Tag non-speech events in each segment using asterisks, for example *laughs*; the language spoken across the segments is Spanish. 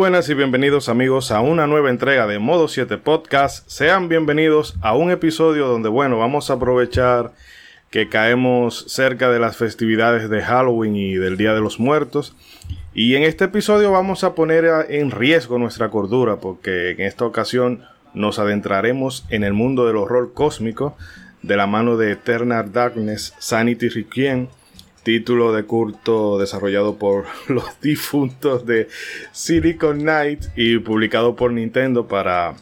buenas y bienvenidos amigos a una nueva entrega de Modo 7 Podcast. Sean bienvenidos a un episodio donde, bueno, vamos a aprovechar que caemos cerca de las festividades de Halloween y del Día de los Muertos. Y en este episodio vamos a poner en riesgo nuestra cordura porque en esta ocasión nos adentraremos en el mundo del horror cósmico de la mano de Eternal Darkness Sanity Requiem título de culto desarrollado por *laughs* los difuntos de Silicon Knight y publicado por Nintendo para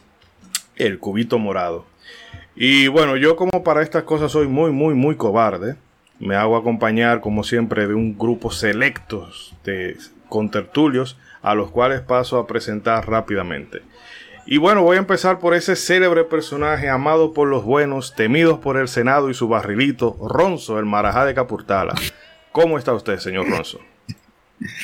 el cubito morado. Y bueno, yo como para estas cosas soy muy, muy, muy cobarde. Me hago acompañar, como siempre, de un grupo selecto de contertulios a los cuales paso a presentar rápidamente. Y bueno, voy a empezar por ese célebre personaje amado por los buenos, temidos por el Senado y su barrilito, Ronzo, el Marajá de Capurtala. ¿Cómo está usted, señor Ronzo? *laughs*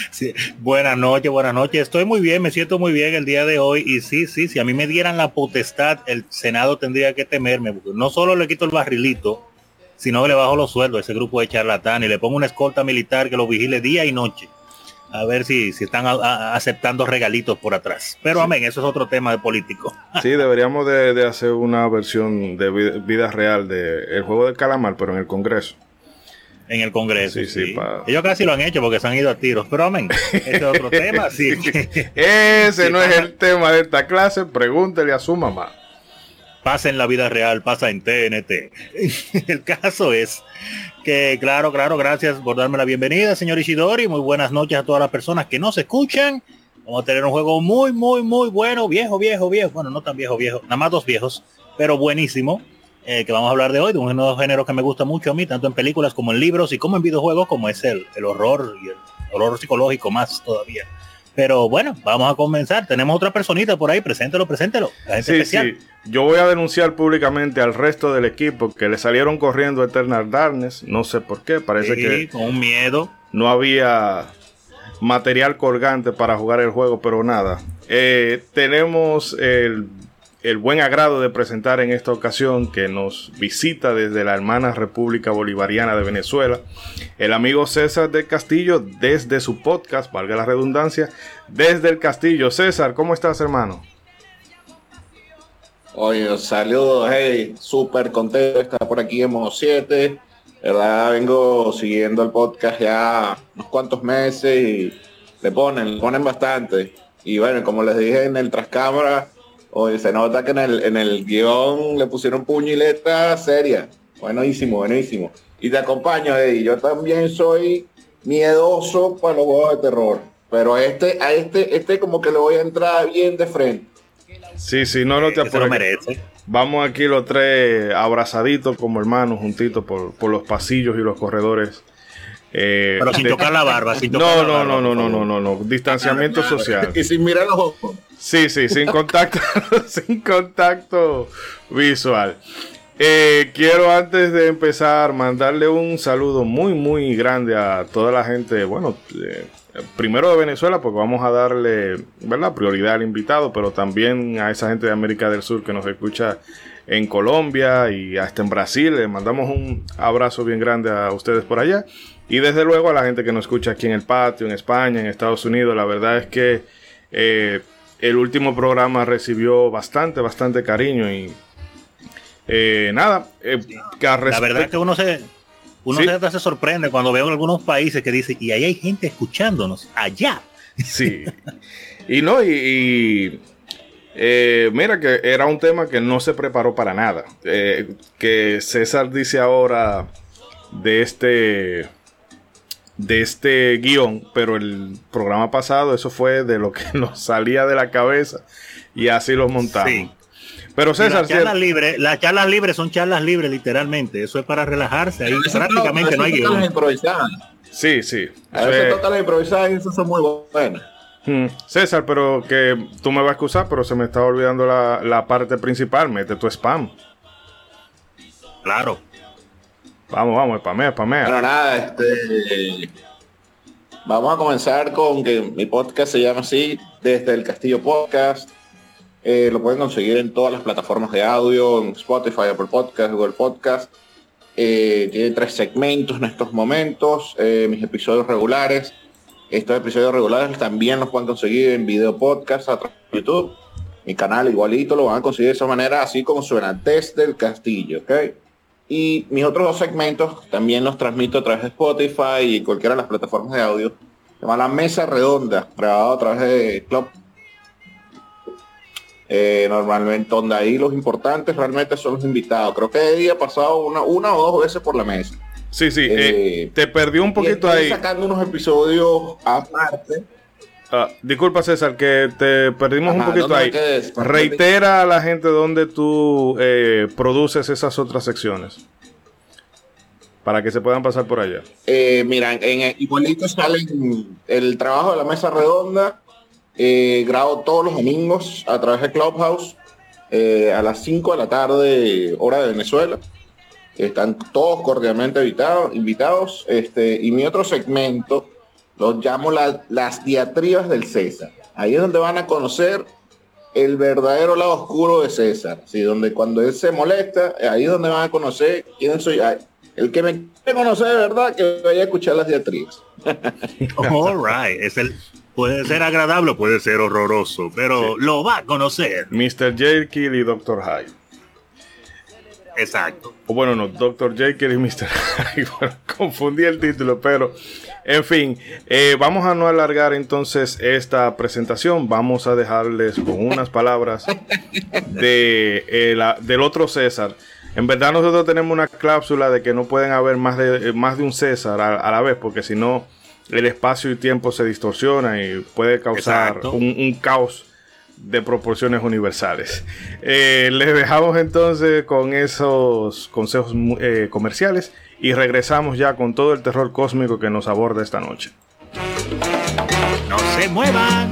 Sí, buenas noches, buenas noches. Estoy muy bien, me siento muy bien el día de hoy. Y sí, sí, si a mí me dieran la potestad, el Senado tendría que temerme. no solo le quito el barrilito, sino que le bajo los sueldos a ese grupo de charlatán y le pongo una escolta militar que lo vigile día y noche. A ver si, si están aceptando regalitos por atrás. Pero amén, eso es otro tema de político. *laughs* Sí, deberíamos de, hacer una versión de vida, real de el juego del calamar, pero en el Congreso en el Congreso. Sí, Ellos casi lo han hecho porque se han ido a tiros, pero amén. Ese es otro *laughs* tema. *laughs* Ese no es el *laughs* tema de esta clase, pregúntele a su mamá. Pasa en la vida real, pasa en TNT. el caso es que, claro, claro, gracias por darme la bienvenida, señor Ishidori. Muy buenas noches a todas las personas que nos escuchan. Vamos a tener un juego muy, muy, muy bueno, viejo, viejo, viejo. Bueno, no tan viejo, viejo, nada más dos viejos, pero buenísimo eh, que vamos a hablar de hoy, de un nuevo género que me gusta mucho a mí, tanto en películas como en libros y como en videojuegos, como es el, el horror y el horror psicológico más todavía. Pero bueno, vamos a comenzar. Tenemos otra personita por ahí, preséntelo, preséntelo. Sí, sí. Yo voy a denunciar públicamente al resto del equipo que le salieron corriendo Eternal Darkness. No sé por qué, parece que. Con un miedo. No había material colgante para jugar el juego, pero nada. Eh, tenemos el el buen agrado de presentar en esta ocasión que nos visita desde la hermana República Bolivariana de Venezuela, el amigo César del Castillo desde su podcast, valga la redundancia, desde el Castillo. César, ¿cómo estás hermano? Oye, saludos, hey, súper contento de estar por aquí en Modo 7. ¿verdad? Vengo siguiendo el podcast ya unos cuantos meses y le ponen, le ponen bastante. Y bueno, como les dije en el trascámara, Oye, se nota que en el, en el guion le pusieron puño y letra seria. Buenísimo, buenísimo. Y te acompaño, Eddie. Yo también soy miedoso para los juegos de terror. Pero a este, a este, este como que le voy a entrar bien de frente. Sí, sí, no, no te apures. Vamos aquí los tres abrazaditos como hermanos, juntitos por, por los pasillos y los corredores eh, pero sin tocar la barba, sin tocar no, la barba, no, No, no, no, no, no, no, distanciamiento ah, social. Y sin mirar los ojos. Sí, sí, sin contacto, *laughs* sin contacto visual. Eh, quiero antes de empezar mandarle un saludo muy, muy grande a toda la gente, bueno, eh, primero de Venezuela, porque vamos a darle, ¿verdad? Prioridad al invitado, pero también a esa gente de América del Sur que nos escucha en Colombia y hasta en Brasil. le mandamos un abrazo bien grande a ustedes por allá. Y desde luego a la gente que nos escucha aquí en el patio, en España, en Estados Unidos, la verdad es que eh, el último programa recibió bastante, bastante cariño y eh, nada. Eh, la verdad es que uno se, uno se, sorprende cuando veo en algunos países que dice, y ahí hay gente escuchándonos, allá. Sí. y no, y, mira que era un tema que no se preparó para nada. que César dice ahora de este de este guion, pero el programa pasado eso fue de lo que *laughs* nos salía de la cabeza y así lo montamos. Pero César, las charlas libres, las charlas libres son charlas libres literalmente, eso es para relajarse, ahí prácticamente no, hay guion. Sí, sí. A veces todas las improvisadas esas son muy buenas. Hmm. César, pero que tú me vas a excusar, pero se me está olvidando la, la parte principal. Mete tu spam. Claro. Vamos, vamos, spamea, spamea. Bueno, nada, este. Vamos a comenzar con que mi podcast se llama así, desde el Castillo Podcast. Eh, lo pueden conseguir en todas las plataformas de audio, en Spotify, Apple Podcast, Google Podcast. Eh, tiene tres segmentos en estos momentos, eh, mis episodios regulares. Estos episodios regulares también los pueden conseguir en video podcast a través de YouTube. Mi canal igualito lo van a conseguir de esa manera, así como suena desde el castillo, ¿ok? Y mis otros dos segmentos también los transmito a través de Spotify y cualquiera de las plataformas de audio. Se llama La Mesa Redonda, grabado a través de Club. Eh, normalmente donde ahí los importantes realmente son los invitados. Creo que de día pasado una, una o dos veces por la mesa. Sí, sí, eh, Eh, te perdí un Y poquito estoy ahí. sacando unos episodios aparte. Ah, disculpa, César, que te perdimos un poquito ¿dónde ahí. Reitera a la gente dónde tú eh, produces esas otras secciones. Para que se puedan pasar por allá. Eh, mira, en igualito salen el trabajo de la mesa redonda. eh, grabo todos los domingos a través de Clubhouse eh, a las 5 de la tarde, hora de Venezuela. Están todos cordialmente invitados. invitados este, y mi otro segmento los llamo la- las diatribas del César. Ahí es donde van a conocer el verdadero lado oscuro de César. ¿sí? Donde cuando él se molesta, ahí es donde van a conocer quién soy. Ay, El que me quiere conocer de verdad, que vaya a escuchar las diatribas. *laughs* All right. Es el, puede ser agradable, o puede ser horroroso, pero lo va a conocer. Mr. Jekyll y Dr. Hyde. Exacto. Bueno, no, Dr. Jekyll y Mr. Hyde. *laughs* Bueno, confundí el título, pero en fin, eh, vamos a no alargar entonces esta presentación. Vamos a dejarles con unas palabras de, eh, la- del otro César. En verdad nosotros tenemos una cláusula de que no pueden haber más de, eh, más de un César a, a la vez, porque si no el espacio y tiempo se distorsiona y puede causar un caos de proporciones universales. Eh, les dejamos entonces con esos consejos eh, comerciales y regresamos ya con todo el terror cósmico que nos aborda esta noche. No se muevan.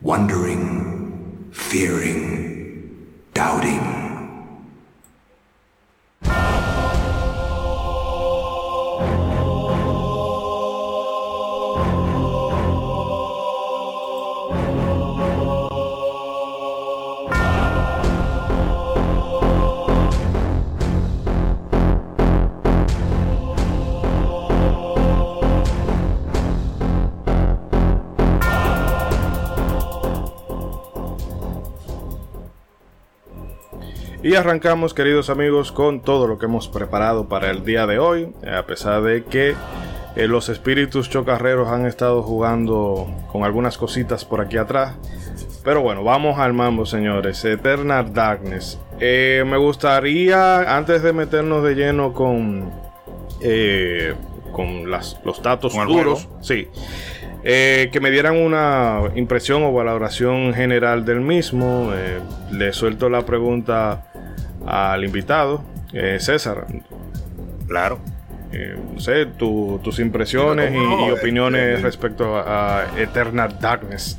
wondering, fearing, doubting. Y arrancamos, queridos amigos, con todo lo que hemos preparado para el día de hoy. eh, A pesar de que eh, los espíritus chocarreros han estado jugando con algunas cositas por aquí atrás. Pero bueno, vamos al mambo, señores. Eternal Darkness. Eh, me gustaría, antes de meternos de lleno con, eh, con las- los datos Con duros, sí, que me dieran una impresión o valoración general del mismo. Le suelto la pregunta al invitado, eh, César. Claro. eh, no sé, tu- tus impresiones y, y opiniones respecto a, a Eternal Darkness.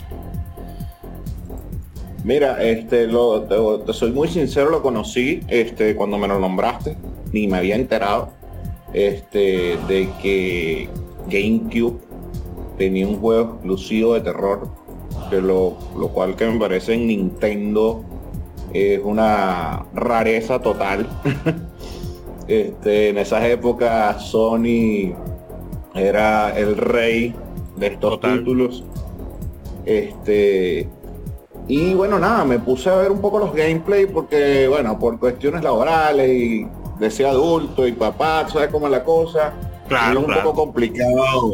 Mira, este, lo, te, te soy muy sincero, lo conocí este, cuando me lo nombraste, ni me había enterado este, de que GameCube tenía un juego exclusivo de terror, que lo, lo cual que me parece en Nintendo es una rareza total. *laughs* este, en esas épocas Sony era el rey de estos Total. títulos. Este, y bueno, nada, me puse a ver un poco los gameplay porque, bueno, por cuestiones laborales y de ser adulto y papá, ¿sabes cómo es la cosa? Claro, es un claro. poco complicado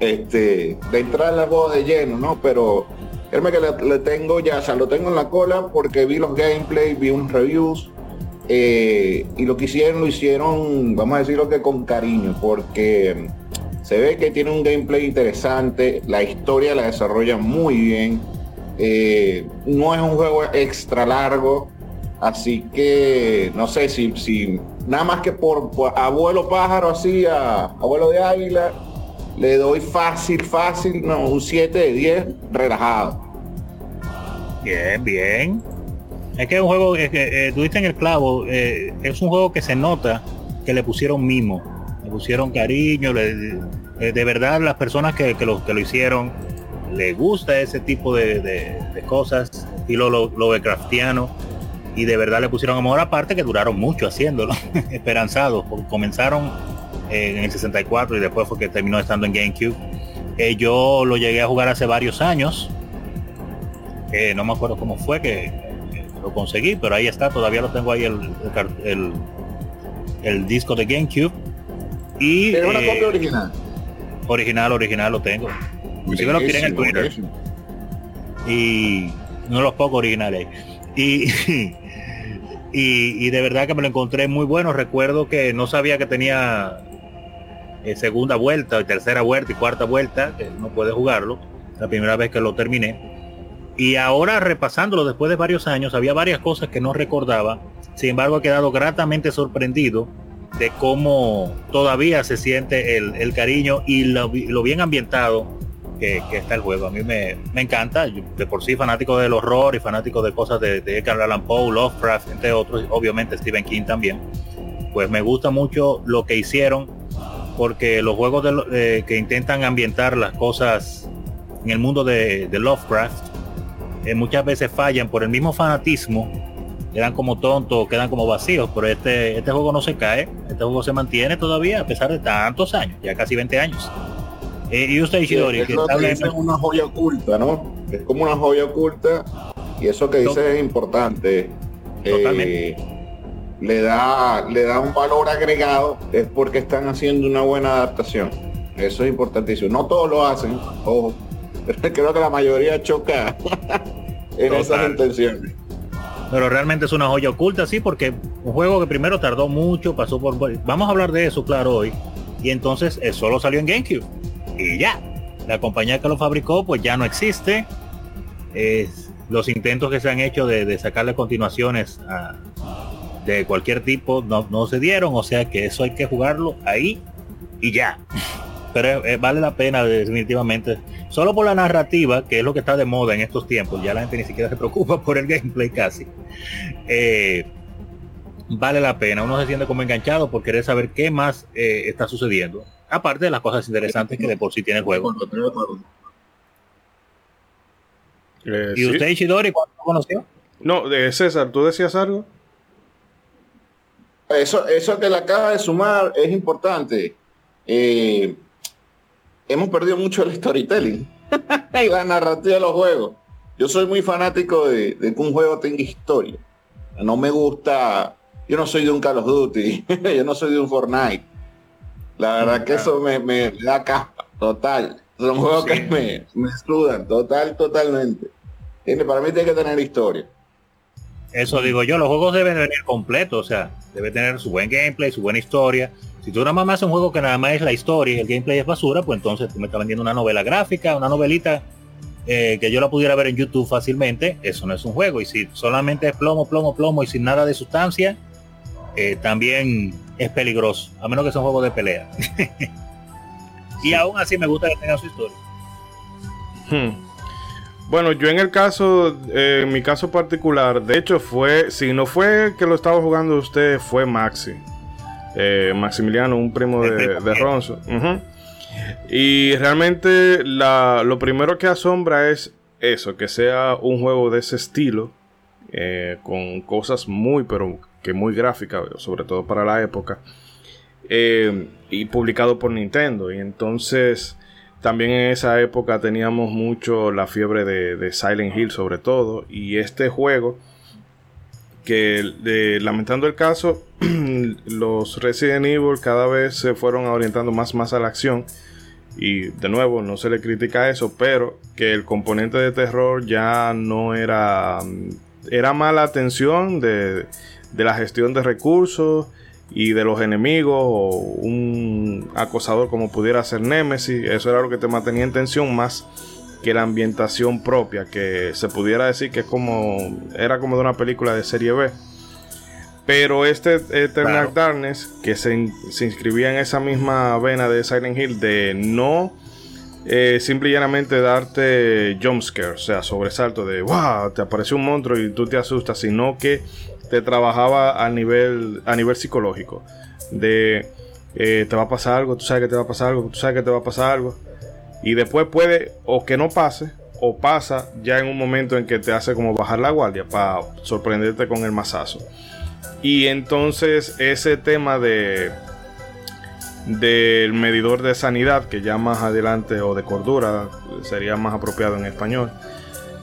este, de entrar al juego de lleno, ¿no? Pero créeme que le, tengo ya, o lo tengo en la cola porque vi los gameplay, vi unos reviews eh, y lo que hicieron, lo hicieron, vamos a decirlo que con cariño, porque se ve que tiene un gameplay interesante, la historia la desarrolla muy bien, eh, no es un juego extra largo, así que no sé si, si nada más que por abuelo pájaro así, a abuelo de águila, le doy fácil, fácil, no, un 7 de 10 relajado. Bien, bien. Es que es un juego, es que eh, tú diste en el clavo, eh, es un juego que se nota que le pusieron mimo, le pusieron cariño, le- eh, de verdad las personas que, que lo, que lo hicieron, le gusta ese tipo de, de- de cosas, estilo lo, Lovecraftiano, y de verdad le pusieron amor aparte que duraron mucho haciéndolo, *laughs* esperanzados, comenzaron eh, en el 64 y después fue que terminó estando en GameCube. Eh, yo lo llegué a jugar hace varios años, no me acuerdo cómo fue que, lo conseguí, pero ahí está, todavía lo tengo ahí el, el, disco de GameCube. Y ¿Tiene una eh, copia original? original, original lo tengo. Lo tiré en el Buenísimo, Twitter buenísimo. y de los pocos originales. Y, *laughs* y, y de verdad que me lo encontré muy bueno. Recuerdo que no sabía que tenía eh, segunda vuelta, tercera vuelta y cuarta vuelta, que no puede jugarlo. La primera vez que lo terminé. Y ahora repasándolo después de varios años, había varias cosas que no recordaba. Sin embargo, he quedado gratamente sorprendido de cómo todavía se siente el, el cariño y lo, lo bien ambientado que, que está el juego. A mí me, me encanta. Yo, de por sí fanático del horror y fanático de cosas de, de Edgar Allan Poe, Lovecraft, entre otros, obviamente Stephen King también. Pues me gusta mucho lo que hicieron porque los juegos de lo- eh, que intentan ambientar las cosas en el mundo de, de Lovecraft eh, muchas veces fallan por el mismo fanatismo quedan como tontos, quedan como vacíos, pero este, este juego no se cae, este juego se mantiene todavía a pesar de tantos años, ya casi 20 años. Eh, y usted, Ishidori, es que que dicen una joya oculta, ¿no? Es como una joya oculta y eso que dice es importante. Totalmente. Le da le da un valor agregado es porque están haciendo una buena adaptación. Eso es importantísimo. No todos lo hacen, ojo, pero *laughs* creo que la mayoría choca *laughs* en Total. esas intenciones. pero realmente es una joya oculta, sí, porque un juego que primero tardó mucho, pasó por... Vamos a hablar de eso, claro, hoy. Y entonces eh, solo salió en GameCube. Y ya. La compañía que lo fabricó, pues ya no existe. Es- los intentos que se han hecho de, de sacarle continuaciones a- de cualquier tipo no, no se dieron. O sea que eso hay que jugarlo ahí y ya. Pero eh, vale la pena definitivamente. Solo por la narrativa, que es lo que está de moda en estos tiempos. Ya la gente ni siquiera se preocupa *laughs* por el gameplay casi eh, vale la pena. Uno se siente como enganchado por querer saber qué más eh, está sucediendo. Aparte de las cosas interesantes que de por sí tiene el juego. Eh, ¿Y usted, Ishidori, cuándo lo conoció? No, de César, ¿tú decías algo? Eso, eso que le acaba de sumar es importante. Eh, hemos perdido mucho el storytelling *laughs* y la narrativa de los juegos. Yo soy muy fanático de, de que un juego tenga historia. No me gusta, yo no soy de un Call of Duty, *laughs* yo no soy de un Fortnite. La verdad que eso me, me da caspa, total. Son juegos que me, me sudan, total, totalmente. Para mí tiene que tener historia. Eso digo yo, los juegos deben venir completos, o sea, debe tener su buen gameplay, su buena historia. Si tú nada más haces un juego que nada más es la historia y el gameplay es basura, pues entonces tú me estás vendiendo una novela gráfica, una novelita eh, que yo la pudiera ver en YouTube fácilmente, eso no es un juego. Y si solamente es plomo, plomo, plomo y sin nada de sustancia, eh, también es peligroso, a menos que sea un juego de pelea. *laughs* y aún así me gusta que tenga su historia. Hmm. Bueno, yo en el caso, eh, en mi caso particular, de hecho fue, si no fue que lo estaba jugando usted, fue Maxi. Eh, Maximiliano, un primo de, *laughs* de Ronzo. Y realmente la- lo primero que asombra es eso, que sea un juego de ese estilo, eh, con cosas muy, pero que muy gráficas, sobre todo para la época, eh, y publicado por Nintendo. Y entonces también en esa época teníamos mucho la fiebre de, Silent Hill sobre todo, y este juego que lamentando el caso, *clears throat* los Resident Evil cada vez se fueron orientando más, más a la acción. Y de nuevo, no se le critica eso, pero que el componente de terror ya no era. mm, Era más la atención de, de la gestión de recursos y de los enemigos o un acosador como pudiera ser Nemesis. Eso era lo que te mantenía en tensión más que la ambientación propia, que se pudiera decir que es como era como de una película de serie B. Pero este Eternal Claro. Darkness, que se, in- se inscribía en esa misma vena de Silent Hill, de no eh, simple y llanamente darte jumpscare, o sea, sobresalto de wow, te apareció un monstruo y tú te asustas, sino que te trabajaba a nivel, a nivel psicológico. De eh, te va a pasar algo, tú sabes que te va a pasar algo, tú sabes que te va a pasar algo. Y después puede o que no pase, o pasa ya en un momento en que te hace como bajar la guardia para sorprenderte con el mazazo. Y entonces ese tema de del medidor de sanidad, que ya más adelante, o de cordura, sería más apropiado en español,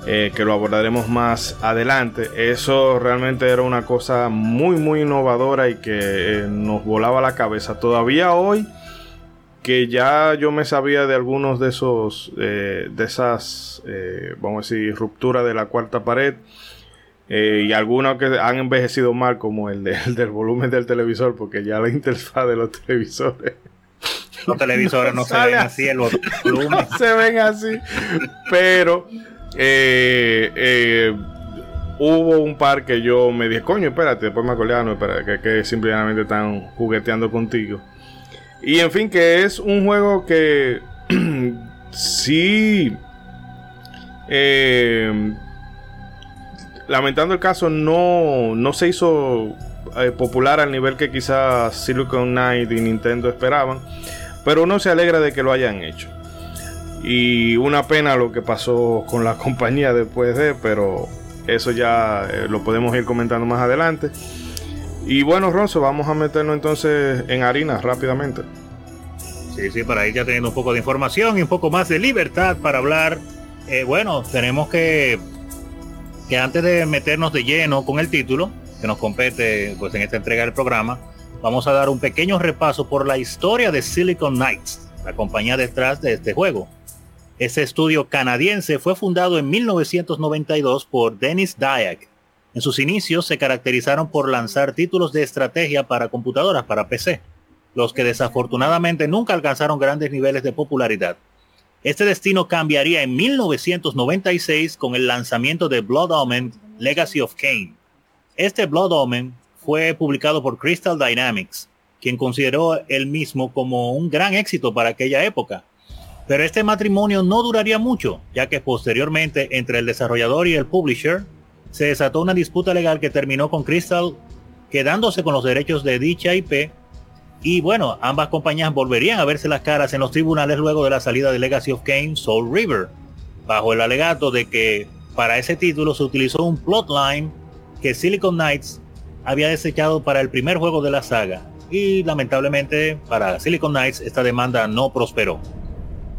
eh, que lo abordaremos más adelante. Eso realmente era una cosa muy, muy innovadora y que eh, nos volaba la cabeza. Todavía hoy, que ya yo me sabía de algunos de esos, eh, de esas, eh, vamos a decir, rupturas de la cuarta pared. eh, y algunos que han envejecido mal, como el, de- el del volumen del televisor, porque ya la interfaz de los televisores Los televisores no *laughs* se Sale ven así. así, el volumen. *laughs* se ven así. Pero eh, eh, hubo un par que yo me dije, coño, espérate, después me acordé, no, espera, que, simplemente están jugueteando contigo. Y en fin, que es un juego que *clears throat* sí. eh, lamentando el caso, no, no se hizo popular al nivel que quizás Silicon Knight y Nintendo esperaban. Pero uno se alegra de que lo hayan hecho. Y una pena lo que pasó con la *laughs* compañía después de, pero eso ya eh, lo podemos ir comentando más adelante. Y bueno, Ronzo, vamos a meternos entonces en harina rápidamente. Sí, sí, para ir ya teniendo un poco de información y un poco más de libertad para hablar. Eh, bueno, tenemos que, que antes de meternos de lleno con el título, que nos compete pues, en esta entrega del programa, vamos a dar un pequeño repaso por la historia de Silicon Knights, la compañía detrás de este juego. Este estudio canadiense fue fundado en 1992 por Dennis Dyack. En sus inicios se caracterizaron por lanzar títulos de estrategia para computadoras, para PC los que desafortunadamente nunca alcanzaron grandes niveles de popularidad. Este destino cambiaría en 1996 con el lanzamiento de Blood Omen Legacy of Kain. Este Blood Omen fue publicado por Crystal Dynamics, quien consideró el mismo como un gran éxito para aquella época. Pero este matrimonio no duraría mucho, ya que posteriormente entre el desarrollador y el publisher se desató una disputa legal que terminó con Crystal quedándose con los derechos de dicha IP y bueno, ambas compañías volverían a verse las caras en los tribunales luego de la salida de Legacy of Kain Soul River, bajo el alegato de que para ese título se utilizó un plotline que Silicon Knights había desechado para el primer juego de la saga. Y lamentablemente para Silicon Knights esta demanda no prosperó.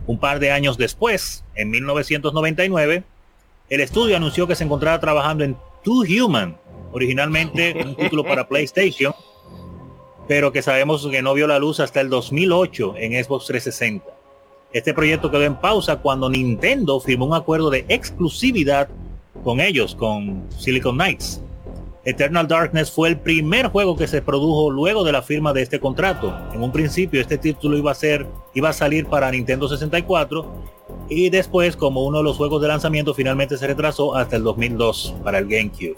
Un par de años después, en 1999, el estudio anunció que se encontraba trabajando en Two Human, originalmente un *laughs* título para PlayStation, pero que sabemos que no vio la luz hasta el 2008 en Xbox 360. Este proyecto quedó en pausa cuando Nintendo firmó un acuerdo de exclusividad con ellos, con Silicon Knights. Eternal Darkness fue el primer juego que se produjo luego de la firma de este contrato. En un principio este título iba a ser iba a salir para Nintendo 64 y después como uno de los juegos de lanzamiento finalmente se retrasó hasta el 2002 para el GameCube.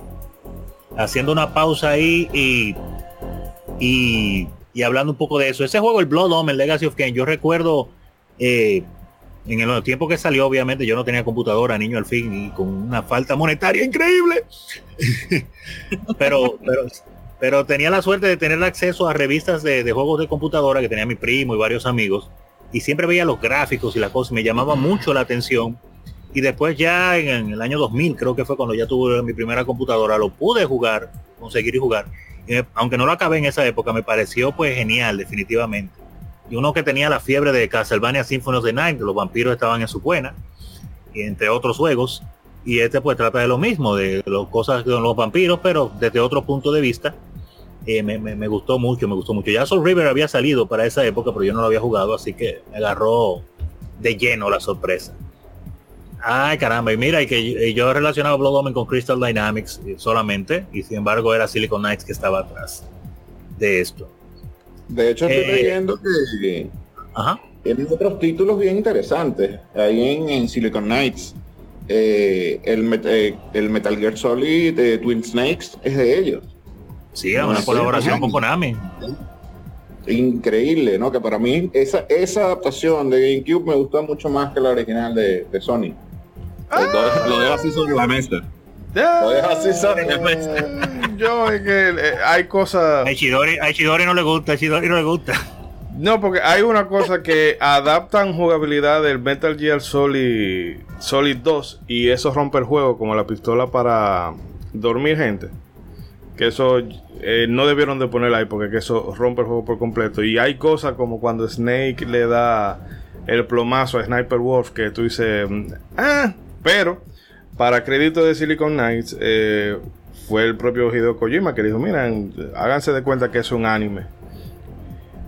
Haciendo una pausa ahí y Y, y hablando un poco de eso, ese juego, el Blood Omen Legacy of Kain, yo recuerdo eh, en el tiempo que salió, obviamente, yo no tenía computadora, niño al fin, y con una falta monetaria increíble. *laughs* pero, pero, pero tenía la suerte de tener acceso a revistas de, de juegos de computadora que tenía mi primo y varios amigos. Y siempre veía los gráficos y las cosas, me llamaba mucho la atención. Y después ya en, en el año 2000, creo que fue cuando ya tuve mi primera computadora, lo pude jugar, conseguir y jugar. Y me- aunque no lo acabé en esa época, me pareció pues genial, definitivamente. Y uno que tenía la fiebre de Castlevania Symphony of the Night, los vampiros estaban en su buena, y entre otros juegos. Y este pues trata de lo mismo, de las cosas con los vampiros, pero desde otro punto de vista. Eh, me, gustó mucho, me gustó mucho. Ya Soul River había salido para esa época, pero yo no lo había jugado, así que me agarró de lleno la sorpresa. Ay, caramba, y mira, y que y yo he relacionado Blood Omen con Crystal Dynamics eh, solamente, y sin embargo era Silicon Knights que estaba atrás de esto. De hecho, estoy Eh, leyendo que Ajá. tienen otros títulos bien interesantes. Ahí en, en Silicon Knights. eh, el, Met- eh, el Metal Gear Solid de Twin Snakes es de ellos. Sí, Ah, una sí, colaboración con Konami. Increíble, ¿no? Que para mí esa, esa adaptación de GameCube me gustó mucho más que la original de, de Sony. Lo- Lo dejo así sobre la mesa. Lo dejo así mesa. Yo es que eh, hay cosas. A Ishidori, a Ishidori no le gusta, a Ishidori no le gusta. No, porque hay una cosa que adaptan jugabilidad del Metal Gear Solid, Solid 2 y eso rompe el juego como la pistola para dormir gente. Que eso eh, no debieron de ponerla ahí porque que eso rompe el juego por completo. Y hay cosas como cuando Snake le da el plomazo a Sniper Wolf que tú dices, mm, ah, pero para crédito de Silicon Knights eh, fue el propio Hideo Kojima que dijo, miren, háganse de cuenta que es un anime.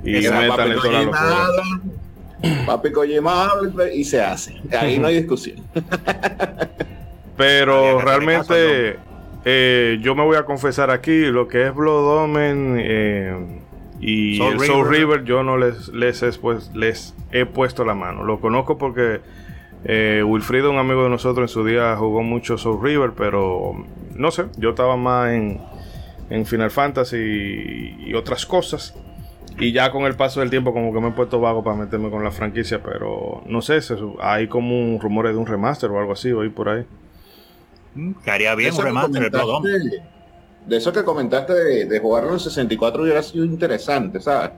Y Papi toda la Kojima locura. habla, Papi Kojima habla y se hace. Ahí no hay discusión. *laughs* Pero realmente eh, yo me voy a confesar aquí, lo que es Blood Omen eh, y Soul el Soul River. River, yo no les, les, he, pues- les he puesto la mano. Lo conozco porque eh, Wilfrido, un amigo de nosotros en su día, jugó mucho Soul River, pero no sé, yo estaba más en, en Final Fantasy y, y otras cosas. Y ya con el paso del tiempo como que me he puesto vago para meterme con la franquicia, pero no sé, se- hay como un rumores de un remaster o algo así, oí por ahí. Mm, Que haría bien un remaster de De eso que comentaste de, de jugarlo en 64 hubiera sido interesante, ¿sabes?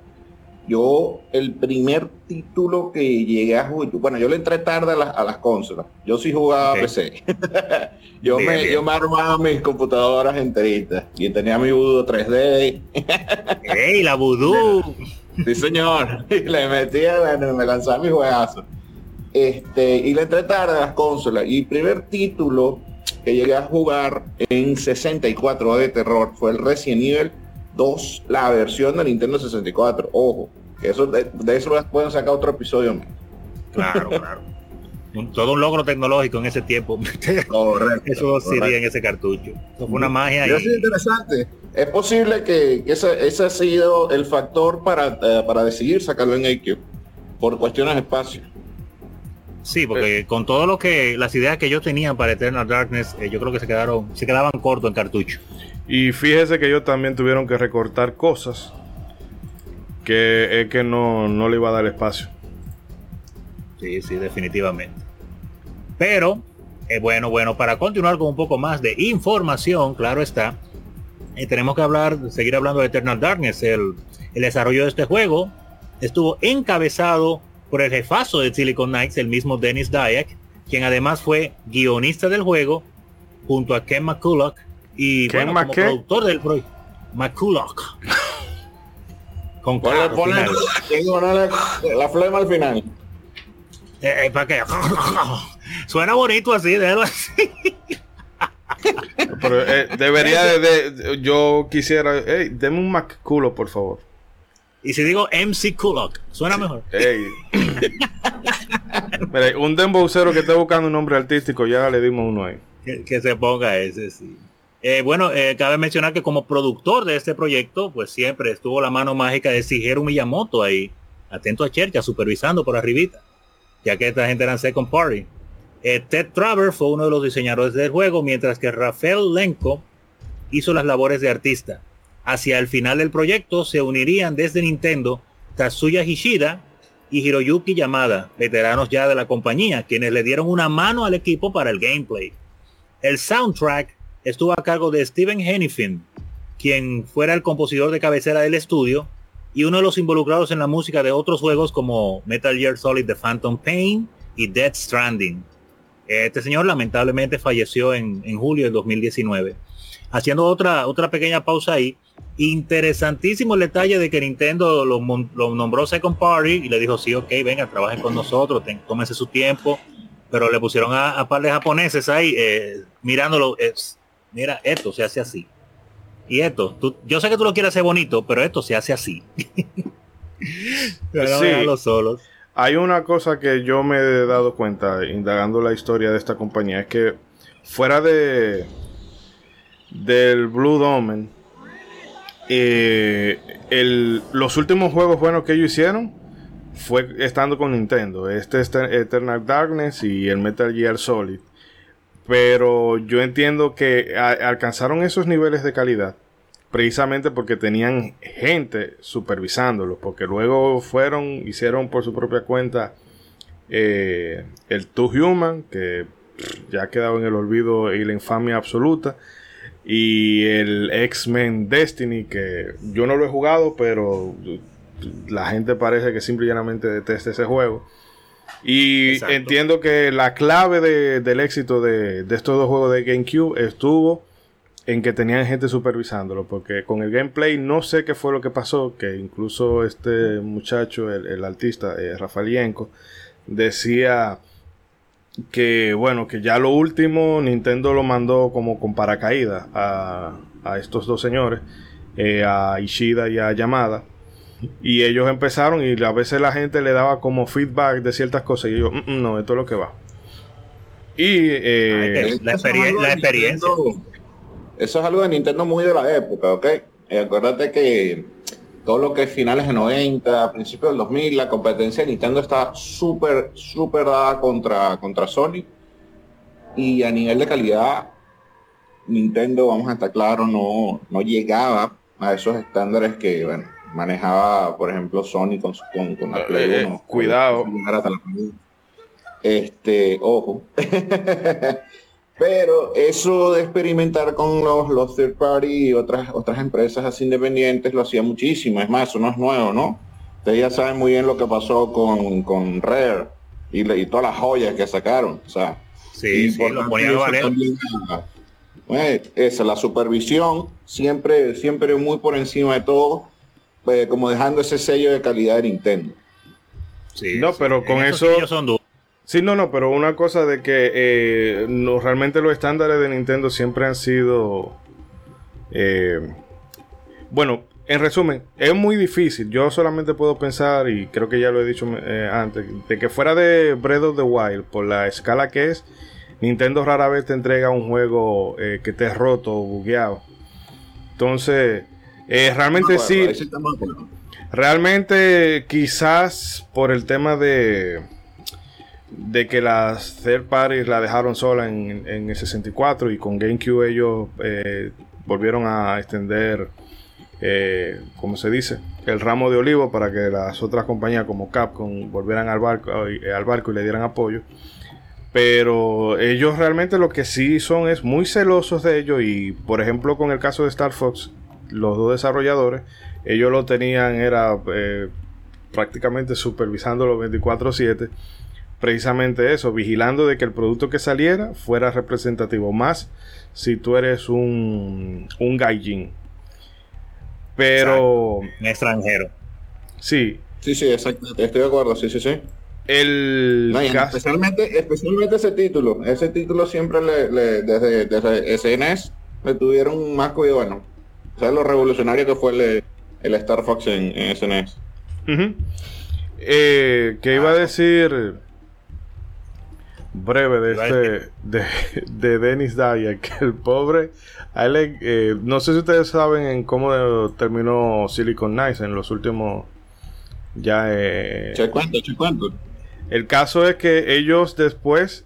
Yo, el primer título que llegué a jugar, bueno, yo le entré tarde a las, a las consolas. Yo sí jugaba. PC. *laughs* yo, Bien, me, bien. yo me armaba mis computadoras enteritas y tenía mi Budo 3D. ¡Ey, la vudú! *laughs* Sí, señor. Y *laughs* le metía, bueno, me lanzaba mi juegazo. Este, y le entré tarde a las consolas. Y el primer título que llegué a jugar en 64 de terror fue el Resident Evil 2, la versión de Nintendo 64. Ojo, que eso de, de eso pueden sacar otro episodio. Claro, *laughs* claro. Un- todo un logro tecnológico en ese tiempo. Correcto. *laughs* Eso sería en ese cartucho. Eso fue una magia Hubiera sido y interesante. Es posible que, que ese, ese ha sido el factor para, eh, para decidir sacarlo en AQ por cuestiones de espacio. sí, porque con todo lo que las ideas que ellos tenían para Eternal Darkness, eh, yo creo que se quedaron, se quedaban cortos en cartucho. Y fíjese que ellos también tuvieron que recortar cosas que es que no, no le iba a dar espacio. Sí, sí, definitivamente. Pero, eh, bueno, bueno, para continuar con un poco más de información, claro está, eh, tenemos que hablar, seguir hablando de Eternal Darkness. El, el desarrollo de este juego estuvo encabezado por el jefazo de Silicon Knights, el mismo Dennis Dyack, quien además fue guionista del juego, junto a Ken McCulloch y ¿Ken bueno, como productor del proyecto. McCulloch. *laughs* Con *laughs* tengo que ponerle la flema al final. Eh, eh, ¿Para qué? *laughs* Suena bonito así, déjalo así. *laughs* Pero eh, debería de, Yo quisiera... Hey, deme un Mac culo, por favor. Y si digo MC Kulok, suena mejor. Ey. Mira, un dembowcero que esté buscando un nombre artístico, ya le dimos uno ahí. Que, que se ponga ese, sí. Eh, bueno, eh, cabe mencionar que como productor de este proyecto, pues siempre estuvo la mano mágica de Shigeru Miyamoto ahí, atento a Chercha, supervisando por arribita, ya que esta gente eran second party. Eh, Ted Travers fue uno de los diseñadores del juego, mientras que Rafael Lenko hizo las labores de artista. Hacia el final del proyecto se unirían desde Nintendo Tatsuya Hishida y Hiroyuki Yamada, veteranos ya de la compañía, quienes le dieron una mano al equipo para el gameplay. El soundtrack estuvo a cargo de Steven Hennifin, quien fuera el compositor de cabecera del estudio y uno de los involucrados en la música de otros juegos como Metal Gear Solid The Phantom Pain y Dead Stranding. Este señor lamentablemente falleció en, en julio de 2019. Haciendo otra, otra pequeña pausa ahí, interesantísimo el detalle de que Nintendo lo, nombró Second Party y le dijo, sí, ok, venga, trabajen con nosotros, ten- tómense su tiempo, pero le pusieron a, a par de japoneses ahí eh, mirándolo, mira, esto se hace así. Y esto, tú- yo sé que tú lo quieres hacer bonito, pero esto se hace así. *laughs* Pero Sí. déjalo solos. Hay una cosa que yo me he dado cuenta indagando la historia de esta compañía, es que fuera de del Blue Domain, eh, el- los últimos juegos buenos que ellos hicieron fue estando con Nintendo. Este es Eternal Darkness y el Metal Gear Solid. Pero yo entiendo que alcanzaron esos niveles de calidad precisamente porque tenían gente supervisándolo, porque luego fueron, hicieron por su propia cuenta eh, el Two Human, que ya ha quedado en el olvido y la infamia absoluta, y el X-Men Destiny, que yo no lo he jugado, pero la gente parece que simple y llanamente detesta ese juego. Y Exacto. entiendo que la clave de- del éxito de, de estos dos juegos de GameCube estuvo en que tenían gente supervisándolo, porque con el gameplay no sé qué fue lo que pasó, que incluso este muchacho, el, el artista, eh, Rafalienko, decía que bueno, que ya lo último Nintendo lo mandó como con paracaídas a, a estos dos señores, eh, a Ishida y a Yamada. Y ellos empezaron y a veces la gente le daba como feedback de ciertas cosas y yo, "Mm, mm, no, esto es lo que va. Y eh, Ay, La experien- la experiencia. Nintendo- Eso es algo de Nintendo muy de la época, ¿ok? Acuérdate que todo lo que es finales de 90, principios del 2000, la competencia de Nintendo está súper, súper dada contra, contra Sony. Y a nivel de calidad, Nintendo, vamos a estar claros, no, no llegaba a esos estándares que, bueno, manejaba, por ejemplo, Sony con, su- con, con la Play Eh, 1. cuidado. Llegar hasta la Play. Este, ojo. *laughs* Pero eso de experimentar con los, los third party y otras, otras empresas así independientes lo hacía muchísimo. Es más, eso no es nuevo, ¿no? Ustedes ya saben muy bien lo que pasó con, con Rare y, y todas las joyas que sacaron. O sea, Sí, sí, lo ponían a eso valer. también, ah, eh, esa, la supervisión, siempre, siempre muy por encima de todo, pues, como dejando ese sello de calidad de Nintendo. Sí, No, sí. pero con sí eso- son. Sí, no, no, pero una cosa de que eh, no, realmente los estándares de Nintendo siempre han sido... eh, bueno, en resumen, es muy difícil. Yo solamente puedo pensar, y creo que ya lo he dicho eh, antes, de que fuera de Breath of the Wild, por la escala que es, Nintendo rara vez te entrega un juego eh, que esté roto o bugueado. Entonces, eh, realmente Bueno, sí. Realmente, quizás por el tema de de que las third parties la dejaron sola en, en el 64 y con GameCube ellos eh, volvieron a extender, eh, como se dice, el ramo de olivo para que las otras compañías como Capcom volvieran al barco, eh, al barco y le dieran apoyo. Pero ellos realmente lo que sí son es muy celosos de ellos y por ejemplo con el caso de Star Fox, los dos desarrolladores, ellos lo tenían, era eh, prácticamente supervisándolo 24/7, precisamente eso, vigilando de que el producto que saliera fuera representativo, más si tú eres un, un gaijin. Pero Un extranjero. sí, Sí, sí, exacto. Estoy de acuerdo, sí, sí, sí. el No, y caso- especialmente, especialmente ese título. Ese título siempre le, le- desde, desde SNS le tuvieron más cuidado. Bueno, ¿sabes lo revolucionario que fue el, el Star Fox en, en SNS? Ujú. Eh, que iba a decir breve de este de, de Dennis Dyer que el pobre a él le- eh, no sé si ustedes saben en cómo terminó Silicon Knights en los últimos ya eh, Che cuento, che cuento. el caso es que ellos después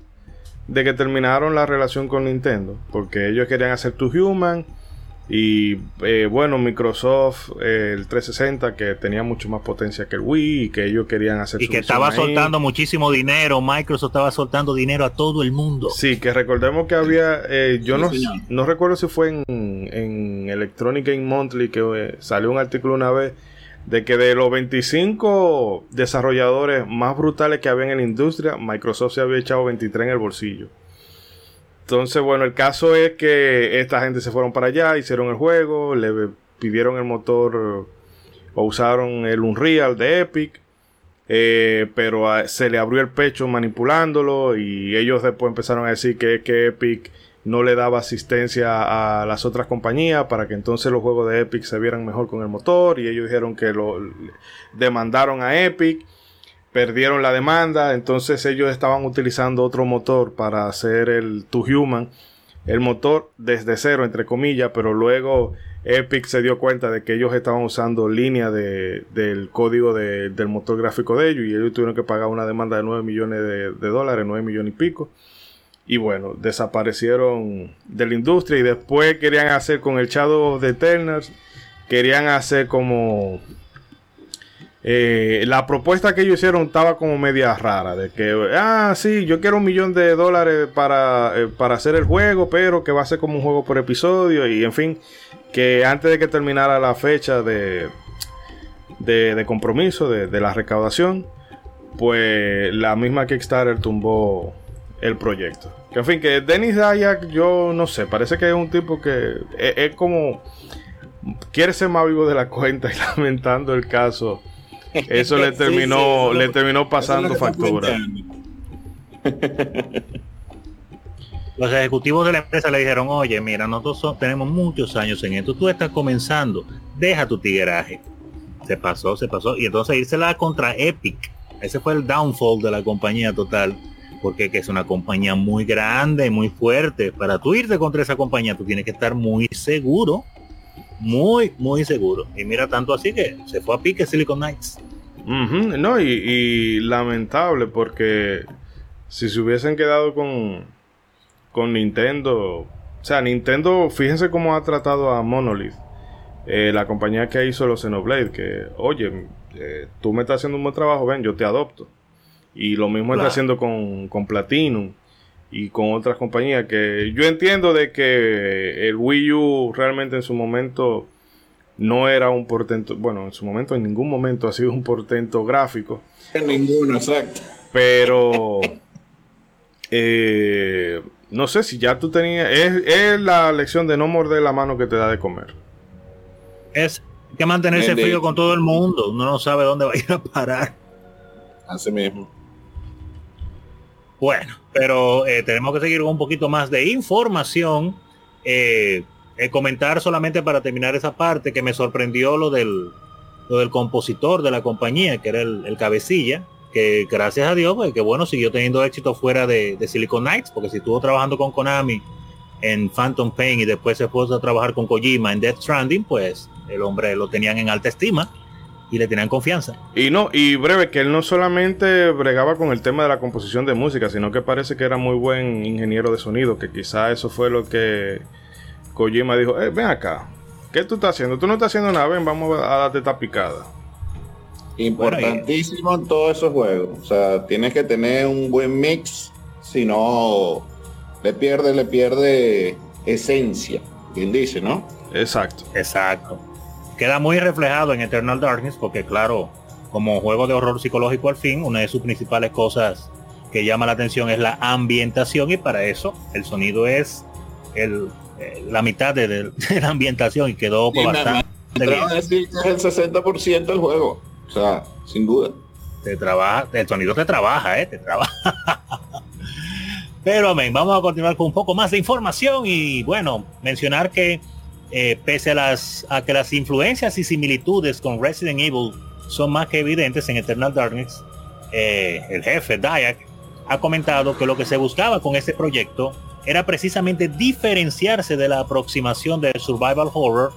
de que terminaron la relación con Nintendo, porque ellos querían hacer To Human Y eh, bueno, Microsoft, eh, el 360, que tenía mucho más potencia que el Wii y que ellos querían hacer Y su que estaba ahí. soltando muchísimo dinero. Microsoft estaba soltando dinero a todo el mundo. Sí, que recordemos que había, eh, yo Sí, no, señor. no recuerdo si fue en, en Electronic Game Monthly que eh, salió un artículo una vez de que de los 25 desarrolladores más brutales que había en la industria, Microsoft se había echado 23 en el bolsillo. Entonces, bueno, el caso es que esta gente se fueron para allá, hicieron el juego, le pidieron el motor o usaron el Unreal de Epic. Eh, pero se le abrió el pecho manipulándolo y ellos después empezaron a decir que, que Epic no le daba asistencia a las otras compañías para que entonces los juegos de Epic se vieran mejor con el motor y ellos dijeron que lo demandaron a Epic perdieron la demanda entonces ellos estaban utilizando otro motor para hacer el To Human el motor desde cero entre comillas pero luego Epic se dio cuenta de que ellos estaban usando línea de- del código de- del motor gráfico de ellos y ellos tuvieron que pagar una demanda de 9 millones de, de dólares, 9 millones y pico. Y bueno, desaparecieron de la industria y después querían hacer con el Shadow the Eternals, querían hacer como... eh, la propuesta que ellos hicieron estaba como media rara, de que, ah, sí, yo quiero un millón de dólares para, eh, para hacer el juego, pero que va a ser como un juego por episodio y en fin, que antes de que terminara la fecha de, de, compromiso de, la recaudación, pues la misma Kickstarter tumbó el proyecto. Que en fin, que Dennis Dayak, yo no sé, parece que es un tipo que es, es como quiere ser más vivo de la cuenta y *laughs* lamentando el caso. Eso le *laughs* terminó, sí, le terminó pasando factura. Los ejecutivos de la empresa le dijeron, oye, mira, nosotros so- tenemos muchos años en esto, tú estás comenzando, deja tu tigueraje. Se pasó, se pasó. Y entonces irse la contra Epic. Ese fue el downfall de la compañía total. Porque que es una compañía muy grande, muy fuerte. Para tú irte contra esa compañía, tú tienes que estar muy seguro. Muy, muy seguro. Y mira, tanto así que se fue a pique Silicon Knights. No, y, y lamentable porque si se hubiesen quedado con, con Nintendo, o sea, Nintendo, fíjense cómo ha tratado a Monolith, eh, la compañía que hizo los Xenoblade, que, oye, eh, tú me estás haciendo un buen trabajo, ven, yo te adopto. Y lo mismo Claro. está haciendo con, con Platinum y con otras compañías que yo entiendo de que el Wii U realmente en su momento no era un portento, bueno, en su momento en ningún momento ha sido un portento gráfico, En ninguno, exacto. pero *laughs* eh, no sé si ya tú tenías, es, es la lección de no morder la mano que te da de comer. Es que mantenerse frío con todo el mundo. Uno no sabe dónde va a ir a parar. Así mismo. Bueno, pero eh, tenemos que seguir con un poquito más de información. Eh, eh, comentar solamente para terminar esa parte que me sorprendió lo del, lo del compositor de la compañía, que era el, el cabecilla, que gracias a Dios, pues, que bueno, siguió teniendo éxito fuera de, de Silicon Knights, porque si estuvo trabajando con Konami en Phantom Pain y después se fue a trabajar con Kojima en Death Stranding, pues el hombre lo tenían en alta estima y le tenían confianza. Y no, y breve, que él no solamente bregaba con el tema de la composición de música, sino que parece que era muy buen ingeniero de sonido, que quizá eso fue lo que Kojima dijo, eh, ven acá, ¿qué tú estás haciendo? Tú no estás haciendo nada, ven, vamos a darte esta picada. Importantísimo en todos esos juegos. O sea, tienes que tener un buen mix, si no le pierde, le pierde esencia. Quien dice, ¿no? Exacto. Exacto. Queda muy reflejado en Eternal Darkness porque claro, como juego de horror psicológico al fin, una de sus principales cosas que llama la atención es la ambientación y para eso el sonido es el, eh, la mitad de, *laughs* la ambientación y quedó Sí, bastante me bien. decir que es el 60% del juego. O sea, sin duda. Te trabaja, el sonido te trabaja, eh, te trabaja. *laughs* Pero amén, vamos a continuar con un poco más de información y bueno, mencionar que eh, pese a las a que las influencias y similitudes con Resident Evil son más que evidentes en Eternal Darkness, eh, el jefe Dayak ha comentado que lo que se buscaba con este proyecto era precisamente diferenciarse de la aproximación del survival horror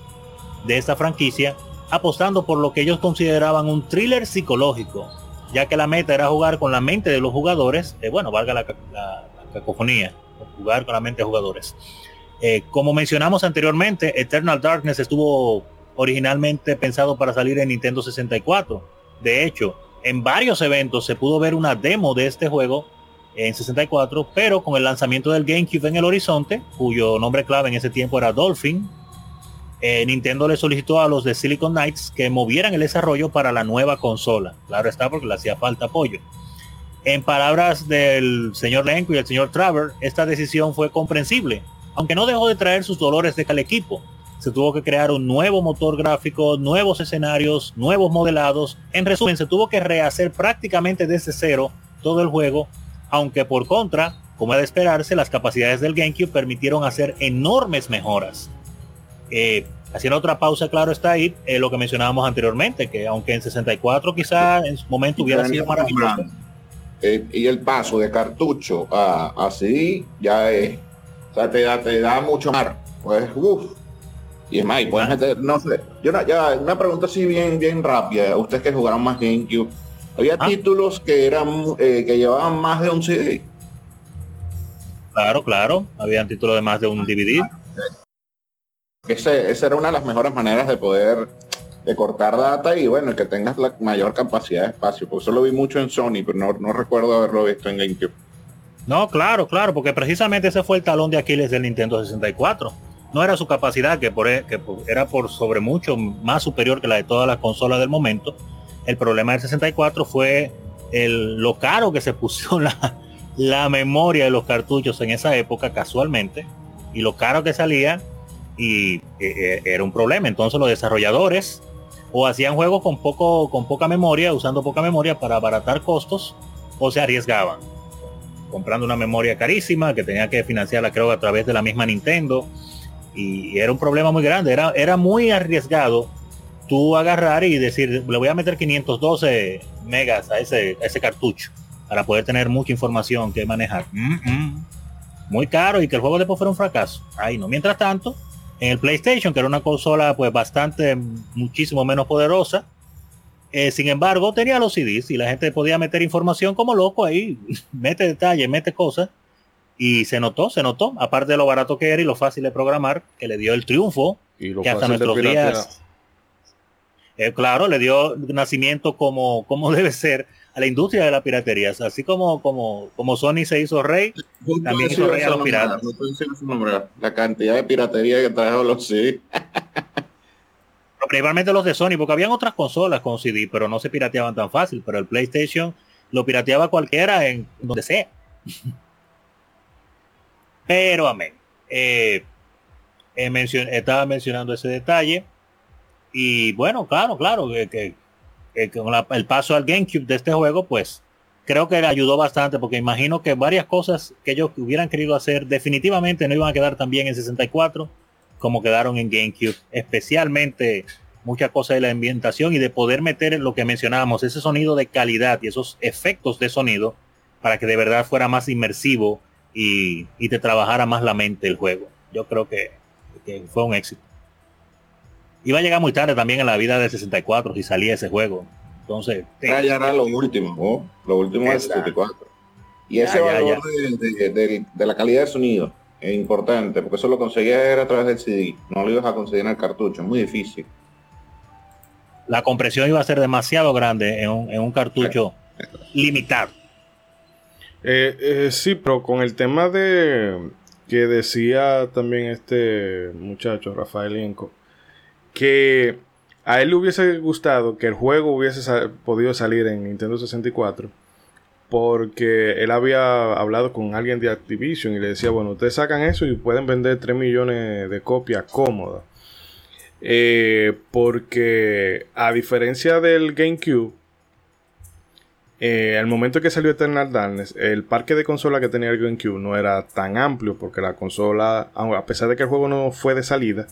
de esta franquicia, apostando por lo que ellos consideraban un thriller psicológico, ya que la meta era jugar con la mente de los jugadores, eh, bueno, valga la, la cacofonía, jugar con la mente de jugadores. Eh, como mencionamos anteriormente, Eternal Darkness estuvo originalmente pensado para salir en Nintendo 64. De hecho, en varios eventos se pudo ver una demo de este juego en 64, pero con el lanzamiento del GameCube en el horizonte, cuyo nombre clave en ese tiempo era Dolphin, eh, Nintendo le solicitó a los de Silicon Knights que movieran el desarrollo para la nueva consola. Claro está, porque le hacía falta apoyo. En palabras del señor Lenko y el señor Traver, esta decisión fue comprensible, aunque no dejó de traer sus dolores de cada equipo. Se tuvo que crear un nuevo motor gráfico, nuevos escenarios, nuevos modelados. En resumen, se tuvo que rehacer prácticamente desde cero todo el juego, aunque por contra, como era de esperarse, las capacidades del GameCube permitieron hacer enormes mejoras. Eh, haciendo otra pausa, claro está ahí, eh, lo que mencionábamos anteriormente, que aunque en 64 quizá en su momento hubiera sido maravilloso. Eh, y el paso de cartucho a, a CD ya es, o sea, te da, te da mucho más. Pues, uff. Y es más, y puedes meter, no sé, yo no- ya, una pregunta así bien, bien rápida, ustedes que jugaron más GameCube, había Ah. títulos que eran, eh, que llevaban más de un CD. Claro, claro, habían títulos de más de un DVD. Ese, esa era una de las mejores maneras de poder de cortar data y bueno, que tengas la mayor capacidad de espacio. Por eso lo vi mucho en Sony, pero no, no recuerdo haberlo visto en GameCube. No, claro, claro, porque precisamente ese fue el talón de Aquiles del Nintendo 64. No era su capacidad, que, e- era por sobre mucho más superior que la de todas las consolas del momento. El problema del 64 fue el, lo caro que se puso *laughs* la, la memoria de los cartuchos en esa época casualmente y lo caro que salía y eh, eh, era un problema. Entonces los desarrolladores o hacían juegos con poco con poca memoria, usando poca memoria para abaratar costos o se arriesgaban comprando una memoria carísima que tenía que financiarla creo a través de la misma Nintendo y era un problema muy grande, era, era muy arriesgado tú agarrar y decir, le voy a meter 512 megas a ese, a ese cartucho para poder tener mucha información que manejar. Muy caro y que el juego después fuera un fracaso. Ahí no. Mientras tanto, en el PlayStation, que era una consola pues bastante, muchísimo menos poderosa, eh, sin embargo, tenía los CDs y la gente podía meter información como loco ahí, *laughs* mete detalles, mete cosas. Y se notó, se notó, aparte de lo barato que era y lo fácil de programar, que le dio el triunfo, Y lo que hasta fácil de nuestros días, eh, claro, le dio nacimiento como, como *laughs* debe ser a la industria de la piratería. Así como, como, como Sony se hizo rey, También hizo rey a los piratas. No puedo decir su nombre. La cantidad de piratería que trajo los CD. *laughs* principalmente los de Sony, porque habían otras consolas con CD, pero no se pirateaban tan fácil. Pero el PlayStation lo pirateaba cualquiera en donde sea. *laughs* Pero amén. Eh, eh, estaba mencionando ese detalle. Y bueno, claro, claro, que, el paso al GameCube de este juego, pues creo que le ayudó bastante, porque imagino que varias cosas que ellos hubieran querido hacer definitivamente no iban a quedar tan bien en 64 como quedaron en GameCube, especialmente muchas cosas de la ambientación y de poder meter lo que mencionábamos, ese sonido de calidad y esos efectos de sonido para que de verdad fuera más inmersivo y, y te trabajara más la mente el juego. Yo creo que, que fue un éxito. Iba a llegar muy tarde también en la vida del 64 si salía ese juego. Entonces. Ya, ya era lo último, ¿no? Lo último del Exacto. 64. Y ese ya, valor De, de- de- de la calidad de sonido es importante, porque eso lo conseguías era a través del CD. No lo ibas a conseguir en el cartucho, es muy difícil. la compresión iba a ser demasiado grande en un, en un cartucho limitado. Eh, eh, sí, pero con el tema de que decía también este muchacho, Rafael Inco, que a él le hubiese gustado que el juego hubiese podido salir en Nintendo 64, porque él había hablado con alguien de Activision y le decía, bueno, ustedes sacan eso y pueden vender 3 millones de copias cómodas. Eh, porque a diferencia del GameCube, eh, al momento que salió Eternal Darkness, el parque de consola que tenía el GameCube no era tan amplio porque la consola, a pesar de que el juego no fue de salida,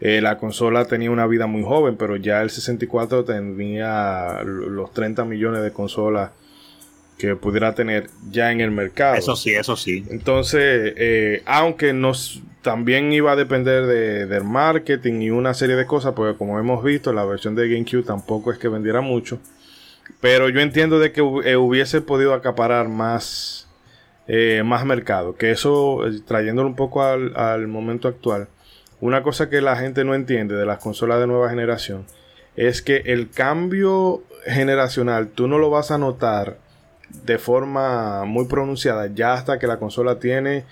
eh, la consola tenía una vida muy joven, pero ya el 64 tenía los 30 millones de consolas que pudiera tener ya en el mercado. Eso sí, eso sí. Entonces, eh, aunque nos también iba a depender de, del marketing y una serie de cosas, porque como hemos visto, la versión de GameCube tampoco es que vendiera mucho. Pero yo entiendo de que eh, hubiese podido acaparar más eh, más mercado. Que eso, trayéndolo un poco al, al momento actual, una cosa que la gente no entiende de las consolas de nueva generación es que el cambio generacional tú no lo vas a notar de forma muy pronunciada ya hasta que la consola tiene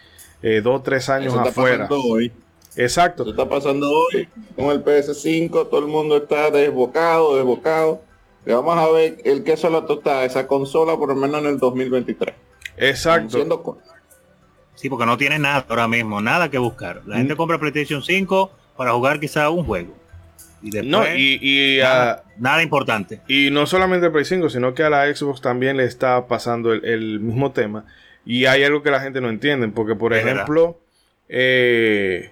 eh, dos o tres años Eso está afuera. pasando hoy. Exacto. Eso está pasando hoy con el PS5. Todo el mundo está desbocado, desbocado. Le vamos a ver el queso a la tostada de esa consola por lo menos en el 2023. Exacto. Sí, porque no tiene nada ahora mismo, nada que buscar. La Mm. gente compra PlayStation 5 para jugar quizá un juego. Y después, No, y, y, nada, a- nada importante. y no solamente el Play 5, sino que a la Xbox también le está pasando el, el mismo tema. Y hay algo que la gente no entiende, porque por Es ejemplo, eh,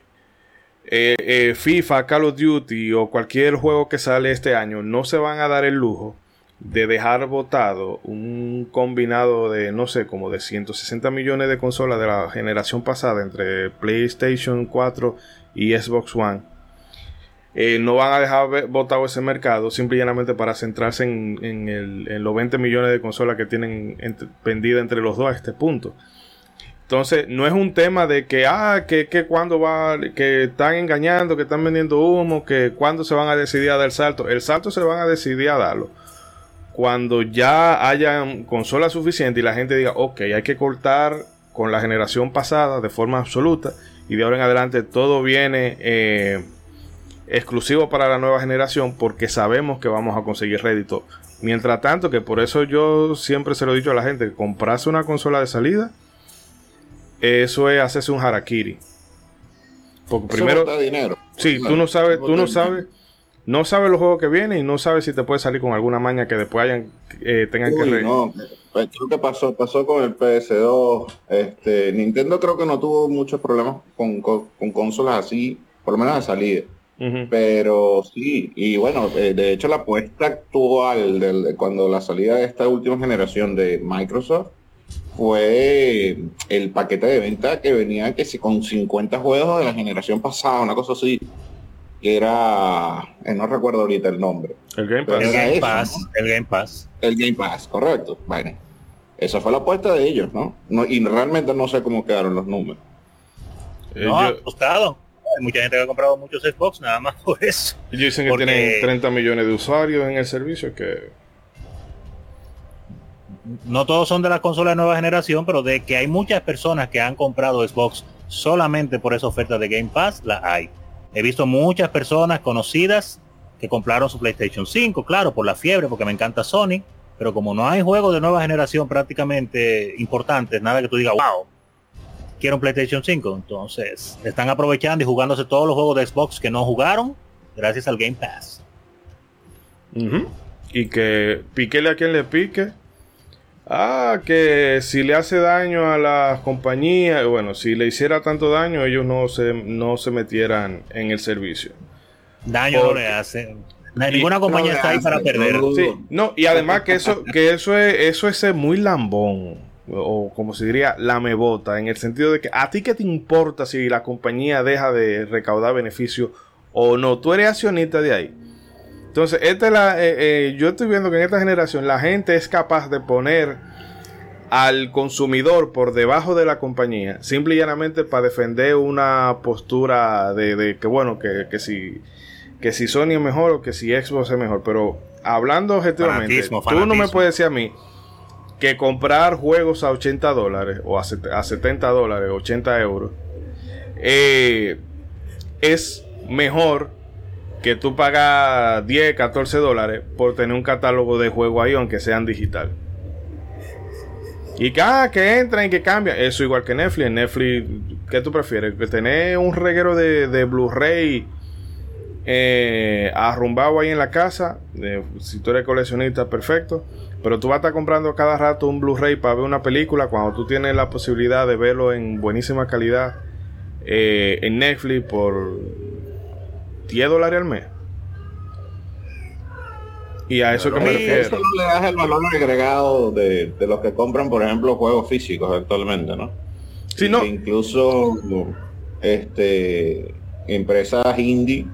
eh, eh, FIFA, Call of Duty o cualquier juego que sale este año no se van a dar el lujo de dejar votado un combinado de, no sé, como de 160 millones de consolas de la generación pasada entre PlayStation 4 y Xbox One. Eh, no van a dejar votado ese mercado simple y llanamente para centrarse en, los 20 millones de consolas que tienen vendidas entre los dos a este punto. Entonces, no es un tema de que, ah, que, que cuando va, que están engañando, que están vendiendo humo, que cuando se van a decidir a dar el salto. El salto se van a decidir a darlo. Cuando ya hayan consolas suficientes y la gente diga, ok, hay que cortar con la generación pasada de forma absoluta y de ahora en adelante todo viene eh, exclusivo para la nueva generación porque sabemos que vamos a conseguir rédito. Mientras tanto, que por eso yo siempre se lo he dicho a la gente, comprarse una consola de salida, eso es hacerse un harakiri. Porque Eso primero, dinero. sí, tú no sabes, tú no sabes, no sabes los juegos que vienen y no sabes si te puede salir con alguna maña que después hayan, eh, tengan que re- no, pues, creo que pasó, pasó con el PS2. Este, Nintendo creo que no tuvo muchos problemas con, con- con consolas así, por lo menos de salida. Pero sí, y bueno, eh, de hecho la apuesta actual del- cuando la salida de esta última generación de Microsoft fue el paquete de venta que venía que si con 50 juegos de la generación pasada, una cosa así, que era, eh, no recuerdo ahorita el nombre, El Game Pass. El Game eso, Pass, el Game Pass. el Game Pass, correcto. Bueno, esa fue la apuesta de ellos, ¿no? no y realmente no sé cómo quedaron los números. Eh, No, ha yo- costado. Hay mucha gente que ha comprado muchos Xbox nada más por eso. ellos dicen que porque- tienen 30 millones de usuarios en el servicio que No todos son de la consola de nueva generación, pero de que hay muchas personas que han comprado Xbox solamente por esa oferta de Game Pass, la hay. He visto muchas personas conocidas que compraron su PlayStation 5, claro, por la fiebre, porque me encanta Sony, pero como no hay juegos de nueva generación prácticamente importantes, nada que tú digas, wow, quiero un PlayStation 5, entonces están aprovechando y jugándose todos los juegos de Xbox que no jugaron gracias al Game Pass. Y que piquele a quien le pique. Ah, que si le hace daño a las compañías, bueno, si le hiciera tanto daño, ellos no se, no se metieran en el servicio. Daño no le hace. Ninguna compañía no está ahí para perder. Sí, no, y además que eso, que eso es, eso es ser muy lambón, o como se diría, lamebota, en el sentido de que a ti qué te importa si la compañía deja de recaudar beneficios o no, tú eres accionista de ahí. Entonces, esta es la, eh, eh, yo estoy viendo que en esta generación la gente es capaz de poner al consumidor por debajo de la compañía, simple y llanamente para defender una postura de, de que bueno, que, que si que si Sony es mejor o que si Xbox es mejor, pero hablando objetivamente, Fanatismo, tú no me puedes decir a mí que comprar juegos a 80 dólares o a, set- a 70 dólares, 80 euros, eh, es mejor que tú pagas 10, 14 dólares por tener un catálogo de juegos ahí, aunque sean digital. Y que, ah, que entran y que cambian. Eso igual que Netflix. Netflix, ¿qué tú prefieres? Que tener un reguero de, de Blu-ray eh, arrumbado ahí en la casa. eh, si tú eres coleccionista, perfecto. Pero tú vas a estar comprando cada rato un Blu-ray para ver una película cuando tú tienes la posibilidad de verlo en buenísima calidad eh, en Netflix por 10 dólares al mes. Y a eso que me refiero. eso no le das el valor agregado de, de los que compran, por ejemplo, juegos físicos actualmente, ¿no? Sí, no. Incluso este empresas indie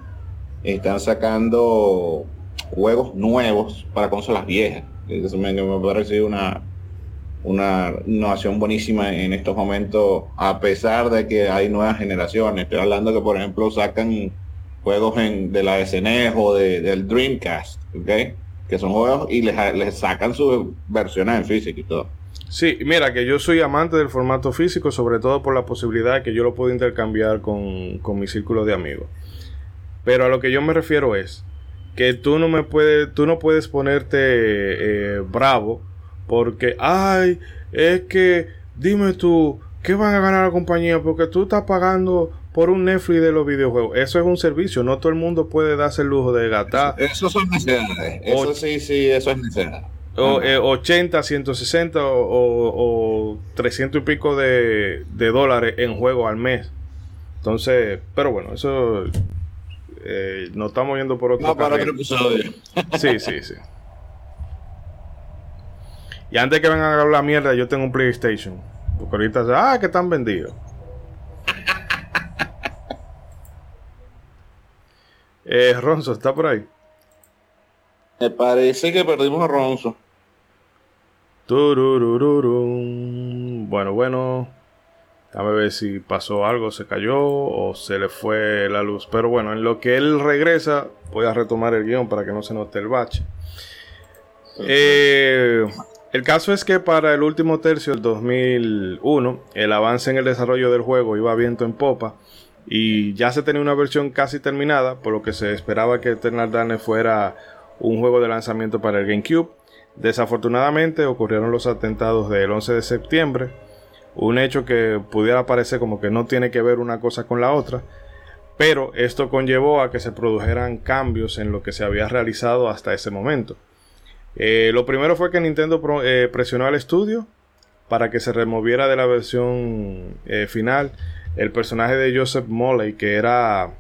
están sacando juegos nuevos para consolas viejas. Eso me, me parece una una innovación buenísima en estos momentos, a pesar de que hay nuevas generaciones. Estoy hablando que, por ejemplo, sacan juegos en, de la SNES o de- del Dreamcast, ¿ok? Que son juegos y les, les sacan sus versiones en físico y todo. Sí, mira que yo soy amante del formato físico, sobre todo por la posibilidad de que yo lo puedo intercambiar con, con mi círculo de amigos. Pero a lo que yo me refiero es que tú no me puedes, tú no puedes ponerte eh, bravo porque, ay, es que dime tú, ¿qué van a ganar la compañía? Porque tú estás pagando por un Netflix de los videojuegos. Eso es un servicio, no todo el mundo puede darse el lujo de gastar Eso son necesidades. Eso O- sí, sí, eso es necesidad. o, eh, 80, 160 o, o, o 300 y pico de, de dólares en juego al mes. Entonces, pero bueno, eso eh, nos estamos yendo por otro No, para otro episodio. *laughs* Sí, sí, sí. Y antes que vengan a hablar mierda, yo tengo un PlayStation. Porque ahorita, ah, que están vendidos. *laughs* eh, Ronzo, ¿está por ahí? Me parece que perdimos a Ronzo. Bueno, bueno. Déjame ver si pasó algo, se cayó o se le fue la luz. Pero bueno, en lo que él regresa, voy a retomar el guion para que no se note el bache. Eh, el caso es que para el último tercio del 2001, el avance en el desarrollo del juego iba viento en popa y ya se tenía una versión casi terminada, por lo que se esperaba que Eternal Darkness fuera un juego de lanzamiento para el GameCube. Desafortunadamente ocurrieron los atentados del 11 de septiembre, un hecho que pudiera parecer como que no tiene que ver una cosa con la otra, pero esto conllevó a que se produjeran cambios en lo que se había realizado hasta ese momento. Eh, lo primero fue que Nintendo eh, presionó al estudio para que se removiera de la versión eh, final el personaje de Joseph Moley, que era...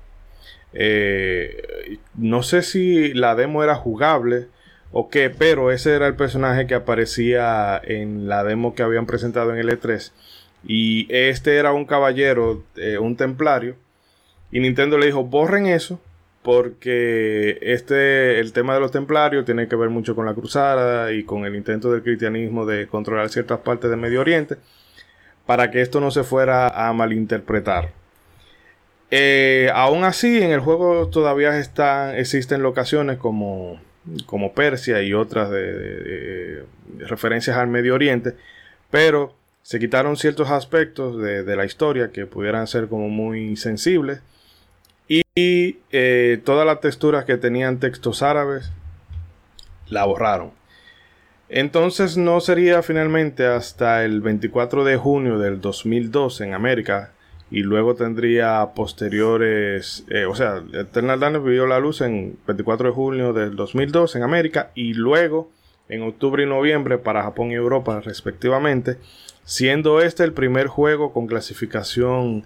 no sé si la demo era jugable o qué, pero ese era el personaje que aparecía en la demo que habían presentado en el E3. Y este era un caballero, eh, un templario. Y Nintendo le dijo, borren eso. Porque este, el tema de los templarios tiene que ver mucho con la cruzada y con el intento del cristianismo de controlar ciertas partes de Medio Oriente. Para que esto no se fuera a malinterpretar. Eh, aún así, en el juego todavía están, existen locaciones como, como Persia y otras de, referencias al Medio Oriente. Pero se quitaron ciertos aspectos de, de la historia que pudieran ser como muy sensibles. Y eh, todas las texturas que tenían textos árabes la borraron. Entonces no sería finalmente hasta el 24 de junio del 2002 en América y luego tendría posteriores, eh, o sea, Eternal Darkness vio la luz en 24 de junio del 2002 en América y luego en octubre y noviembre para Japón y Europa respectivamente, siendo este el primer juego con clasificación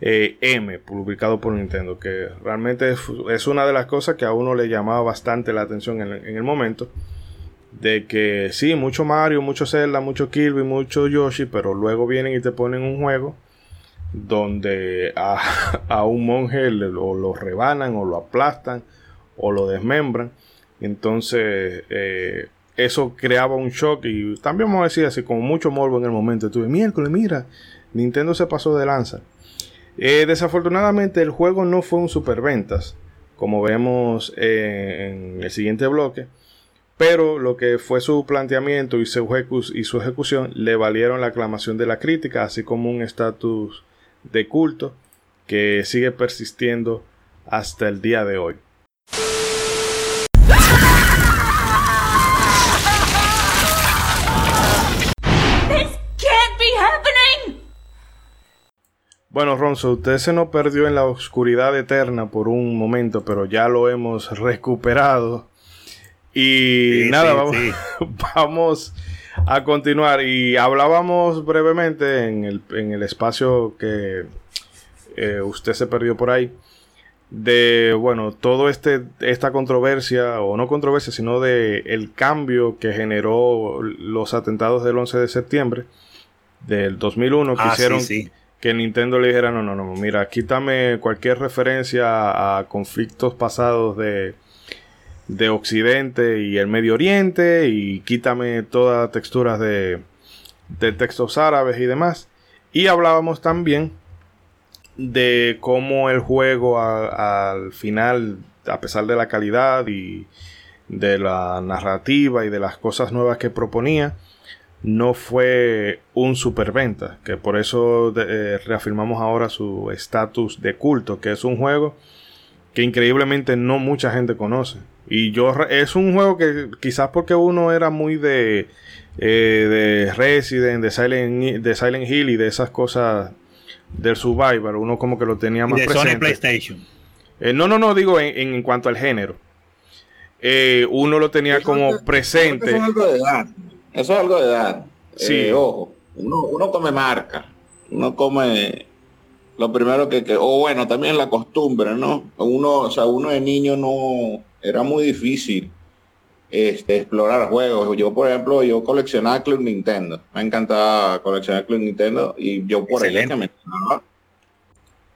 eh, M publicado por Nintendo, que realmente es, una de las cosas que a uno le llamaba bastante la atención en, en el momento de que sí, mucho Mario, mucho Zelda, mucho Kirby, mucho Yoshi, pero luego vienen y te ponen un juego donde a, *laughs* a un monje lo rebanan o lo aplastan o lo desmembran. Entonces, eh, eso creaba un shock y también vamos a decir así, como mucho morbo en el momento. Tuve miércoles, mira, Nintendo se pasó de lanza. Eh, desafortunadamente, el juego no fue un superventas, como vemos en el siguiente bloque. Pero lo que fue su planteamiento y su, y su ejecución le valieron la aclamación de la crítica, así como un estatus de culto que sigue persistiendo hasta el día de hoy. This can't be happening! Bueno, Ronzo, usted se nos perdió en la oscuridad eterna por un momento, pero ya lo hemos recuperado. Y Sí, nada, sí, vamos, sí. *laughs* vamos a continuar. Y hablábamos brevemente en el, en el espacio que eh, usted se perdió por ahí. De, bueno, todo este, esta controversia, o no controversia, sino de el cambio que generó los atentados del 11 de septiembre del 2001, que Ah, hicieron sí, sí. que Nintendo le dijera, no, no, no, mira, quítame cualquier referencia a conflictos pasados de, de Occidente y el Medio Oriente y quítame todas texturas de, de textos árabes y demás. Y hablábamos también de cómo el juego al final, a pesar de la calidad y de la narrativa y de las cosas nuevas que proponía, no fue un superventa, que por eso eh, reafirmamos ahora su estatus de culto, que es un juego que increíblemente no mucha gente conoce. Y yo re- es un juego que quizás porque uno era muy de, eh, de Resident, de Silent, de Silent Hill y de esas cosas del Survivor, uno como que lo tenía Y más de Sony presente. PlayStation. Eh, no, no, no, digo en, en cuanto al género. Eh, uno lo tenía Eso como es- presente. Eso es algo de edad. Eso es algo de edad. Sí. Eh, ojo, uno, uno come marca. Uno come lo primero que, que, o bueno, también la costumbre, ¿no? Uno, o sea, uno de niño no, era muy difícil este, explorar juegos. Yo, por ejemplo, yo coleccionaba Club Nintendo. Me encantaba coleccionar Club Nintendo y yo por ahí es que me enteraba,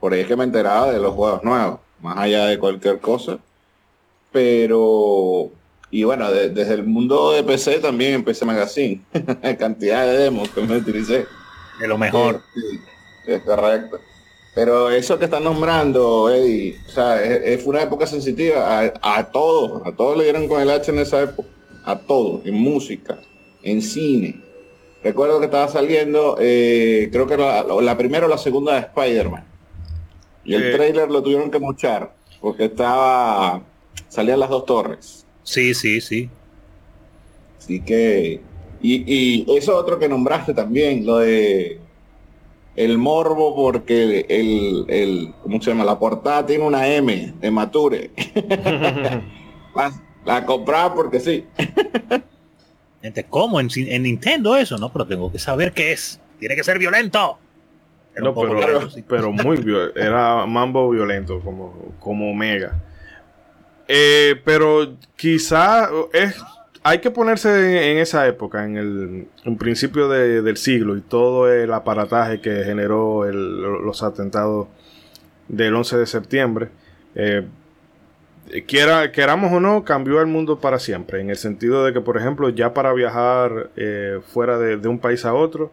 por ahí es que me enteraba de los juegos nuevos, más allá de cualquier cosa. Pero, y bueno, de- desde el mundo de PC también empecé Magazine. *laughs* Cantidad de demos que me utilicé. De lo mejor. Sí, sí, es correcto. Pero eso que están nombrando, Eddie, o sea, es- una época sensitiva a, a todos, a todos le dieron con el H en esa época, a todos, en música, en cine. Recuerdo que estaba saliendo, eh, creo que la, la primera o la segunda de Spider-Man. Y el Eh. trailer lo tuvieron que mochar, porque estaba, salían las dos torres. Sí, sí, sí. Así que, y, y eso otro que nombraste también, lo de el morbo porque el, el, ¿cómo se llama? La portada tiene una M de Mature. *laughs* la, la compraba porque sí. Gente, ¿cómo? En, en Nintendo eso, ¿no? Pero tengo que saber qué es. Tiene que ser violento. Era No, pero, violento, sí. pero muy viol- era mambo violento como, como Mega. Eh, pero quizá es hay que ponerse en, esa época, en el principio de- del siglo y todo el aparataje que generó los atentados del 11 de septiembre. Eh, quiera, queramos o no, cambió el mundo para siempre. En el sentido de que, por ejemplo, ya para viajar eh, fuera de un país a otro,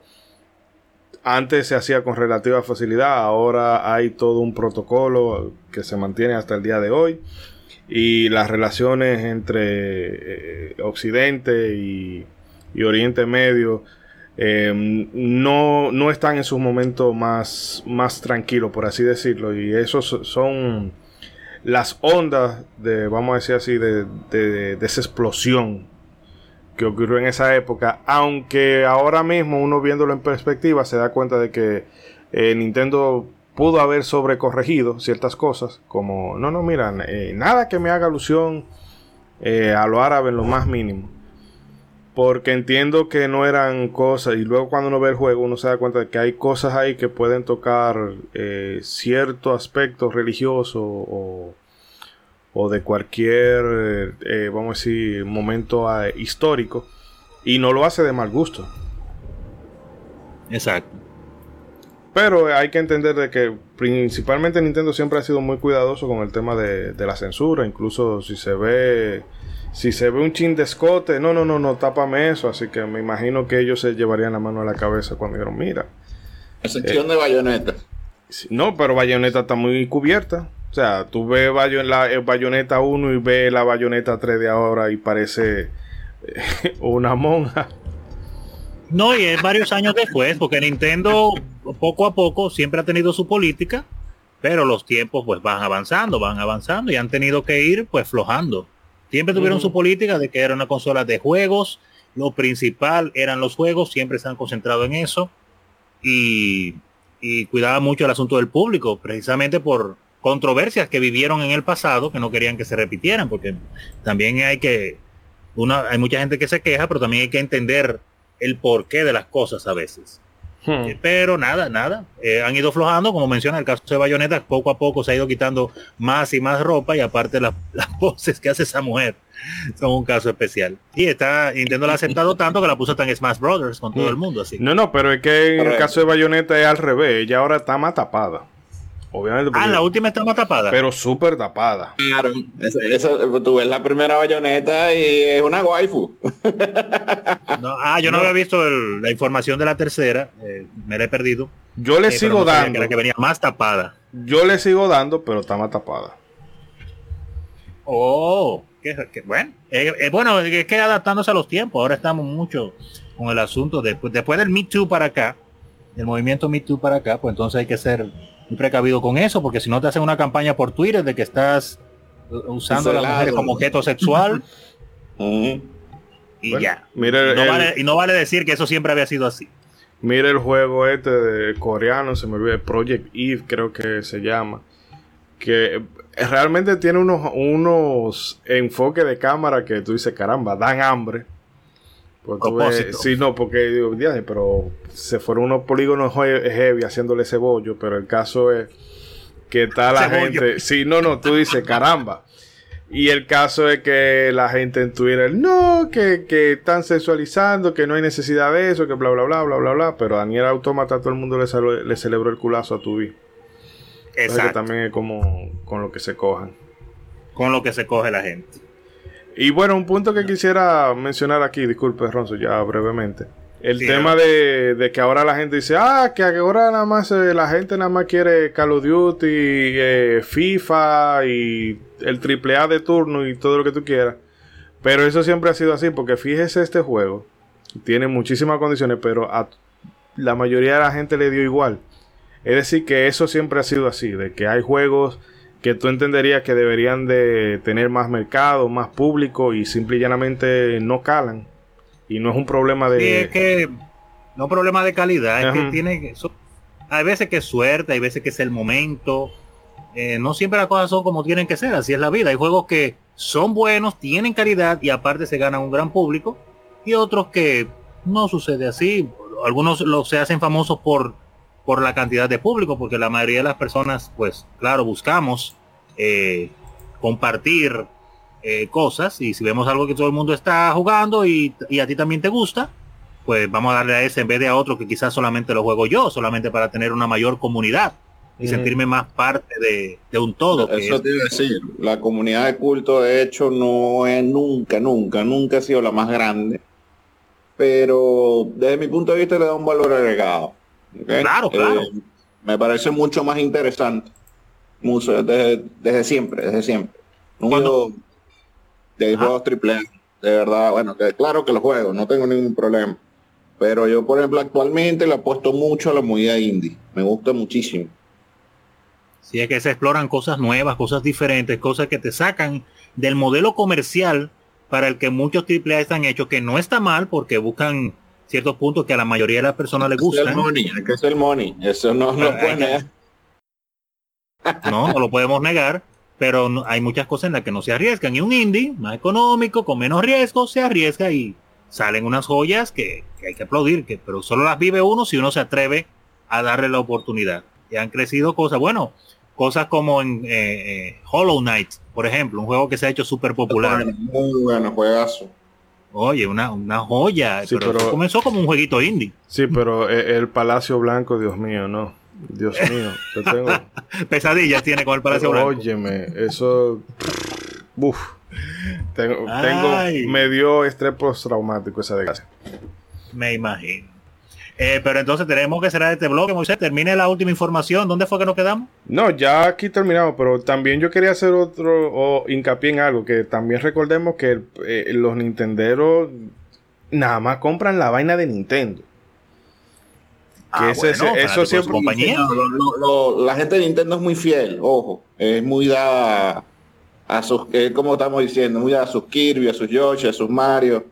antes se hacía con relativa facilidad, ahora hay todo un protocolo que se mantiene hasta el día de hoy. Y las relaciones entre eh, Occidente y, y Oriente Medio eh, no, no están en sus momentos más, más tranquilos, por así decirlo. Y esos son las ondas de, vamos a decir así, de, de- de esa explosión que ocurrió en esa época. Aunque ahora mismo uno viéndolo en perspectiva se da cuenta de que eh, Nintendo pudo haber sobrecorregido ciertas cosas. Como, no, no, mira, eh, nada que me haga alusión eh, a lo árabe en lo más mínimo. Porque entiendo que no eran cosas, y luego cuando uno ve el juego uno se da cuenta de que hay cosas ahí que pueden tocar eh, cierto aspecto religioso o, o de cualquier, eh, vamos a decir, momento eh, histórico, y no lo hace de mal gusto. Exacto. Pero hay que entender de que principalmente Nintendo siempre ha sido muy cuidadoso con el tema de, de la censura. Incluso si se ve si se ve un chin de escote, no, no, no, no, tápame eso. Así que me imagino que ellos se llevarían la mano a la cabeza cuando dijeron, mira. Excepción de bayoneta. No, pero Bayonetta está muy cubierta. O sea, tú ves Bayo- la, eh, Bayonetta 1 y ves la Bayonetta 3 de ahora y parece eh, *laughs* una monja. No, y es varios años después, porque Nintendo poco a poco siempre ha tenido su política, pero los tiempos pues van avanzando, van avanzando y han tenido que ir pues flojando. Siempre tuvieron su política de que era una consola de juegos, lo principal eran los juegos, siempre se han concentrado en eso y, y cuidaba mucho el asunto del público, precisamente por controversias que vivieron en el pasado que no querían que se repitieran, porque también hay que, una, hay mucha gente que se queja, pero también hay que entender el porqué de las cosas a veces. Hmm. Eh, Pero nada, nada. Eh, han ido flojando, como menciona el caso de Bayonetta, poco a poco se ha ido quitando más y más ropa y aparte las, *laughs* las poses que hace esa mujer son un caso especial. Y está, Nintendo la ha aceptado tanto que la puso tan Smash Brothers con todo el mundo así. No, no, pero es que en el caso de Bayonetta es al revés. Ella ahora está más tapada. Obviamente, Ah, la última está más tapada. pero súper tapada. Claro, esa- esa- tú ves la primera bayoneta y es una waifu. *laughs* No, ah, yo no, había visto el- la información de la tercera. eh, me la he perdido. Yo le Eh, sigo no dando. Que, era que venía más tapada. Yo le sigo dando, pero está más tapada. Oh, qué, qué bueno. Eh, eh, bueno, es que adaptándose a los tiempos. Ahora estamos mucho con el asunto de, después del Me Too para acá, del movimiento Me Too para acá, pues entonces hay que ser muy precavido con eso, porque si no te hacen una campaña por Twitter de que estás usando a las mujeres como objeto sexual *laughs* y Bueno, ya. mire y, no el- vale, y no vale decir que eso siempre había sido así. Mira el juego este de coreano, se me olvida, Project Eve creo que se llama. Que realmente tiene unos, unos enfoques de cámara que tú dices, caramba, dan hambre. Pues tú ves- Propósito. sí, no, porque digo, "Diaje, pero se fueron unos polígonos he- heavy haciéndole cebollo, pero el caso es que está la *laughs* Cebollo. gente. Sí, no, no, tú dices, caramba. Y el caso es que la gente en Twitter, no, que, que están sexualizando, que no hay necesidad de eso, que bla, bla, bla, bla, bla, bla. Pero a Daniel Automata todo el mundo le, le celebró el culazo a tu vi. Entonces que Exacto. también es como con lo que se cojan. Con lo que se coge la gente. Y bueno, un punto que quisiera mencionar aquí, disculpe Ronzo, ya brevemente. El Sí, tema de, de que ahora la gente dice, ah, que ahora nada más eh, la gente nada más quiere Call of Duty, eh, FIFA y el AAA de turno y todo lo que tú quieras. Pero eso siempre ha sido así, porque fíjese este juego, tiene muchísimas condiciones, pero a la mayoría de la gente le dio igual. Es decir, que eso siempre ha sido así, de que hay juegos que tú entenderías que deberían de tener más mercado, más público y simple y llanamente no calan. Y no es un problema de... Sí, es que no problema de calidad, es que tiene hay veces que es suerte, hay veces que es el momento. eh, no siempre las cosas son como tienen que ser, así es la vida. Hay juegos que son buenos, tienen calidad y aparte se ganan un gran público y otros que no sucede así. Algunos lo, se hacen famosos por por la cantidad de público, porque la mayoría de las personas, pues claro, buscamos eh, compartir eh, cosas y si vemos algo que todo el mundo está jugando y, y a ti también te gusta, pues vamos a darle a ese en vez de a otro que quizás solamente lo juego yo, solamente para tener una mayor comunidad y sentirme más parte de, de un todo. que Eso es- te iba a decir. La comunidad de culto, de hecho, no es nunca, nunca, nunca ha sido la más grande. Pero desde mi punto de vista le da un valor agregado. Claro, claro. Eh, me parece mucho más interesante. Mucho, desde, desde siempre, desde siempre. Cuando- juego de Ajá. juegos triple A, de verdad, bueno, que claro que los juego, no tengo ningún problema. Pero yo, por ejemplo, actualmente le apuesto mucho a la movida indie. Me gusta muchísimo. Si es que se exploran cosas nuevas, cosas diferentes, cosas que te sacan del modelo comercial para el que muchos AAA están hechos, que no está mal porque buscan ciertos puntos que a la mayoría de las personas les Es el gustan. money, es que es el money. Eso no, hay puede negar. *laughs* No, no lo podemos negar, pero no- hay muchas cosas en las que no se arriesgan. Y un indie más económico, con menos riesgo, se arriesga y salen unas joyas que, que hay que aplaudir, que, pero solo las vive uno si uno se atreve a darle la oportunidad. Y han crecido cosas, bueno, cosas como en eh, eh, Hollow Knight, por ejemplo, un juego que se ha hecho súper popular. Muy bueno, juegazo. Oye, una, una joya, Sí, pero, pero- comenzó como un jueguito indie. Sí, pero e- el Palacio Blanco, Dios mío, no. Dios mío, yo tengo... *laughs* Pesadillas tiene con el Palacio Blanco. Óyeme, eso... Uf. Tengo, tengo- me dio estrés postraumático esa desgracia. Me imagino. Eh, pero entonces tenemos que cerrar este bloque, Moisés. Termine la última información. ¿Dónde fue que nos quedamos? No, ya aquí terminamos, pero también yo quería hacer otro o hincapié en algo, que también recordemos que eh, los Nintenderos nada más compran la vaina de Nintendo. Que Ah, ese- bueno, ese- fanático eso siempre... compañía. No, lo- lo- lo- la gente de Nintendo es muy fiel, ojo. Es muy dada a sus, eh, como estamos diciendo, muy dada a sus Kirby, a sus Yoshi, a sus Mario.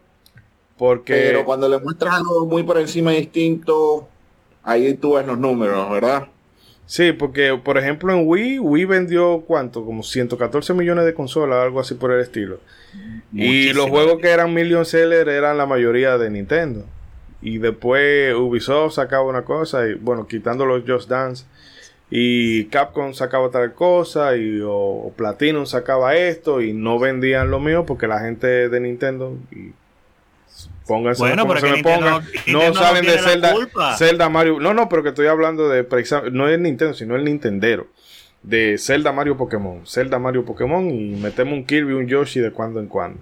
Porque... Pero cuando le muestras algo muy por encima distinto, ahí tú ves los números, ¿verdad? Sí, porque por ejemplo en Wii, Wii vendió cuánto, como 114 millones de consolas, algo así por el estilo. Y los juegos que eran million seller eran la mayoría de Nintendo. Y después Ubisoft sacaba una cosa y bueno, quitando los Just Dance. Y Capcom sacaba tal cosa y o, o Platinum sacaba esto y no vendían lo mío porque la gente de Nintendo y pónganse Bueno, pero que me Nintendo no- no Nintendo no salen de Zelda, Mario, no, no, pero que estoy hablando de no es Nintendo, sino el Nintendero. de Zelda Mario Pokémon. Zelda Mario Pokémon y metemos un Kirby, un Yoshi de cuando en cuando.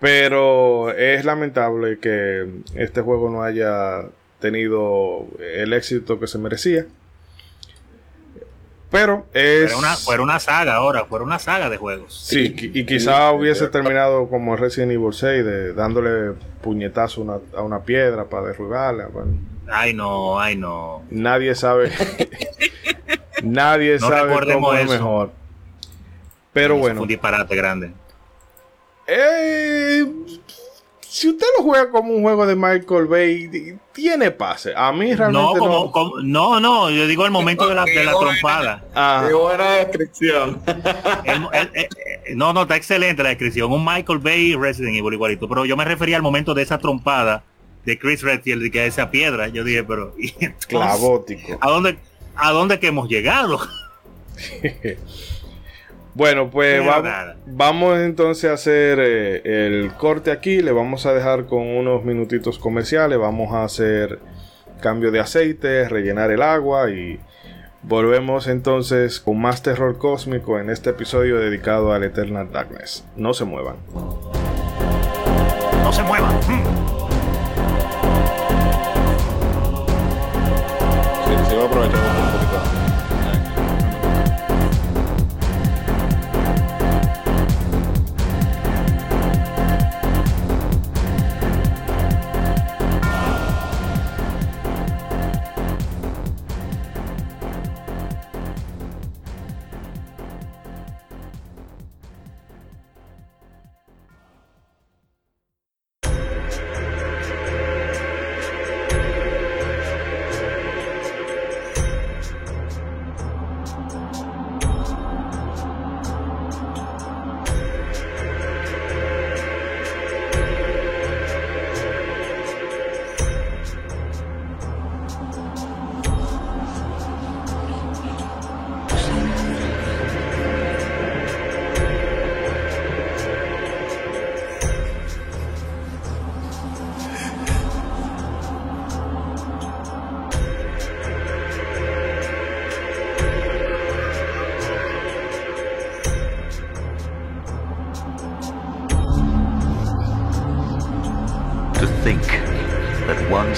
Pero es lamentable que este juego no haya tenido el éxito que se merecía. Pero es. Fuera una, fuera una saga ahora, fuera una saga de juegos. Sí, y quizá hubiese terminado como Resident Evil 6, de dándole puñetazo una- a una piedra para derribarla. Bueno, Ay, no, ay, no. nadie sabe. *laughs* nadie No sabe cómo es mejor. Pero bueno. fue un disparate grande. Eh, si usted lo juega como un juego de Michael Bay, tiene pase. A mí No, realmente no. como, como- no, no, yo digo el momento de la, de la *laughs* trompada. Ah, Qué buena descripción. El- el- el- el- no, no, está excelente la descripción. Un Michael Bay Resident Evil igualito. Pero yo me refería al momento de esa trompada de Chris Redfield y que esa piedra. Yo dije, pero *laughs* ¿y entonces, clavótico. ¿a dónde, a dónde que hemos llegado? *laughs* Bueno, pues va- vamos entonces a hacer eh, el corte aquí. Le vamos a dejar con unos minutitos comerciales. Vamos a hacer cambio de aceite, rellenar el agua y volvemos entonces con más terror cósmico en este episodio dedicado al Eternal Darkness. No se muevan. No se muevan. Mm.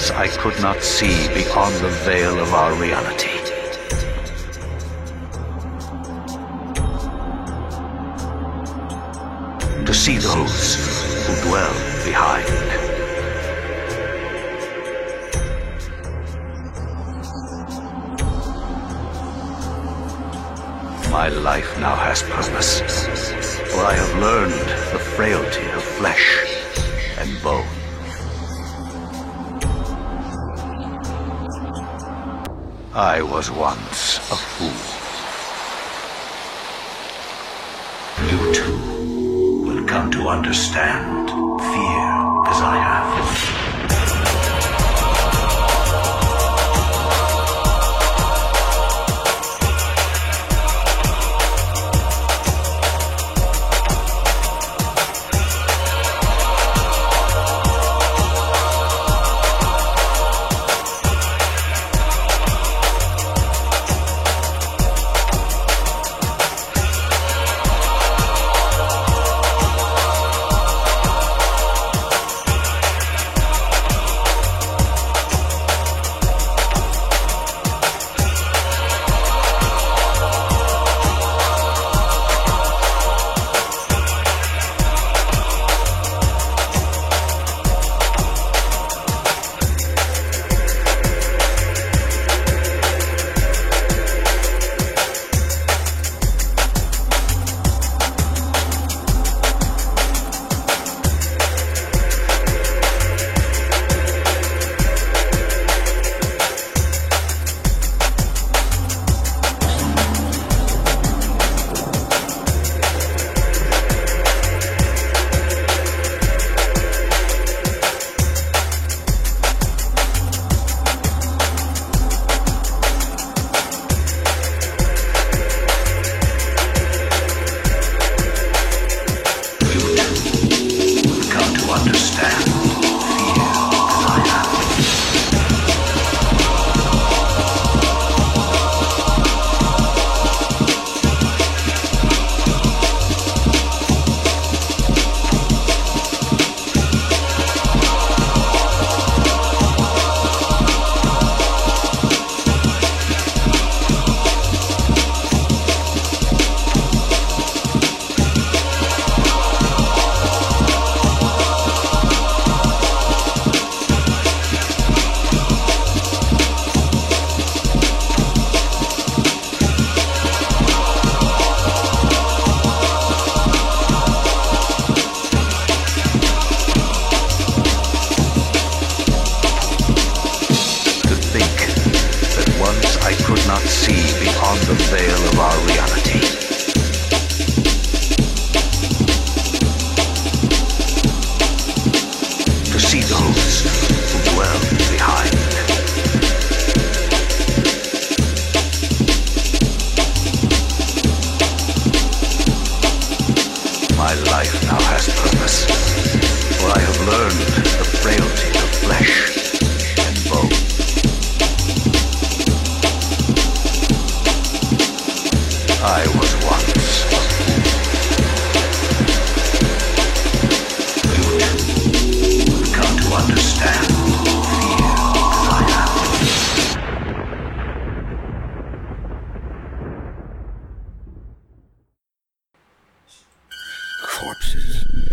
Once I could not see beyond the veil of our reality.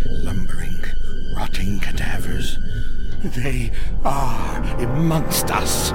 Lumbering, rotting cadavers. They are amongst us.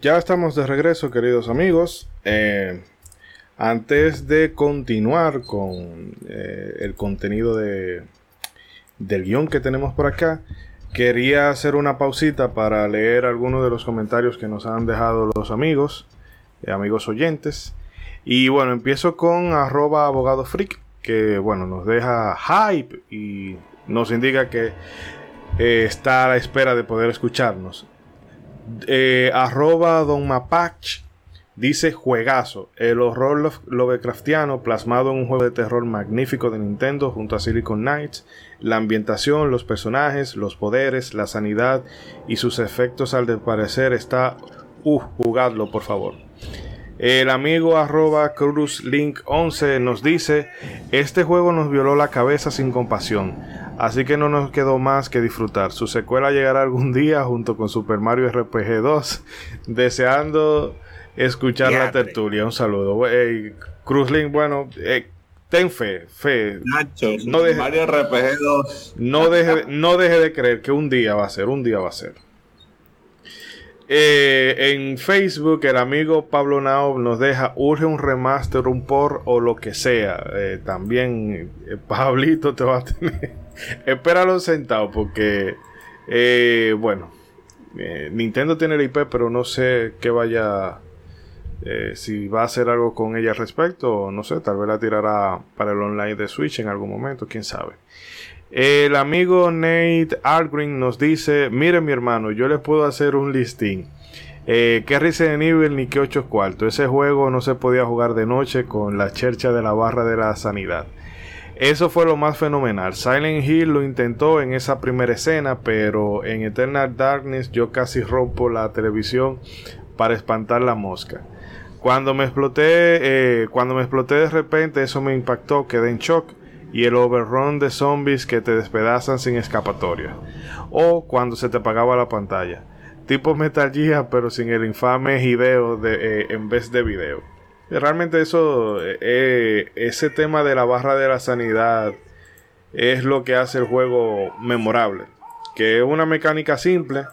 Ya estamos de regreso, queridos amigos. Eh, antes de continuar con eh, el contenido de, del guion que tenemos por acá, quería hacer una pausita para leer algunos de los comentarios que nos han dejado los amigos, eh, amigos oyentes. Y bueno, empiezo con arroba abogado freak, que bueno, nos deja hype y nos indica que está a la espera de poder escucharnos. Eh, arroba Don Mapach dice juegazo, el horror love- Lovecraftiano plasmado en un juego de terror magnífico de Nintendo junto a Silicon Knights, la ambientación, los personajes, los poderes, la sanidad y sus efectos al parecer está... Uh, jugadlo por favor. El amigo arroba cruzlink11 nos dice, este juego nos violó la cabeza sin compasión, así que no nos quedó más que disfrutar. Su secuela llegará algún día junto con Super Mario RPG 2, *laughs* deseando escuchar la tertulia. Un saludo. Hey, Cruzlink, bueno, eh, ten fe, fe. Nacho, No deje- Mario RPG 2. No deje, no deje de creer que un día va a ser, un día va a ser. Eh, en Facebook, el amigo Pablo Nao nos deja urge un remaster, un por o lo que sea. Eh, también, eh, Pablito te va a tener. *laughs* Espéralo sentado, porque, eh, bueno, Nintendo tiene el IP, pero no sé qué vaya. si va a hacer algo con ella al respecto, no sé, tal vez la tirará para el online de Switch en algún momento, quién sabe. El amigo Nate Argreen nos dice: Mire, mi hermano, yo les puedo hacer un listing. Eh, que Resident Evil ni que 8 cuartos. Ese juego no se podía jugar de noche con la chercha de la barra de la sanidad. Eso fue lo más fenomenal. Silent Hill lo intentó en esa primera escena, pero en Eternal Darkness yo casi rompo la televisión para espantar la mosca. Cuando me exploté, eh, cuando me exploté de repente, eso me impactó, quedé en shock. Y el overrun de zombies que te despedazan sin escapatoria. O cuando se te apagaba la pantalla. Tipo Metal Gear, pero sin el infame Hideo de, eh, en vez de video. Realmente eso, eh, eh, ese tema de la barra de la sanidad es lo que hace el juego memorable. Que es una mecánica simple.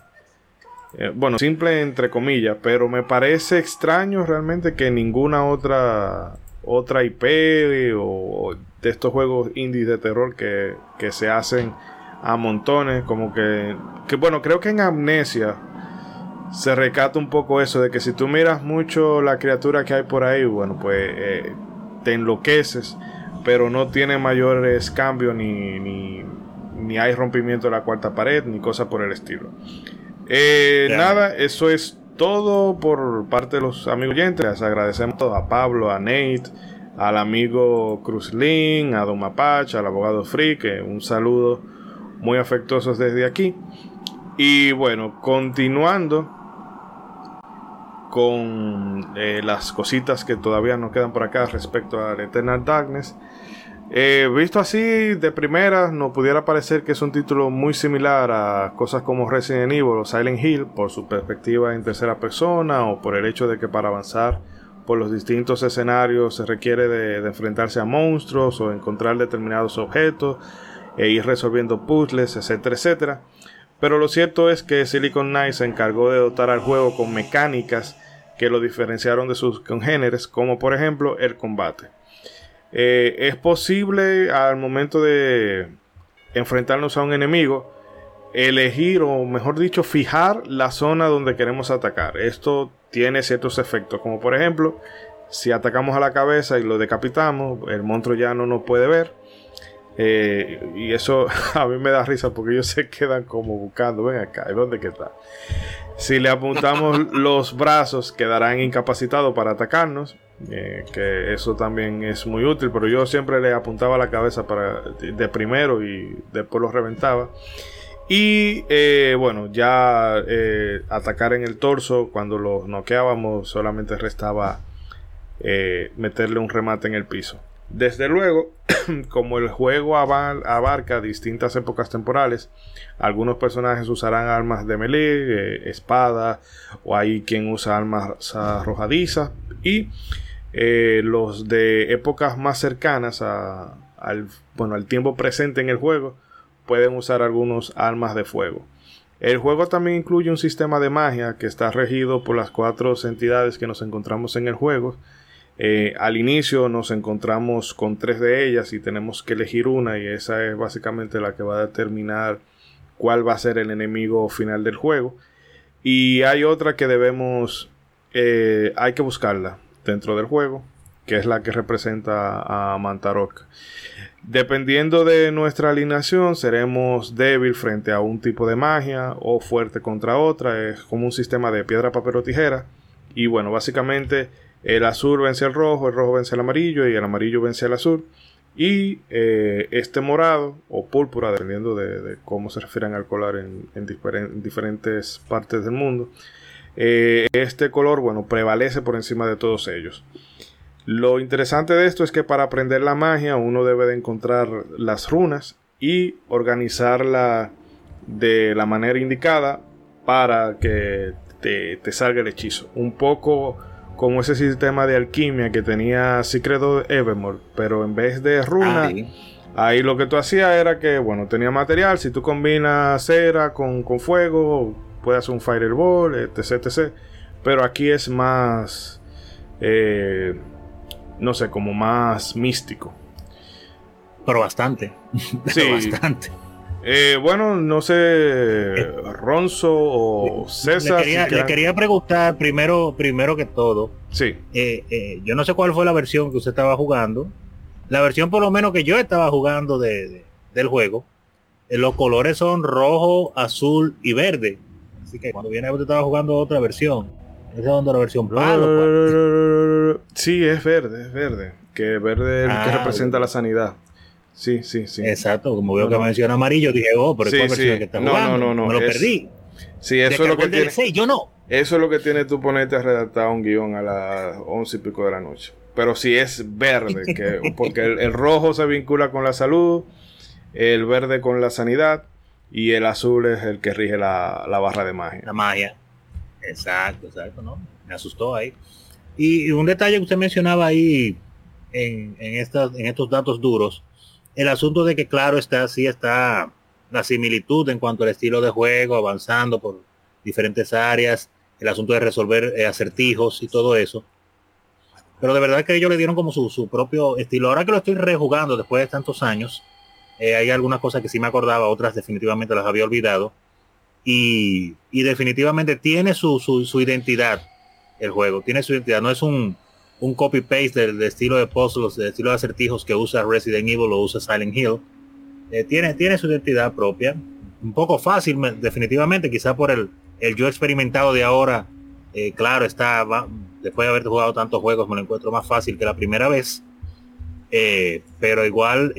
bueno, simple entre comillas, pero me parece extraño realmente que ninguna otra otra IP o de estos juegos indie de terror que, que se hacen a montones, como que, que bueno, creo que en Amnesia se recata un poco eso de que si tú miras mucho la criatura que hay por ahí, bueno, pues eh, te enloqueces, pero no tiene mayores cambios ni, ni, ni hay rompimiento de la cuarta pared, ni cosa por el estilo. Eh, nada, eso es todo por parte de los amigos oyentes. Les agradecemos a Pablo, a Nate, al amigo Cruzlin, a Don Mapache, al abogado Free, un saludo muy afectuosos desde aquí. Y bueno, continuando con eh, las cositas que todavía nos quedan por acá respecto al Eternal Darkness. Eh, visto así de primera, nos pudiera parecer que es un título muy similar a cosas como Resident Evil o Silent Hill por su perspectiva en tercera persona o por el hecho de que para avanzar por los distintos escenarios se requiere de, de enfrentarse a monstruos o encontrar determinados objetos e ir resolviendo puzzles, etcétera, etcétera. Pero lo cierto es que Silicon Knights se encargó de dotar al juego con mecánicas que lo diferenciaron de sus congéneres, como por ejemplo el combate. Eh, es posible al momento de enfrentarnos a un enemigo elegir o mejor dicho fijar la zona donde queremos atacar. Esto tiene ciertos efectos, como por ejemplo si atacamos a la cabeza y lo decapitamos, el monstruo ya no nos puede ver. Eh, y eso *laughs* a mí me da risa porque ellos se quedan como buscando, ven acá, ¿dónde que está? Si le apuntamos *laughs* los brazos, quedarán incapacitados para atacarnos. Eh, que eso también es muy útil, pero yo siempre le apuntaba la cabeza para, de primero y después lo reventaba. Y eh, bueno, ya eh, atacar en el torso, cuando lo noqueábamos, solamente restaba meterle un remate en el piso. Desde luego, *clears throat* como el juego aba- abarca distintas épocas temporales, algunos personajes usarán armas de melee, espada, o hay quien usa armas arrojadizas, y eh, los de épocas más cercanas a- al, bueno, al tiempo presente en el juego pueden usar algunos armas de fuego. El juego también incluye un sistema de magia que está regido por las cuatro entidades que nos encontramos en el juego. Eh, al inicio nos encontramos con tres de ellas y tenemos que elegir una y esa es básicamente la que va a determinar cuál va a ser el enemigo final del juego. Y hay otra que debemos, eh, hay que buscarla dentro del juego, que es la que representa a Mantarok. Dependiendo de nuestra alineación, seremos débil frente a un tipo de magia o fuerte contra otra. Es como un sistema de piedra, papel o tijera. Y bueno, básicamente el azul vence al rojo, el rojo vence al amarillo y el amarillo vence al azul. Y eh, este morado o púrpura, dependiendo de, cómo se refieran al color en diferentes partes del mundo, eh, este color, bueno, prevalece por encima de todos ellos. Lo interesante de esto es que para aprender la magia uno debe de encontrar las runas y organizarla de la manera indicada para que te, te salga el hechizo. Un poco como ese sistema de alquimia que tenía Secret of Evermore, pero en vez de runas, Ahí. ahí lo que tú hacías era que, bueno, tenía material, si tú combinas cera con, con fuego, puedes hacer un fireball, etc, etc. Pero aquí es más, eh, no sé, como más místico. Pero bastante. *laughs* Sí. bastante. Eh, bueno, no sé, Ronzo o César. le, quería, si le quieran- quería preguntar primero, primero que todo. Sí. eh, eh, yo no sé cuál fue la versión que usted estaba jugando. La versión por lo menos que yo estaba jugando de, de- del juego. eh, los colores son rojo, azul y verde. Así que cuando viene usted estaba jugando otra versión. Esa es donde la versión palo, pues. Sí, es verde, es verde. Que verde es el que Ah, representa la sanidad. Sí, sí, sí. Exacto, como veo No, que no. menciona amarillo, dije, oh, pero Sí, ¿cuál versión sí. es que está No, jugando? no, no, no, Me lo es- perdí. Sí, eso es lo que tiene. DLC, yo no. Eso es lo que tiene tú ponerte a redactar un guion a las once y pico de la noche. Pero si es verde, que, *laughs* porque el, el rojo se vincula con la salud, el verde con la sanidad y el azul es el que rige la, la barra de magia. La magia. Exacto, exacto, ¿no? Me asustó ahí. Y, un detalle que usted mencionaba ahí en, en, estas, en estos datos duros, el asunto de que claro está, sí está la similitud en cuanto al estilo de juego, avanzando por diferentes áreas, el asunto de resolver eh, acertijos y todo eso. Pero de verdad que ellos le dieron como su, su propio estilo. Ahora que lo estoy rejugando después de tantos años, eh, hay algunas cosas que sí me acordaba, otras definitivamente las había olvidado. Y, y definitivamente tiene su, su, identidad el juego, tiene su identidad, no es un, un copy-paste del, estilo de puzzles, del estilo de acertijos que usa Resident Evil o usa Silent Hill. Eh, tiene, tiene su identidad propia, un poco fácil me- definitivamente, quizá por el, el yo experimentado de ahora, eh, claro, está, después de haber jugado tantos juegos me lo encuentro más fácil que la primera vez, pero igual,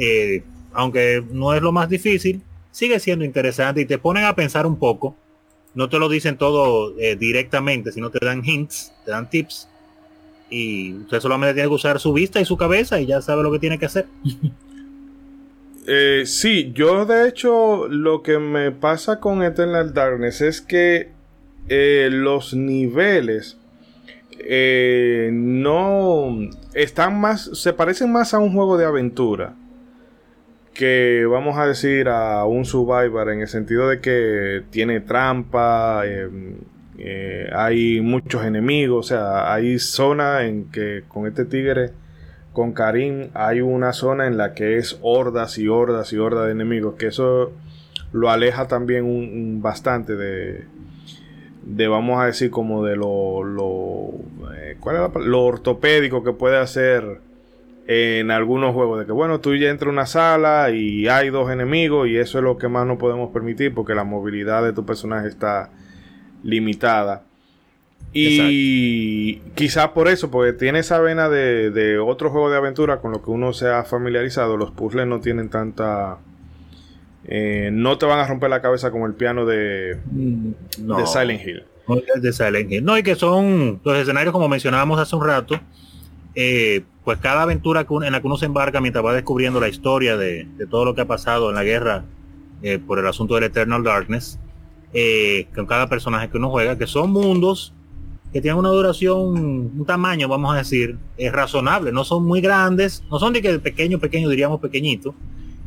aunque no es lo más difícil, sigue siendo interesante y te ponen a pensar un poco. No te lo dicen todo eh, directamente, sino te dan hints, te dan tips. Y usted solamente tiene que usar su vista y su cabeza y ya sabe lo que tiene que hacer. *laughs* Eh, sí, yo de hecho lo que me pasa con Eternal Darkness es que eh, los niveles eh, no están más, se parecen más a un juego de aventura que vamos a decir a un Survivor en el sentido de que tiene trampa, eh, eh, hay muchos enemigos, o sea, hay zonas en que con este tigre, con Karim, hay una zona en la que es hordas y hordas y hordas de enemigos, que eso lo aleja también un, bastante de, de, vamos a decir, como de lo, lo, eh, ¿cuál es la lo ortopédico que puede hacer en algunos juegos. De que, bueno, tú ya entras a una sala y hay dos enemigos y eso es lo que más no podemos permitir porque la movilidad de tu personaje está limitada. Y quizás por eso, porque tiene esa vena de, de otro juego de aventura con lo que uno se ha familiarizado, los puzzles no tienen tanta... eh, no te van a romper la cabeza como el piano de, No. de Silent Hill. No, de Silent Hill. No, y que son los escenarios, como mencionábamos hace un rato, eh, pues cada aventura en la que uno se embarca mientras va descubriendo la historia de, todo lo que ha pasado en la guerra eh, por el asunto del Eternal Darkness, eh, con cada personaje que uno juega, que son mundos que tienen una duración, un tamaño, vamos a decir, es razonable, no son muy grandes, no son de que pequeño, pequeño, diríamos pequeñito,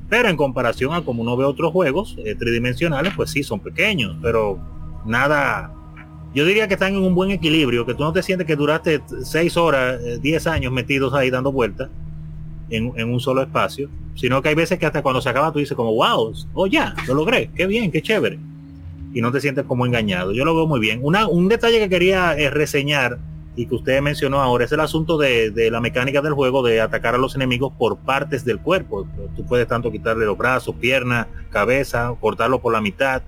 pero en comparación a como uno ve otros juegos tridimensionales, pues sí, son pequeños, pero nada, yo diría que están en un buen equilibrio, que tú no te sientes que duraste 6 horas, 10 años metidos ahí dando vueltas en, en un solo espacio, sino que hay veces que hasta cuando se acaba tú dices como, wow, oh ya, lo logré, qué bien, qué chévere. Y no te sientes como engañado. Yo lo veo muy bien. Una, un detalle que quería eh, reseñar y que usted mencionó ahora es el asunto de, de la mecánica del juego de atacar a los enemigos por partes del cuerpo. Tú puedes tanto quitarle los brazos, piernas, cabeza, cortarlo por la mitad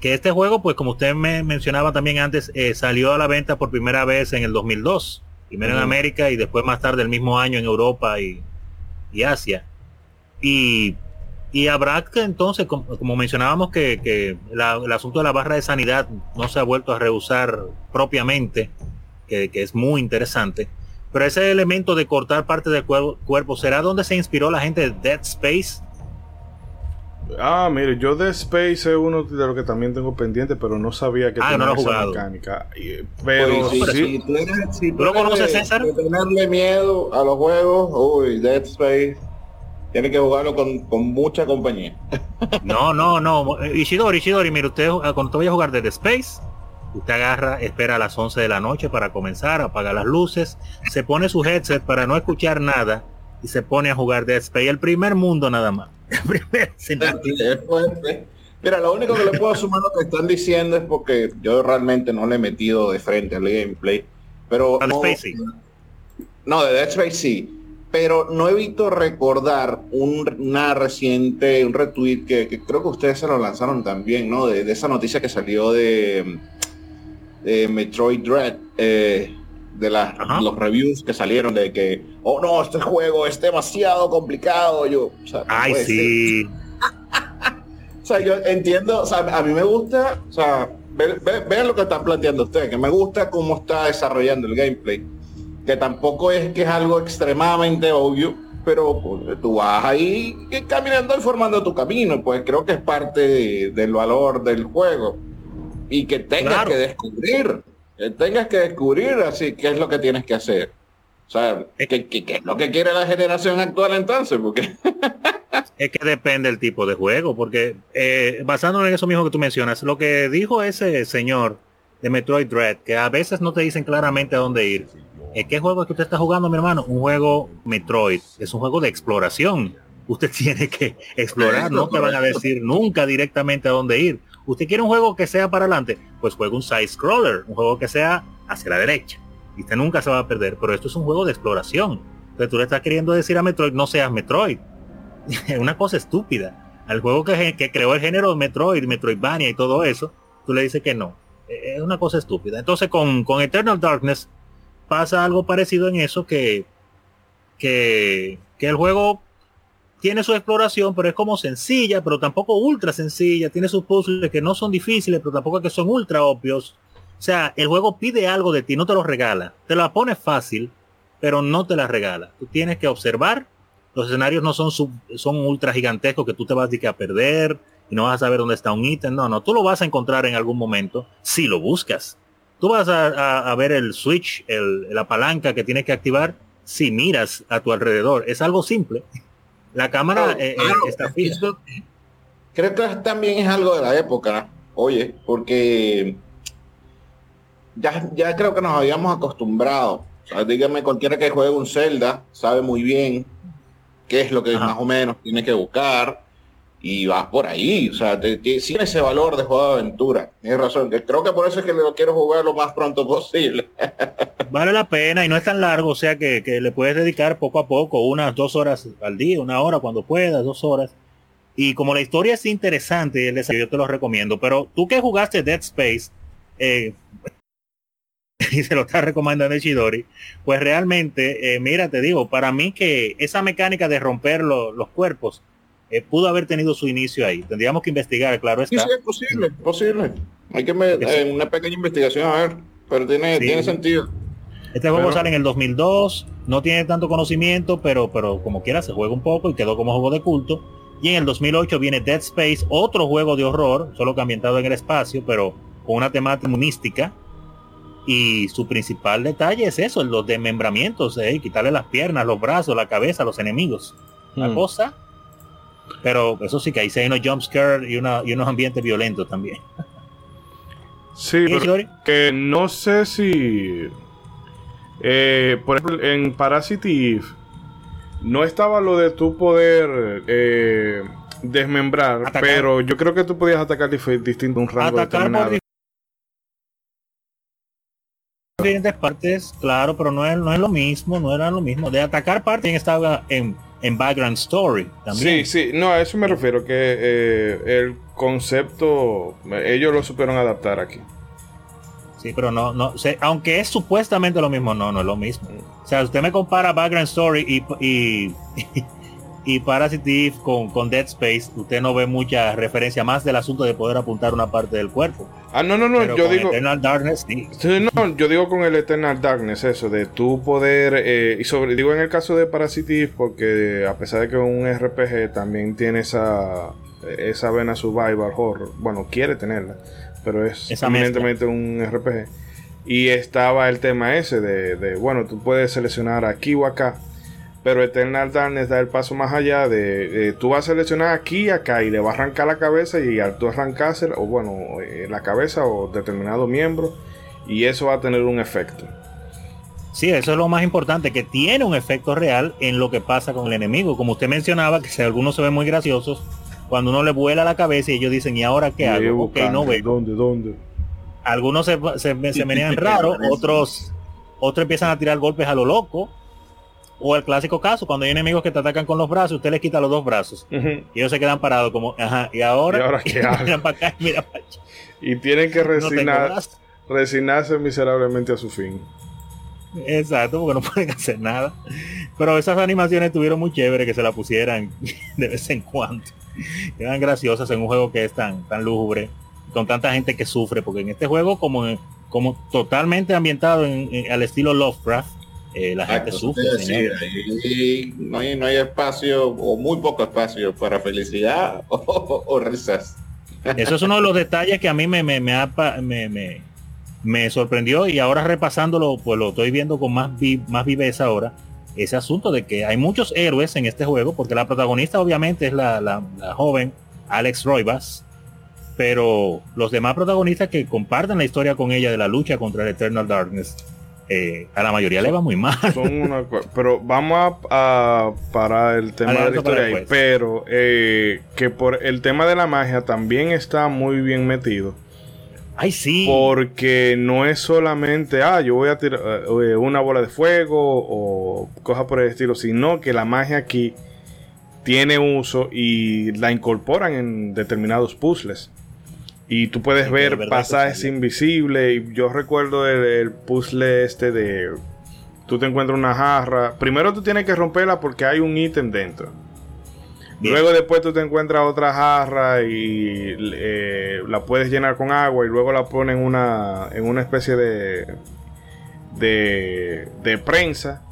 que este juego, pues como usted me mencionaba también antes, eh, salió a la venta por primera vez en el 2002, primero en. América y después más tarde el mismo año en Europa y, y Asia. Y, y habrá que entonces, como, como mencionábamos, que, que la- el asunto de la barra de sanidad no se ha vuelto a rehusar propiamente, que, que es muy interesante. Pero ese elemento de cortar parte del cuerpo, cuerpo, ¿será donde se inspiró la gente de Dead Space? Ah, mire, yo de Space es uno de los que también tengo pendiente, pero no sabía que Ah, tenía no lo he esa jugado. mecánica. Pero Pues, si, sí, si tú eres, si ¿Tú lo conoces, de- César? de tenerle miedo a los juegos, uy, Dead Space, tiene que jugarlo con, con mucha compañía. *laughs* No, no, no. Ishidori, Ishidori, mire, usted eh, cuando te vaya a jugar Dead Space, usted agarra, espera a las 11 de la noche para comenzar, apaga las luces, se pone su headset para no escuchar nada y se pone a jugar Dead Space. El primer mundo nada más. *laughs* El primer. Mira, lo único que le puedo sumar lo que están diciendo es porque yo realmente no le he metido de frente al gameplay. Pero Al no, Space, sí. no, de Dead Space sí. Pero no evito recordar un, una reciente, un retweet que, que creo que ustedes se lo lanzaron también, ¿no? De, de esa noticia que salió de, de Metroid Dread, eh, de las, los reviews que salieron de que, oh no, este juego es demasiado complicado. Yo, o sea, no Ay, sí. *laughs* O sea, yo entiendo, o sea, a mí me gusta, o sea, ve- ve- vean lo que están planteando ustedes, que me gusta cómo está desarrollando el gameplay, que tampoco es que es algo extremadamente obvio, pero pues, tú vas ahí caminando y formando tu camino, pues creo que es parte de- del valor del juego. Y que tengas Claro. que descubrir, tengas que descubrir así qué es lo que tienes que hacer. O sea, ¿qué, qué- qué es lo que quiere la generación actual entonces? Porque *laughs* Es que depende del tipo de juego, porque eh, basándonos en eso mismo que tú mencionas, lo que dijo ese señor de Metroid Dread, que a veces no te dicen claramente a dónde ir. ¿Eh, ¿Qué juego es que usted está jugando, mi hermano? Un juego Metroid, es un juego de exploración. Usted *laughs* tiene que explorar, no te van a decir nunca directamente a dónde ir. ¿Usted quiere un juego que sea para adelante? Pues juega un side scroller, un juego que sea hacia la derecha. Y usted nunca se va a perder, pero esto es un juego de exploración. Entonces tú le estás queriendo decir a Metroid, no seas Metroid. *laughs* Es una cosa estúpida. Al juego que, que creó el género Metroid, Metroidvania y todo eso, tú le dices que no. Eh, Es una cosa estúpida. Entonces con, con Eternal Darkness pasa algo parecido en eso que, que, que el juego tiene su exploración, pero es como sencilla, pero tampoco ultra sencilla. Tiene sus puzzles que no son difíciles, pero tampoco que son ultra obvios. O sea, el juego pide algo de ti, no te lo regala. Te la pone fácil, pero no te la regala. Tú tienes que observar. Los escenarios no son son ultra gigantescos que tú te vas a perder y no vas a saber dónde está un ítem. No, no, tú lo vas a encontrar en algún momento si lo buscas. Tú vas a, a- a ver el switch, el- la palanca que tienes que activar si miras a tu alrededor. Es algo simple, La cámara Claro, eh, eh, claro, está fija. creo que también es algo de la época, oye, porque ya, ya creo que nos habíamos acostumbrado. O sea, dígame, cualquiera que juegue un Zelda sabe muy bien qué es lo que Ajá. más o menos tiene que buscar y vas por ahí. O sea, te- te- tiene ese valor de juego de aventura. Tienes razón, creo que por eso es que lo quiero jugar lo más pronto posible. *laughs* Vale la pena y no es tan largo, o sea que, que le puedes dedicar poco a poco, unas dos horas al día, una hora cuando puedas, dos horas. Y como la historia es interesante, yo te lo recomiendo. Pero tú que jugaste Dead Space, eh, *laughs* y se lo está recomendando Chidori, pues realmente, eh, mira, te digo, para mí que esa mecánica de romper lo- los cuerpos eh, pudo haber tenido su inicio ahí. Tendríamos que investigar, claro Sí, está. sí, es posible, posible. Hay que Que sí. eh, una pequeña investigación a ver, pero tiene, Sí. tiene sentido. Este juego Pero- sale en el 2002, no tiene tanto conocimiento, pero, pero como quiera se juega un poco y quedó como juego de culto. Y en el 2008 viene Dead Space, otro juego de horror, solo que ambientado en el espacio, pero con una temática mística. Y su principal detalle es eso, los desmembramientos, eh, quitarle las piernas, los brazos, la cabeza a los enemigos. Una Hmm. cosa. Pero eso sí que ahí se hay unos jumpscares y, una, y unos ambientes violentos también. Sí, ¿Y, pero que no sé si. eh, por ejemplo, en Parasite no estaba lo de tu poder eh, desmembrar, Atacar. pero yo creo que tú podías atacar distinto un rango atacar determinado. por diferentes partes, claro, pero no es, no es lo mismo, no era lo mismo. De atacar partes estaba en, en background story también. Sí, sí, no, a eso me refiero, que eh, el concepto, ellos lo supieron adaptar aquí. Sí, pero no, no, aunque es supuestamente lo mismo, no, no es lo mismo. O sea, usted me compara background story y, y, y Parasite Eve con, con Dead Space, usted no ve mucha referencia más del asunto de poder apuntar una parte del cuerpo. Ah, no, no, no, Pero yo con digo... Eternal Darkness, sí. Sí, no, yo digo con el Eternal Darkness, eso, de tu poder, eh, y sobre, digo en el caso de Parasite Eve, porque a pesar de que es un RPG también tiene esa, esa vena survival horror, bueno, quiere tenerla, pero es eminentemente un RPG. Y estaba el tema ese de, de, bueno, tú puedes seleccionar aquí o acá, pero Eternal Darkness da el paso más allá de, tú vas a seleccionar aquí y acá y le va a arrancar la cabeza y al tú arrancarse, o bueno, eh, la cabeza o determinado miembro, y eso va a tener un efecto. Sí, eso es lo más importante, que tiene un efecto real en lo que pasa con el enemigo. Como usted mencionaba, que si algunos se ven muy graciosos, cuando uno le vuela la cabeza y ellos dicen, ¿y ahora qué hago? Ok, no veo. ¿Dónde, dónde? Algunos se, se, se *laughs* menean raro, otros, otros empiezan a tirar golpes a lo loco. O el clásico caso, cuando hay enemigos que te atacan con los brazos, usted les quita los dos brazos. Y ellos se quedan parados como, ajá, y ahora, ¿Y ahora qué *laughs* miran para acá y miran para allá. Y tienen que resignar, resignarse miserablemente a su fin. Exacto, porque no pueden hacer nada. Pero esas animaciones estuvieron muy chéveres que se la pusieran *laughs* de vez en cuando. Eran graciosas en un juego que es tan, tan lúgubre, con tanta gente que sufre, porque en este juego, como, como totalmente ambientado en- en- al estilo Lovecraft, eh, la gente Exacto, sufre. decir, ahí no, hay, no hay espacio o muy poco espacio para felicidad *laughs* o, o risas. Eso es uno de los detalles que a mí me, me, me, ha me, me- me sorprendió y ahora repasándolo, pues lo estoy viendo con más, vi- más viveza ahora. Ese asunto de que hay muchos héroes en este juego, porque la protagonista obviamente es la, la- la joven Alex Roivas, pero los demás protagonistas que comparten la historia con ella de la lucha contra el Eternal Darkness, eh, a la mayoría le va muy mal. Son una co- pero vamos a, a parar el tema de la historia ahí. después. Pero eh, que por el tema de la magia también está muy bien metido. Ay, sí. Porque no es solamente, ah, yo voy a tirar eh, una bola de fuego o cosas por el estilo, sino que la magia aquí tiene uso y la incorporan en determinados puzzles. Y tú puedes ver pasajes invisibles. Y yo recuerdo el, el puzzle este de. Tú te encuentras una jarra. Primero tú tienes que romperla porque hay un ítem dentro. Bien. Luego después tú te encuentras otra jarra y eh, la puedes llenar con agua y luego la pones en una, en una especie de, de, de prensa.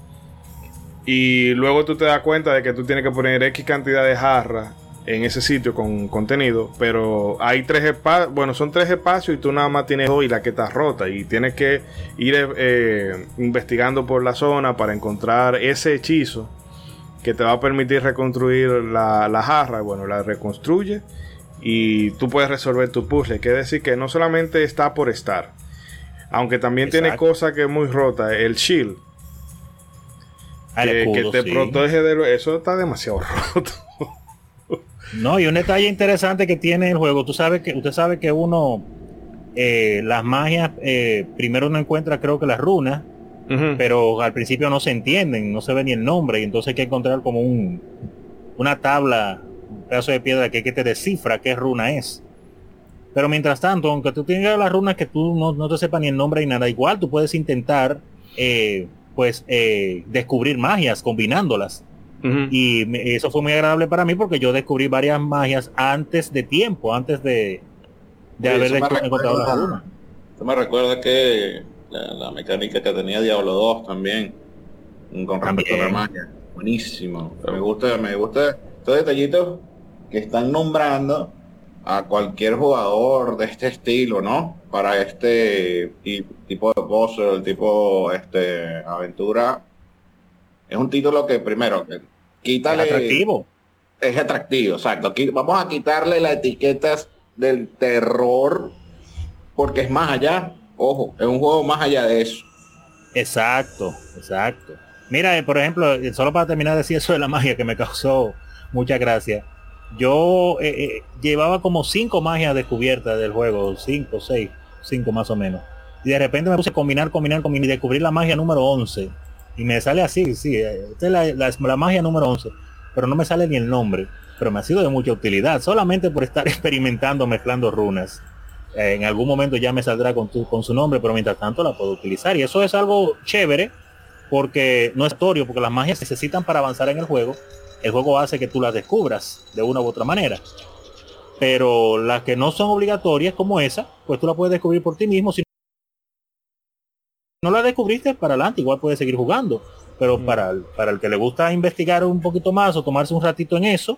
Y luego tú te das cuenta de que tú tienes que poner X cantidad de jarras en ese sitio con contenido. Pero hay tres espacios, bueno, son tres espacios y tú nada más tienes dos y la que está rota. Y tienes que ir eh, investigando por la zona para encontrar ese hechizo que te va a permitir reconstruir la, la jarra. Bueno, la reconstruye y tú puedes resolver tu puzzle. Quiere decir que no solamente está por estar, aunque también tiene cosas que es muy rota. El shield, Ah, que, que te sí. protege de lo- Eso está demasiado *laughs* roto. No, y un detalle interesante que tiene el juego, tú sabes que, usted sabe que uno, eh, las magias, eh, primero uno encuentra creo que las runas, pero al principio no se entienden, no se ve ni el nombre, y entonces hay que encontrar como un, una tabla, un pedazo de piedra que, que te descifra qué runa es. Pero mientras tanto, aunque tú tengas las runas que tú no, no te sepas ni el nombre ni nada, igual tú puedes intentar, eh, pues, descubrir magias combinándolas. Y me- eso fue muy agradable para mí porque yo descubrí varias magias antes de tiempo, antes de, de Oye, haber eso me descu- encontrado recuerda- la runa. Esto me recuerda que la, la mecánica que tenía Diablo 2 también, con respecto a la magia. Buenísimo. Me gusta, me gusta estos detallitos que están nombrando a cualquier jugador de este estilo, ¿no? Para este ti- tipo de puzzle, tipo este aventura. Es un título que primero que Es quítale atractivo. es atractivo, exacto. Aquí vamos a quitarle las etiquetas del terror porque es más allá. Ojo, es un juego más allá de eso. Exacto, exacto. Mira, eh, por ejemplo, eh, solo para terminar de decir eso de la magia que me causó mucha gracia. Yo eh, eh, llevaba como cinco magias descubiertas del juego, cinco, seis, cinco más o menos. Y de repente me puse a combinar, combinar, combinar y descubrir la magia número 11. Y me sale así, sí, eh, esta es la, la- magia número 11. Pero no me sale ni el nombre. Pero me ha sido de mucha utilidad, solamente por estar *laughs* experimentando, mezclando runas. Eh, en algún momento ya me saldrá con, tu- con su nombre, pero mientras tanto la puedo utilizar. Y eso es algo chévere, porque no es atorio, porque las magias se necesitan para avanzar en el juego. El juego hace que tú las descubras de una u otra manera. Pero las que no son obligatorias, como esa, pues tú la puedes descubrir por ti mismo. Si no la descubriste, para adelante, igual puedes seguir jugando. Pero para, el- para el que le gusta investigar un poquito más o tomarse un ratito en eso,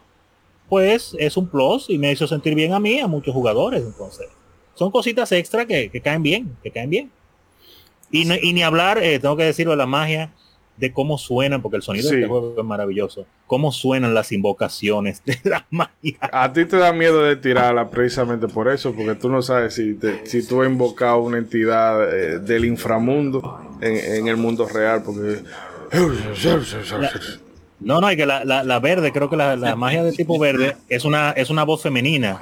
pues es un plus y me hizo sentir bien a mí, a muchos jugadores. Entonces, son cositas extra que, que caen bien, que caen bien. Y, no- y ni hablar, eh, tengo que decirlo de la magia, de cómo suenan, porque el sonido Sí. de este juego es maravilloso. Cómo suenan las invocaciones de la *laughs* magia. A ti te da miedo de tirarla precisamente por eso, porque tú no sabes si, te- si tú has invocado una entidad eh, del inframundo en, en el mundo real, porque... No, no, y que la, la- la verde, creo que la, la magia de tipo verde es una, es una voz femenina.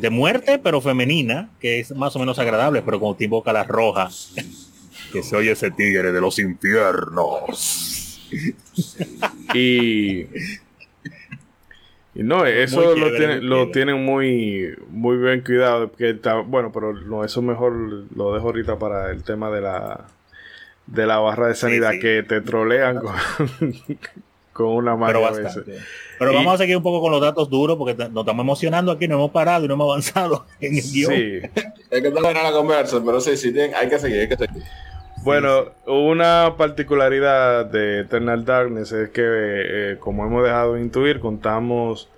De muerte, pero femenina, que es más o menos agradable, pero cuando te invoca la roja, que se oye ese tigre de los infiernos. Y, y no, eso Muy lo, tiene- lo tienen muy, muy bien cuidado. Que está, bueno, pero no, eso mejor lo dejo ahorita para el tema de la, de la barra de sanidad, sí. que te trolean con, *laughs* con una Pero magia a veces. bastante. Pero Y- vamos a seguir un poco con los datos duros porque nos estamos emocionando aquí, no hemos parado y no hemos avanzado *laughs* en el guion. Sí. Es que está buena la conversa, pero sí, sí, tienen- hay que seguir, hay que seguir. Bueno, una particularidad de Eternal Darkness es que, eh, como hemos dejado de intuir, contamos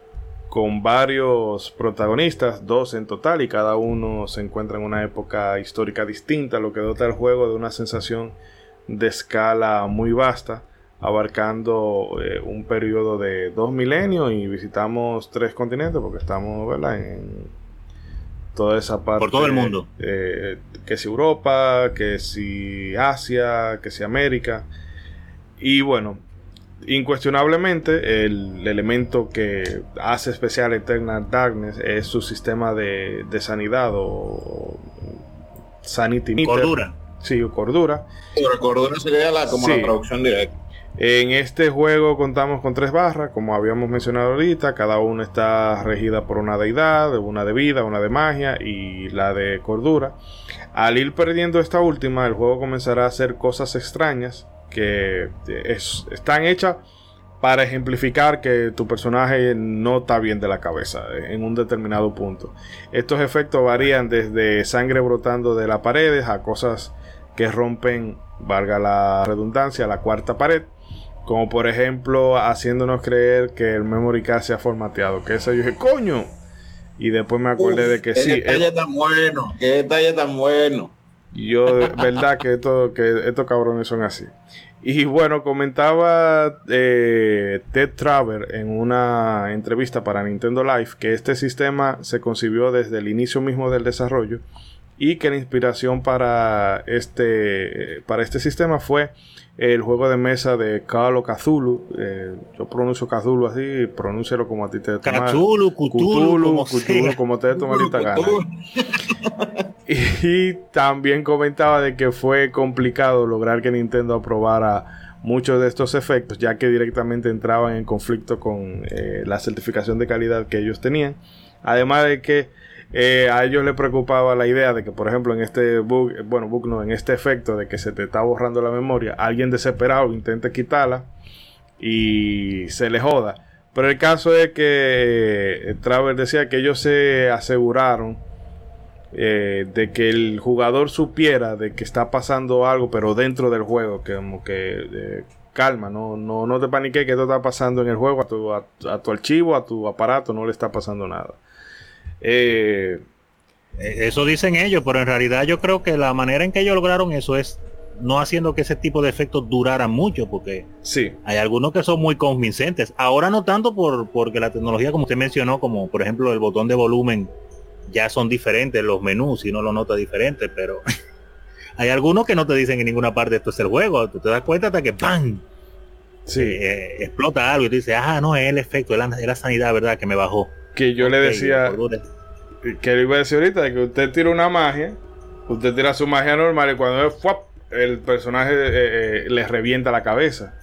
con varios protagonistas, dos en total, y cada uno se encuentra en una época histórica distinta, lo que dota el juego de una sensación de escala muy vasta, abarcando eh, un periodo de dos milenios y visitamos tres continentes, porque estamos ¿verdad? en toda esa parte. Por todo el mundo. eh, que si Europa, que si Asia, que si América. Y bueno, incuestionablemente el elemento que hace especial Eternal Darkness es su sistema de, de sanidad o sanity meter. Cordura. Sí, o cordura. Pero cordura sería la, como Sí. la traducción directa. En este juego contamos con tres barras, como habíamos mencionado ahorita, cada una está regida por una deidad, una de vida, una de magia y la de cordura. Al ir perdiendo esta última, el juego comenzará a hacer cosas extrañas que es- están hechas para ejemplificar que tu personaje no está bien de la cabeza en un determinado punto. Estos efectos varían desde sangre brotando de las paredes a cosas que rompen, valga la redundancia, la cuarta pared. Como por ejemplo haciéndonos creer que el memory card se ha formateado. Que eso yo dije, coño. Y después me acordé de que qué sí. detalle es- tan bueno, qué detalle tan bueno. Yo, verdad que, esto, que estos cabrones son así. Y bueno, comentaba eh, Ted Traver en una entrevista para Nintendo Live que este sistema se concibió desde el inicio mismo del desarrollo y que la inspiración para este, para este sistema fue el juego de mesa de Call of Cthulhu. Eh, yo pronuncio Cthulhu así, pronúncialo como a ti te toma- Cthulhu, Cthulhu, Cthulhu, como *laughs* te maldita gana. *laughs* Y también comentaba de que fue complicado lograr que Nintendo aprobara muchos de estos efectos, ya que directamente entraban en conflicto con eh, la certificación de calidad que ellos tenían. Además de que eh, a ellos les preocupaba la idea de que, por ejemplo, en este bug, eh, bueno, bug no, en este efecto de que se te está borrando la memoria, alguien desesperado intente quitarla y se le joda. Pero el caso es que eh, Traver decía que ellos se aseguraron de que el jugador supiera de que está pasando algo, pero dentro del juego, que como que calma, no, no, no te paniques que esto está pasando en el juego, a tu archivo, a tu aparato, no le está pasando nada. Eh, Eh, Eso dicen ellos, pero en realidad yo creo que la manera en que ellos lograron eso es no haciendo que ese tipo de efectos duraran mucho, porque sí, hay algunos que son muy convincentes. Ahora no tanto por porque la tecnología, como usted mencionó, como por ejemplo el botón de volumen, ya son diferentes los menús, y no lo nota diferente, pero *laughs* hay algunos que no te dicen en ninguna parte esto es el juego. Tú te das cuenta hasta que ¡pam! sí. Eh, explota algo y tú dices, ah, no, es el efecto, es la, es la sanidad, ¿verdad? Que me bajó. Que yo le decía, que le iba a decir ahorita, de que usted tira una magia, usted tira su magia normal y cuando es ¡fuap! el personaje eh, eh, le revienta la cabeza.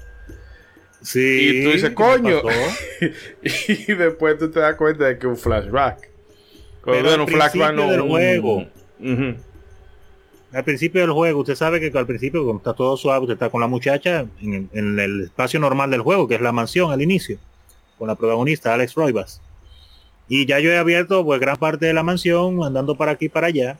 Sí, Y tú dices, ¿qué coño. *laughs* y después tú te das cuenta de que un flashback. Pero Bueno, un flashback principio del juego. Al principio del juego, usted sabe que al principio, cuando está todo suave, usted está con la muchacha en, en el espacio normal del juego, que es la mansión al inicio, con la protagonista, Alex Roybas. Y ya yo he abierto pues gran parte de la mansión, andando para aquí y para allá.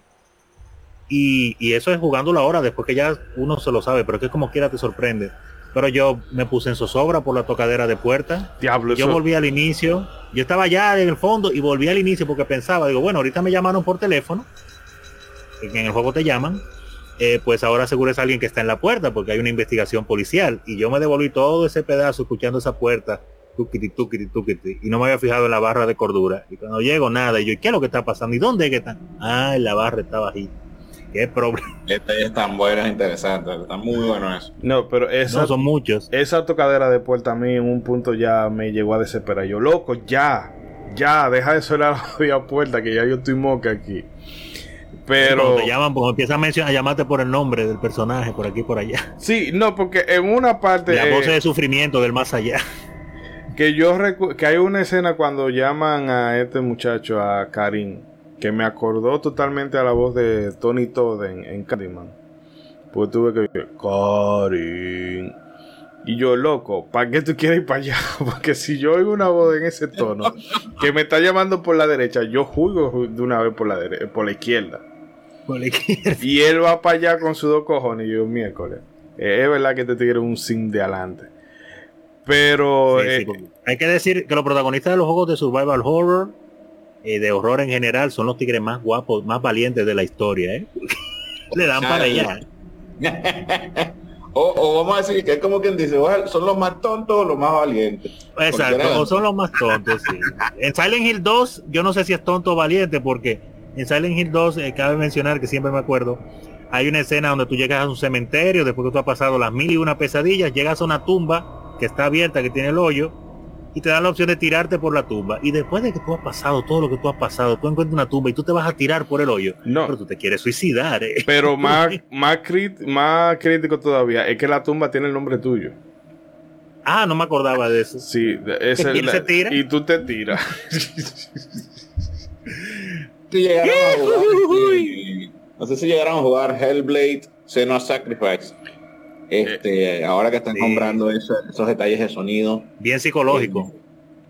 Y, y eso es jugando la hora, después que ya uno se lo sabe, pero es que como quiera te sorprende. Pero yo me puse en zozobra por la tocadera de puerta. Diablo, Yo eso- volví al inicio. Yo estaba ya en el fondo y volví al inicio porque pensaba, digo, bueno, ahorita me llamaron por teléfono, en el juego te llaman, eh, pues ahora seguro es alguien que está en la puerta porque hay una investigación policial. Y yo me devolví todo ese pedazo escuchando esa puerta, tuquiti, tuquiti, tuquiti, y no me había fijado en la barra de cordura. Y cuando llego, nada, y yo, ¿y ¿qué es lo que está pasando? ¿Y dónde es que está? Ah, la barra está bajita. Qué problema. *laughs* Detalles tan buenos e interesantes. Está muy bueno eso. No, pero esa, No, son muchos. esa tocadera de puerta a mí en un punto ya me llegó a desesperar. Yo, loco, ya, ya, deja de sonar la puerta que ya yo estoy moca aquí. Pero... Cuando te llaman, pues empiezan a, mencionar, a llamarte por el nombre del personaje, por aquí y por allá. Sí, no, porque en una parte... La eh, voz de sufrimiento del más allá. *laughs* Que yo que hay una escena cuando llaman a este muchacho, a Karim, que me acordó totalmente a la voz de Tony Todd en, en Candyman. Pues tuve que decir, Karim. Y yo, loco, ¿para qué tú quieres ir para allá? *laughs* Porque si yo oigo una voz en ese tono que me está llamando por la derecha, yo juego de una vez por la, dere- por la izquierda. Por la izquierda. Y él va para allá con sus dos cojones. Y yo, miércoles. eh, es verdad que te tigre un sim de adelante. Pero Sí, eh, hay que decir que los protagonistas de los juegos de survival horror y de horror en general son los tigres más guapos, más valientes de la historia, ¿eh? *laughs* Le dan para allá. *laughs* O, o vamos a decir que es como quien dice, "Ojalá, son los más tontos o los más valientes. Exacto, o son los más tontos, sí. En Silent Hill 2, yo no sé si es tonto o valiente, porque en Silent Hill 2, eh, cabe mencionar que siempre me acuerdo, hay una escena donde tú llegas a un cementerio, después que tú has pasado las mil y una pesadillas, llegas a una tumba que está abierta, que tiene el hoyo, y te dan la opción de tirarte por la tumba. Y después de que tú has pasado todo lo que tú has pasado, tú encuentras una tumba y tú te vas a tirar por el hoyo. No. Pero tú te quieres suicidar, ¿eh? Pero *laughs* más, más, crit- más crítico todavía es que la tumba tiene el nombre tuyo. Ah, no me acordaba de eso. Sí, es ¿Y el- él se tira? y tú te tiras. *laughs* *laughs* No sé si llegaron a jugar Hellblade Senua Sacrifice. Este, ahora que están Sí. comprando eso- esos detalles de sonido. Bien psicológico.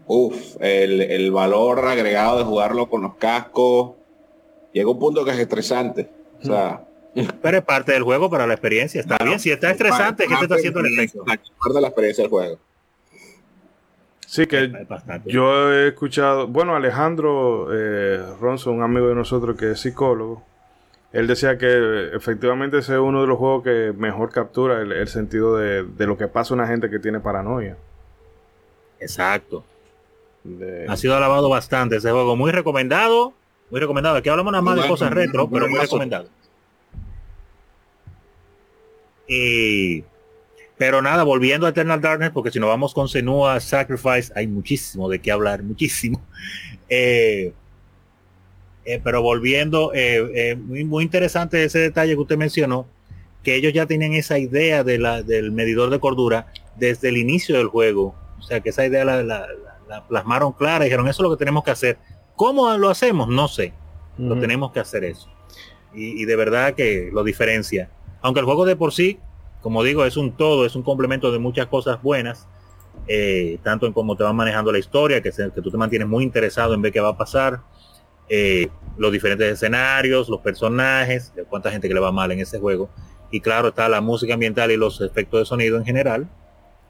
Uf, el, el valor agregado de jugarlo con los cascos. Llega un punto que es estresante. O sea, *laughs* Pero es parte del juego para la experiencia. Está bien, si está estresante, es que te está haciendo el efecto. Parte de la experiencia del juego. Sí, que yo he escuchado, bueno, Alejandro eh, Ronson, un amigo de nosotros que es psicólogo, él decía que efectivamente ese es uno de los juegos que mejor captura el, el sentido de, de lo que pasa a una gente que tiene paranoia. Exacto. De- Ha sido alabado bastante ese juego. Muy recomendado. Muy recomendado. Aquí hablamos nada más de cosas bueno, retro, pero muy recomendado. Y, pero nada, volviendo a Eternal Darkness, porque si nos vamos con Senua Sacrifice, hay muchísimo de qué hablar, muchísimo. *laughs* Eh, eh, pero volviendo, eh, eh, muy, muy interesante ese detalle que usted mencionó, que ellos ya tenían esa idea de la, del medidor de cordura desde el inicio del juego. O sea, que esa idea la, la- la- la plasmaron clara dijeron, eso es lo que tenemos que hacer. ¿Cómo lo hacemos? No sé. Lo Ujú. tenemos que hacer eso. Y, y de verdad que lo diferencia. Aunque el juego de por sí, como digo, es un todo, es un complemento de muchas cosas buenas, eh, tanto en cómo te va manejando la historia, que, se- que tú te mantienes muy interesado en ver qué va a pasar, eh, los diferentes escenarios, los personajes, cuánta gente que le va mal en ese juego. Y claro, está la música ambiental y los efectos de sonido en general,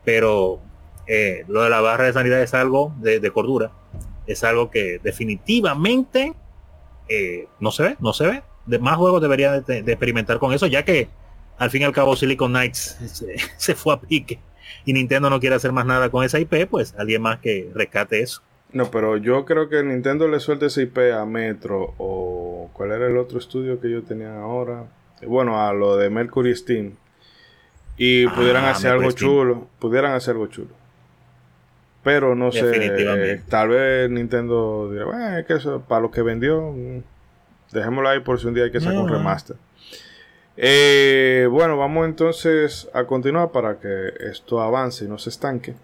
pero eh, lo de la barra de sanidad es algo de, cordura, es algo que definitivamente eh, no se ve, no se ve. De más juegos deberían de, de experimentar con eso, ya que al fin y al cabo Silicon Knights *laughs* se, se fue a pique y Nintendo no quiere hacer más nada con esa IP, pues alguien más que rescate eso. No, pero yo creo que Nintendo le suelta ese IP a Metro o cuál era el otro estudio que yo tenía ahora. Bueno, a lo de Mercury Steam. Y Ah, pudieran hacer algo Steam. chulo. Pudieran hacer algo chulo. Pero no sé. Definitivamente. tal vez Nintendo dirá, bueno, es que eso para lo que vendió. mm, Dejémoslo ahí por si un día hay que sacar un remaster. Eh, bueno, vamos entonces a continuar para que esto avance y no se estanque.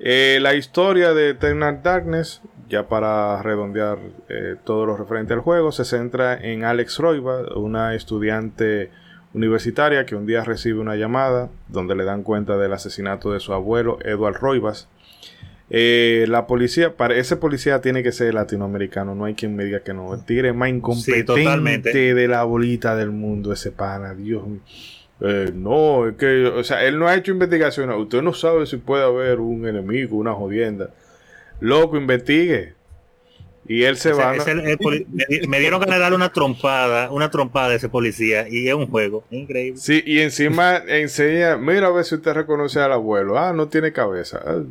Eh, la historia de Eternal Darkness, ya para redondear eh, todo lo referente al juego, se centra en Alex Roiva, una estudiante universitaria que un día recibe una llamada donde le dan cuenta del asesinato de su abuelo, Edward Roivas. Eh, la policía, para ese policía tiene que ser latinoamericano, no hay quien me diga que no. El tigre más incompetente de la bolita del mundo, ese pana, Dios mío. Eh, no, es que, o sea, él no ha hecho investigación. Usted no sabe si puede haber un enemigo, una jodienda. Loco, investigue. Y él se va. me, di- me dieron ganas de darle una trompada, una trompada a ese policía y es un juego increíble. Sí, y encima *laughs* enseña, mira a ver si usted reconoce al abuelo. Ah, no tiene cabeza. Ah,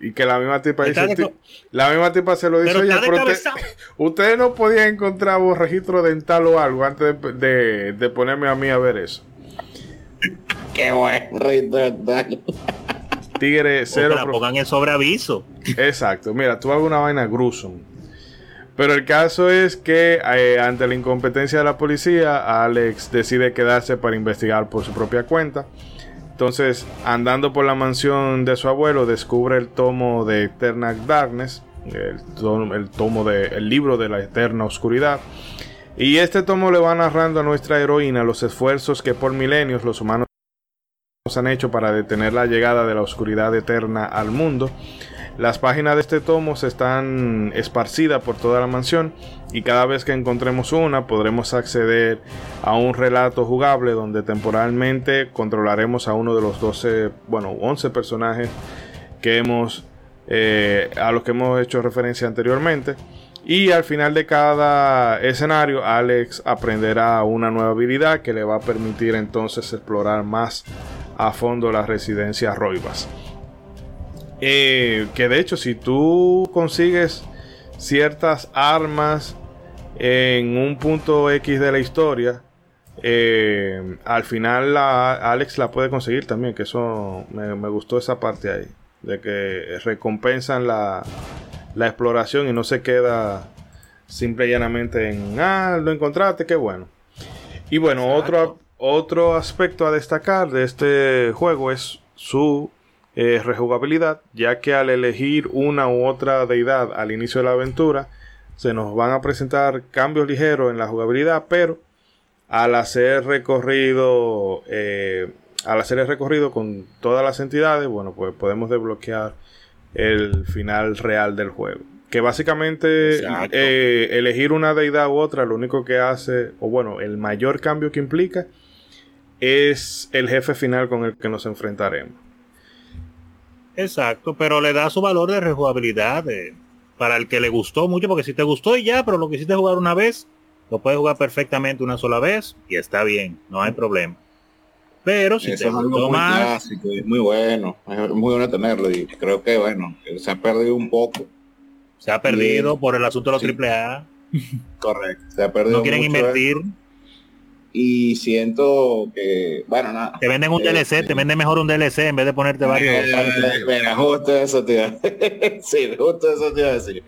y que la misma tipa dice, de "Ti- la misma tipa se lo dice, oye, pero usted- descabezado". *laughs* ustedes no podían encontrar un registro dental o algo antes de, de- de ponerme a mí a ver eso. Qué. Tigre cero. que la pongan en sobreaviso. Exacto, mira, tú hagas una vaina gruesome. Pero el caso es que eh, ante la incompetencia de la policía, Alex decide quedarse para investigar por su propia cuenta. Entonces, andando por la mansión de su abuelo, descubre el tomo de Eternal Darkness, el tomo, el tomo de, el libro de la eterna oscuridad. Y este tomo le va narrando a nuestra heroína los esfuerzos que por milenios los humanos han hecho para detener la llegada de la oscuridad eterna al mundo. Las páginas de este tomo se están esparcidas por toda la mansión y cada vez que encontremos una podremos acceder a un relato jugable donde temporalmente controlaremos a uno de los 12, bueno, 11 personajes que hemos eh, a los que hemos hecho referencia anteriormente. Y al final de cada escenario, Alex aprenderá una nueva habilidad que le va a permitir entonces explorar más a fondo la residencia Roivas. Eh, que de hecho, si tú consigues ciertas armas en un punto X de la historia, eh, al final la, Alex la puede conseguir también. Que eso me, me gustó esa parte ahí. De que recompensan la, la exploración y no se queda simple y llanamente en ah, lo encontraste, qué bueno. Y bueno, otro, otro aspecto a destacar de este juego es su eh, rejugabilidad, ya que al elegir una u otra deidad al inicio de la aventura, se nos van a presentar cambios ligeros en la jugabilidad, pero al hacer recorrido, eh, al hacer el recorrido con todas las entidades, bueno, pues podemos desbloquear el final real del juego. Que básicamente eh, elegir una deidad u otra, lo único que hace, o bueno, el mayor cambio que implica es el jefe final con el que nos enfrentaremos. Exacto, pero le da su valor de rejugabilidad eh, para el que le gustó mucho, porque si te gustó y ya, pero lo quisiste jugar una vez, lo puedes jugar perfectamente una sola vez y está bien, no hay problema. Pero si Eso te es algo muy más, clásico y es muy bueno. Es muy bueno tenerlo y creo que, bueno, se ha perdido un poco. se ha perdido por el asunto de los Sí. triple A. *laughs* Correcto. Se ha perdido No quieren mucho invertir. eso. Y siento que, bueno, nada. Te venden un Eh, DLC, te venden mejor un DLC en vez de ponerte varios. Eh, Venga, justo eso a *laughs* Sí, justo eso te iba a decir.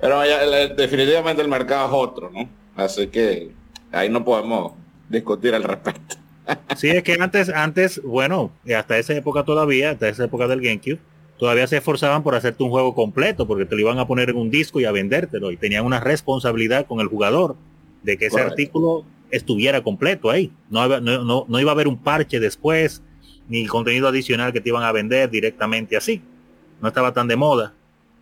Pero ya, definitivamente el mercado es otro, ¿no? Así que ahí no podemos discutir al respecto. Sí, es que antes, antes, bueno, y hasta esa época todavía, hasta esa época del GameCube, todavía se esforzaban por hacerte un juego completo, porque te lo iban a poner en un disco y a vendértelo, y tenían una responsabilidad con el jugador de que ese Correcto. artículo estuviera completo ahí. No, no, no, no iba a haber un parche después, ni contenido adicional que te iban a vender directamente así. No estaba tan de moda.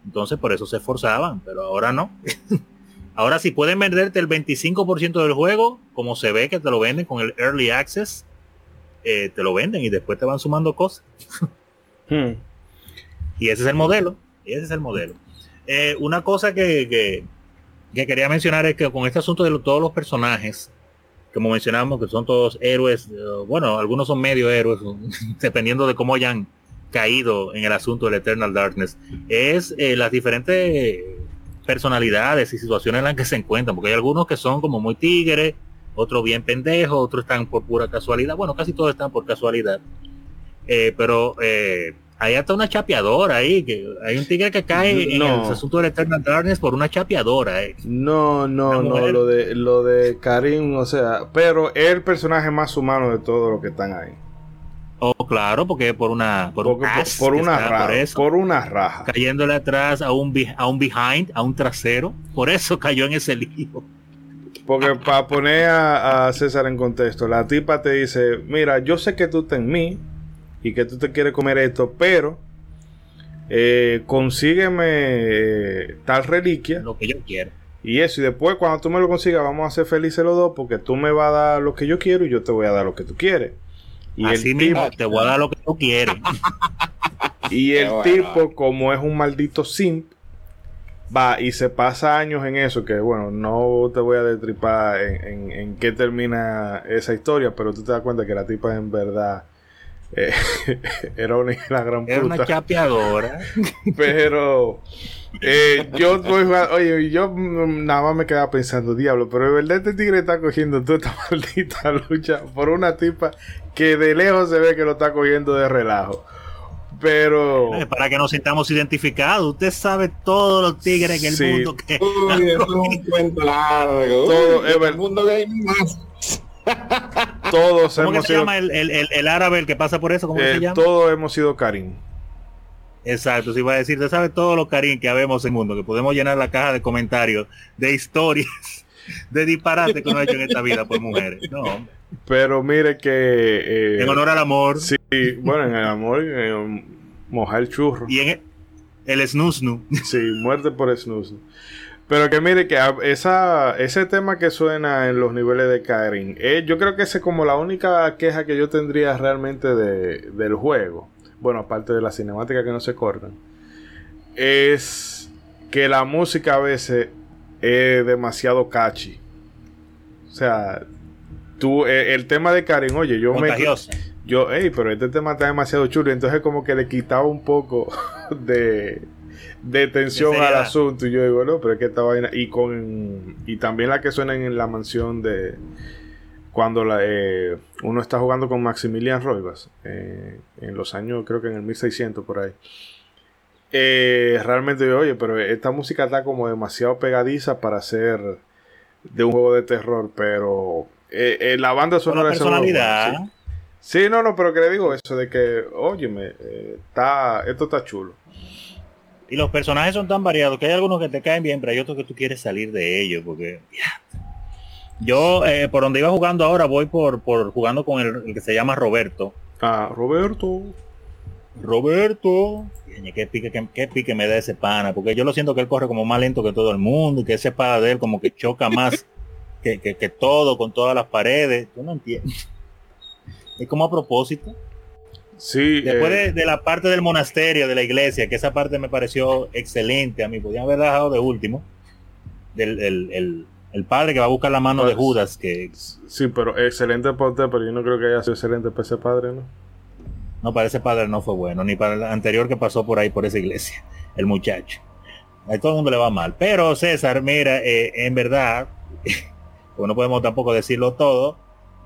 Entonces por eso se esforzaban, pero ahora no. *laughs* ahora si pueden venderte el 25% del juego, como se ve que te lo venden con el Early Access, eh, te lo venden y después te van sumando cosas. Hmm. Y ese es el modelo. Y ese es el modelo. Eh, una cosa que, que, que quería mencionar es que con este asunto de lo- todos los personajes, como mencionamos, que son todos héroes, eh, bueno, algunos son medio héroes, *laughs* dependiendo de cómo hayan caído en el asunto del Eternal Darkness, es las diferentes personalidades y situaciones en las que se encuentran, porque hay algunos que son como muy tigres, otros bien pendejos, otros están por pura casualidad, bueno, casi todos están por casualidad. Eh, pero eh, hay hasta una chapeadora ahí, que hay un tigre que cae en el asunto del Eternal Darkness por una chapeadora. eh. No, no, no, lo de, lo de Karim, o sea, pero es el personaje más humano de todos los que están ahí. Oh, claro, porque por una por, un por, una por raja, eso, por una raja. cayéndole atrás a un a un behind, a un trasero, por eso *laughs* cayó en ese lío. Porque *laughs* para poner a, a César en contexto, la tipa te dice, mira, yo sé que tú estás en mí y que tú te quieres comer esto, pero eh, consígueme eh, tal reliquia Lo que yo quiero. y eso, y después cuando tú me lo consigas vamos a ser felices los dos porque tú me vas a dar lo que yo quiero y yo te voy a dar lo que tú quieres. Y Así el mismo, tipo, te voy a dar lo que tú quieres. *laughs* y el bueno. tipo, como es un maldito simp, va y se pasa años en eso, que bueno, no te voy a destripar en, en- en qué termina esa historia, pero tú te das cuenta que la tipa en verdad eh, *laughs* era una la gran Era una puta. chapeadora. *laughs* Pero eh, yo oye, yo nada más me quedaba pensando, diablo, pero de verdad este tigre está cogiendo toda esta *laughs* maldita lucha por una tipa que de lejos se ve que lo está cogiendo de relajo. Pero Eh, Para que nos sintamos identificados. Usted sabe todos los tigres en el Sí. mundo que Uy, eso es un cuento largo. Todo, Uy, es el mundo gay más. *laughs* todos ¿Cómo que hemos se sido llama el, el, el- árabe el que pasa por eso? ¿Cómo que eh, se llama? todos hemos sido Karim. Exacto, si iba a decir, usted sabe todos los cariñ que habemos en el mundo, que podemos llenar la caja de comentarios de historias, *laughs* de disparates que uno ha hecho en esta vida por mujeres. No. Pero mire que eh, en honor al amor sí, bueno, en el amor, mojar el churro. y en el, el snusnu. Sí, muerte por snooze. Pero que mire que esa, ese tema que suena en los niveles de Karin, eh, yo creo que esa es como la única queja que yo tendría realmente de- del juego. Bueno, aparte de la cinemática que no se cortan. Es que la música a veces es demasiado catchy. O sea, tú, eh, el tema de Karin, oye, yo me... Yo, hey, pero este tema está demasiado chulo. Entonces, como que le quitaba un poco *laughs* de, de tensión al asunto. Y yo digo, no, pero es que esta vaina. Y con y también la que suena en la mansión de. Cuando la, eh, uno está jugando con Maximilian Roivas. eh, en los años, creo que en el 1600 por ahí. Eh, realmente, yo, oye, pero esta música está como demasiado pegadiza para ser de un juego de terror. Pero eh, la banda sonora la juego, personalidad. sí. Sí, no, no, pero que le digo eso de que, óyeme, eh, está, esto está chulo. Y los personajes son tan variados que hay algunos que te caen bien, pero hay otros que tú quieres salir de ellos. Porque yo, eh, por donde iba jugando ahora, voy por, por jugando con el, el que se llama Roberto. Ah, Roberto. Roberto. Qué pique, qué, qué pique me da ese pana, porque yo lo siento que él corre como más lento que todo el mundo y que ese espada de él como que choca más que, que- que todo con todas las paredes. Yo no entiendo. Es como a propósito. Sí, Después eh, de, de la parte del monasterio, de la iglesia, que esa parte me pareció excelente a mí, podían haber dejado de último, del el, el- El padre que va a buscar la mano de Pues, Judas, que Sí, pero excelente porte, pero yo no creo que haya sido excelente para ese padre, ¿no? no para ese padre no fue bueno, ni para el anterior que pasó por ahí, por esa iglesia, *laughs* el muchacho. A todo el mundo le va mal. Pero César, mira, eh, en verdad, *laughs* pues no podemos tampoco decirlo todo,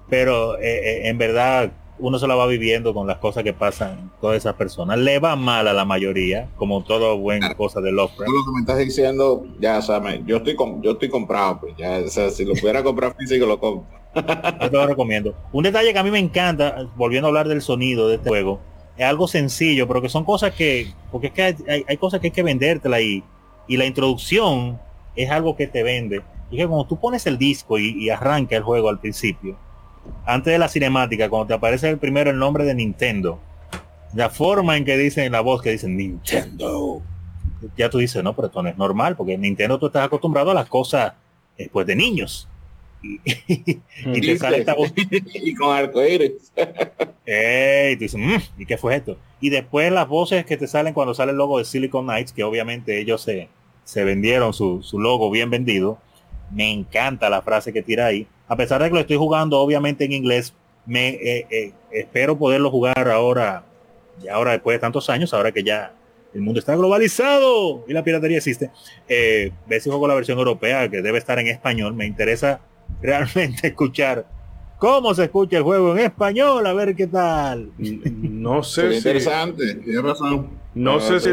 pero eh, en verdad uno se la va viviendo con las cosas que pasan todas esas personas. Le va mal a la mayoría, como todo buen cosa de Lovecraft. Tú lo que me estás diciendo, ya sabes, yo estoy com- yo estoy comprado, pues ya, o sea, si lo pudiera comprar *laughs* físico lo compro. Yo te lo recomiendo. Un detalle que a mí me encanta, volviendo a hablar del sonido de este juego, es algo sencillo, pero que son cosas que, porque es que hay, hay- hay cosas que hay que vendértela y, y la introducción es algo que te vende. Y que cuando tú pones el disco y, y arranca el juego al principio, antes de la cinemática, cuando te aparece el primero el nombre de Nintendo, la forma en que dicen la voz que dicen Nintendo, ya tú dices, no, pero esto no es normal, porque en Nintendo tú estás acostumbrado a las cosas después de niños. Y, *laughs* y te sale esta voz *laughs* y con arcoíris. Ey, tú dices, "Mm, ¿y qué fue esto? Y después las voces que te salen cuando sale el logo de Silicon Knights, que obviamente ellos se, se vendieron su, su logo bien vendido. Me encanta la frase que tira ahí. A pesar de que lo estoy jugando obviamente en inglés, me eh, eh, espero poderlo jugar ahora, y ahora después de tantos años, ahora que ya el mundo está globalizado y la piratería existe. Eh, ver si juego la versión europea, que debe estar en español. Me interesa *laughs* realmente escuchar cómo se escucha el juego en español, a ver qué tal. No sé Sería si... interesante, tienes razón. No Ah, sé si,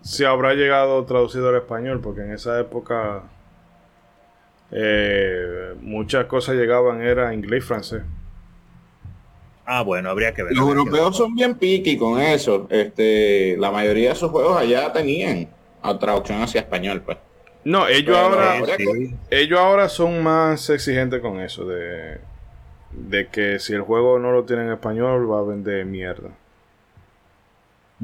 si habrá llegado traducido al español, porque en esa época eh, muchas cosas llegaban, era inglés y francés. Ah, bueno, habría que ver. Los europeos son bien picky con eso. Este, la mayoría de esos juegos allá tenían a traducción hacia español, pues. No, ellos Pero ahora, Sí. ellos ahora son más exigentes con eso, de, de que si el juego no lo tiene en español va a vender mierda.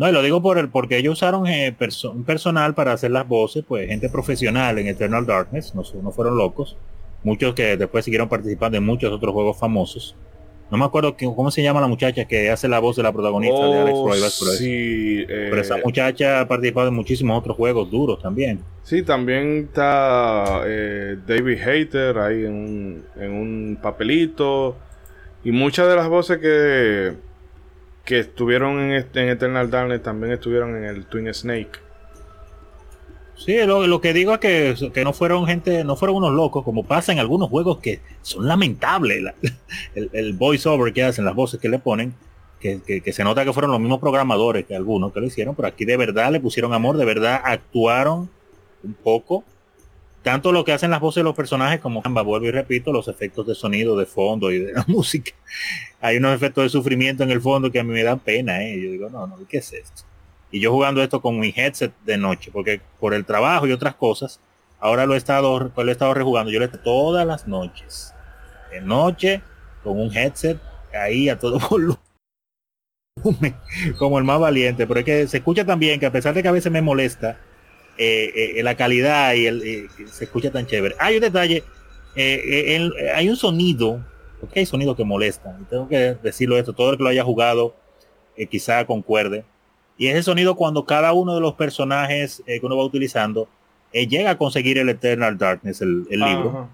No, y lo digo por el, porque ellos usaron eh, perso- un personal para hacer las voces, pues gente profesional en Eternal Darkness, no, fueron locos. Muchos que después siguieron participando en muchos otros juegos famosos. No me acuerdo que- cómo se llama la muchacha que hace la voz de la protagonista de Alex Oh, Roivas, pero, sí, eh, pero esa muchacha ha participado en muchísimos otros juegos duros también. sí, también está eh, David Hater ahí en un, en un papelito. Y muchas de las voces que, que estuvieron en, este- en Eternal Darkness también estuvieron en el Twin Snake. Sí, lo, lo que digo es que, que no fueron gente, no fueron unos locos, como pasa en algunos juegos que son lamentables. la- *laughs* el, el voice over que hacen, las voces que le ponen, que, que- que se nota que fueron los mismos programadores que algunos que lo hicieron, pero aquí de verdad le pusieron amor, de verdad actuaron un poco. Tanto lo que hacen las voces de los personajes como, vuelvo y repito, los efectos de sonido de fondo y de la *laughs* música. Hay unos efectos de sufrimiento en el fondo que a mí me dan pena, ¿eh? Yo digo, no, no, ¿qué es esto? Y yo jugando esto con mi headset de noche, porque por el trabajo y otras cosas, ahora lo he estado, lo he estado rejugando. Yo lo he todas las noches. De noche, con un headset ahí a todo *laughs* volumen, como el más valiente. Pero es que se escucha también que a pesar de que a veces me molesta eh, eh, la calidad y el, eh, se escucha tan chévere. Hay un detalle, el- hay un sonido, porque hay sonidos que molestan. Tengo que decirlo esto, todo el que lo haya jugado quizá concuerde. Y ese sonido cuando cada uno de los personajes que uno va utilizando llega a conseguir el Eternal Darkness, el, el libro, Ajá.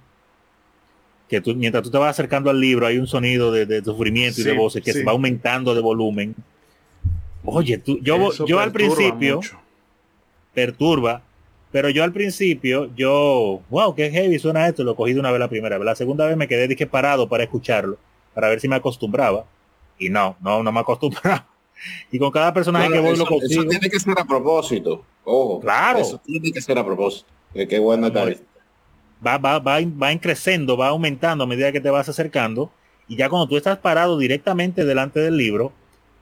que tú, mientras tú te vas acercando al libro hay un sonido de, de sufrimiento y de voces que sí. se va aumentando de volumen. Oye, tú, yo, Eso yo al principio mucho. Perturba, pero yo al principio, yo, wow, qué heavy suena esto, lo cogí de una vez la primera vez. La segunda vez me quedé dije parado para escucharlo, para ver si me acostumbraba. Y no, no, no me acostumbraba. *laughs* Y con cada personaje Claro, que voy eso, lo eso consigo. tiene que ser a propósito. Ojo. Claro. Eso tiene que ser a propósito. Qué bueno detalle. va, va, va, va increciendo, va aumentando a medida que te vas acercando. Y ya cuando tú estás parado directamente delante del libro,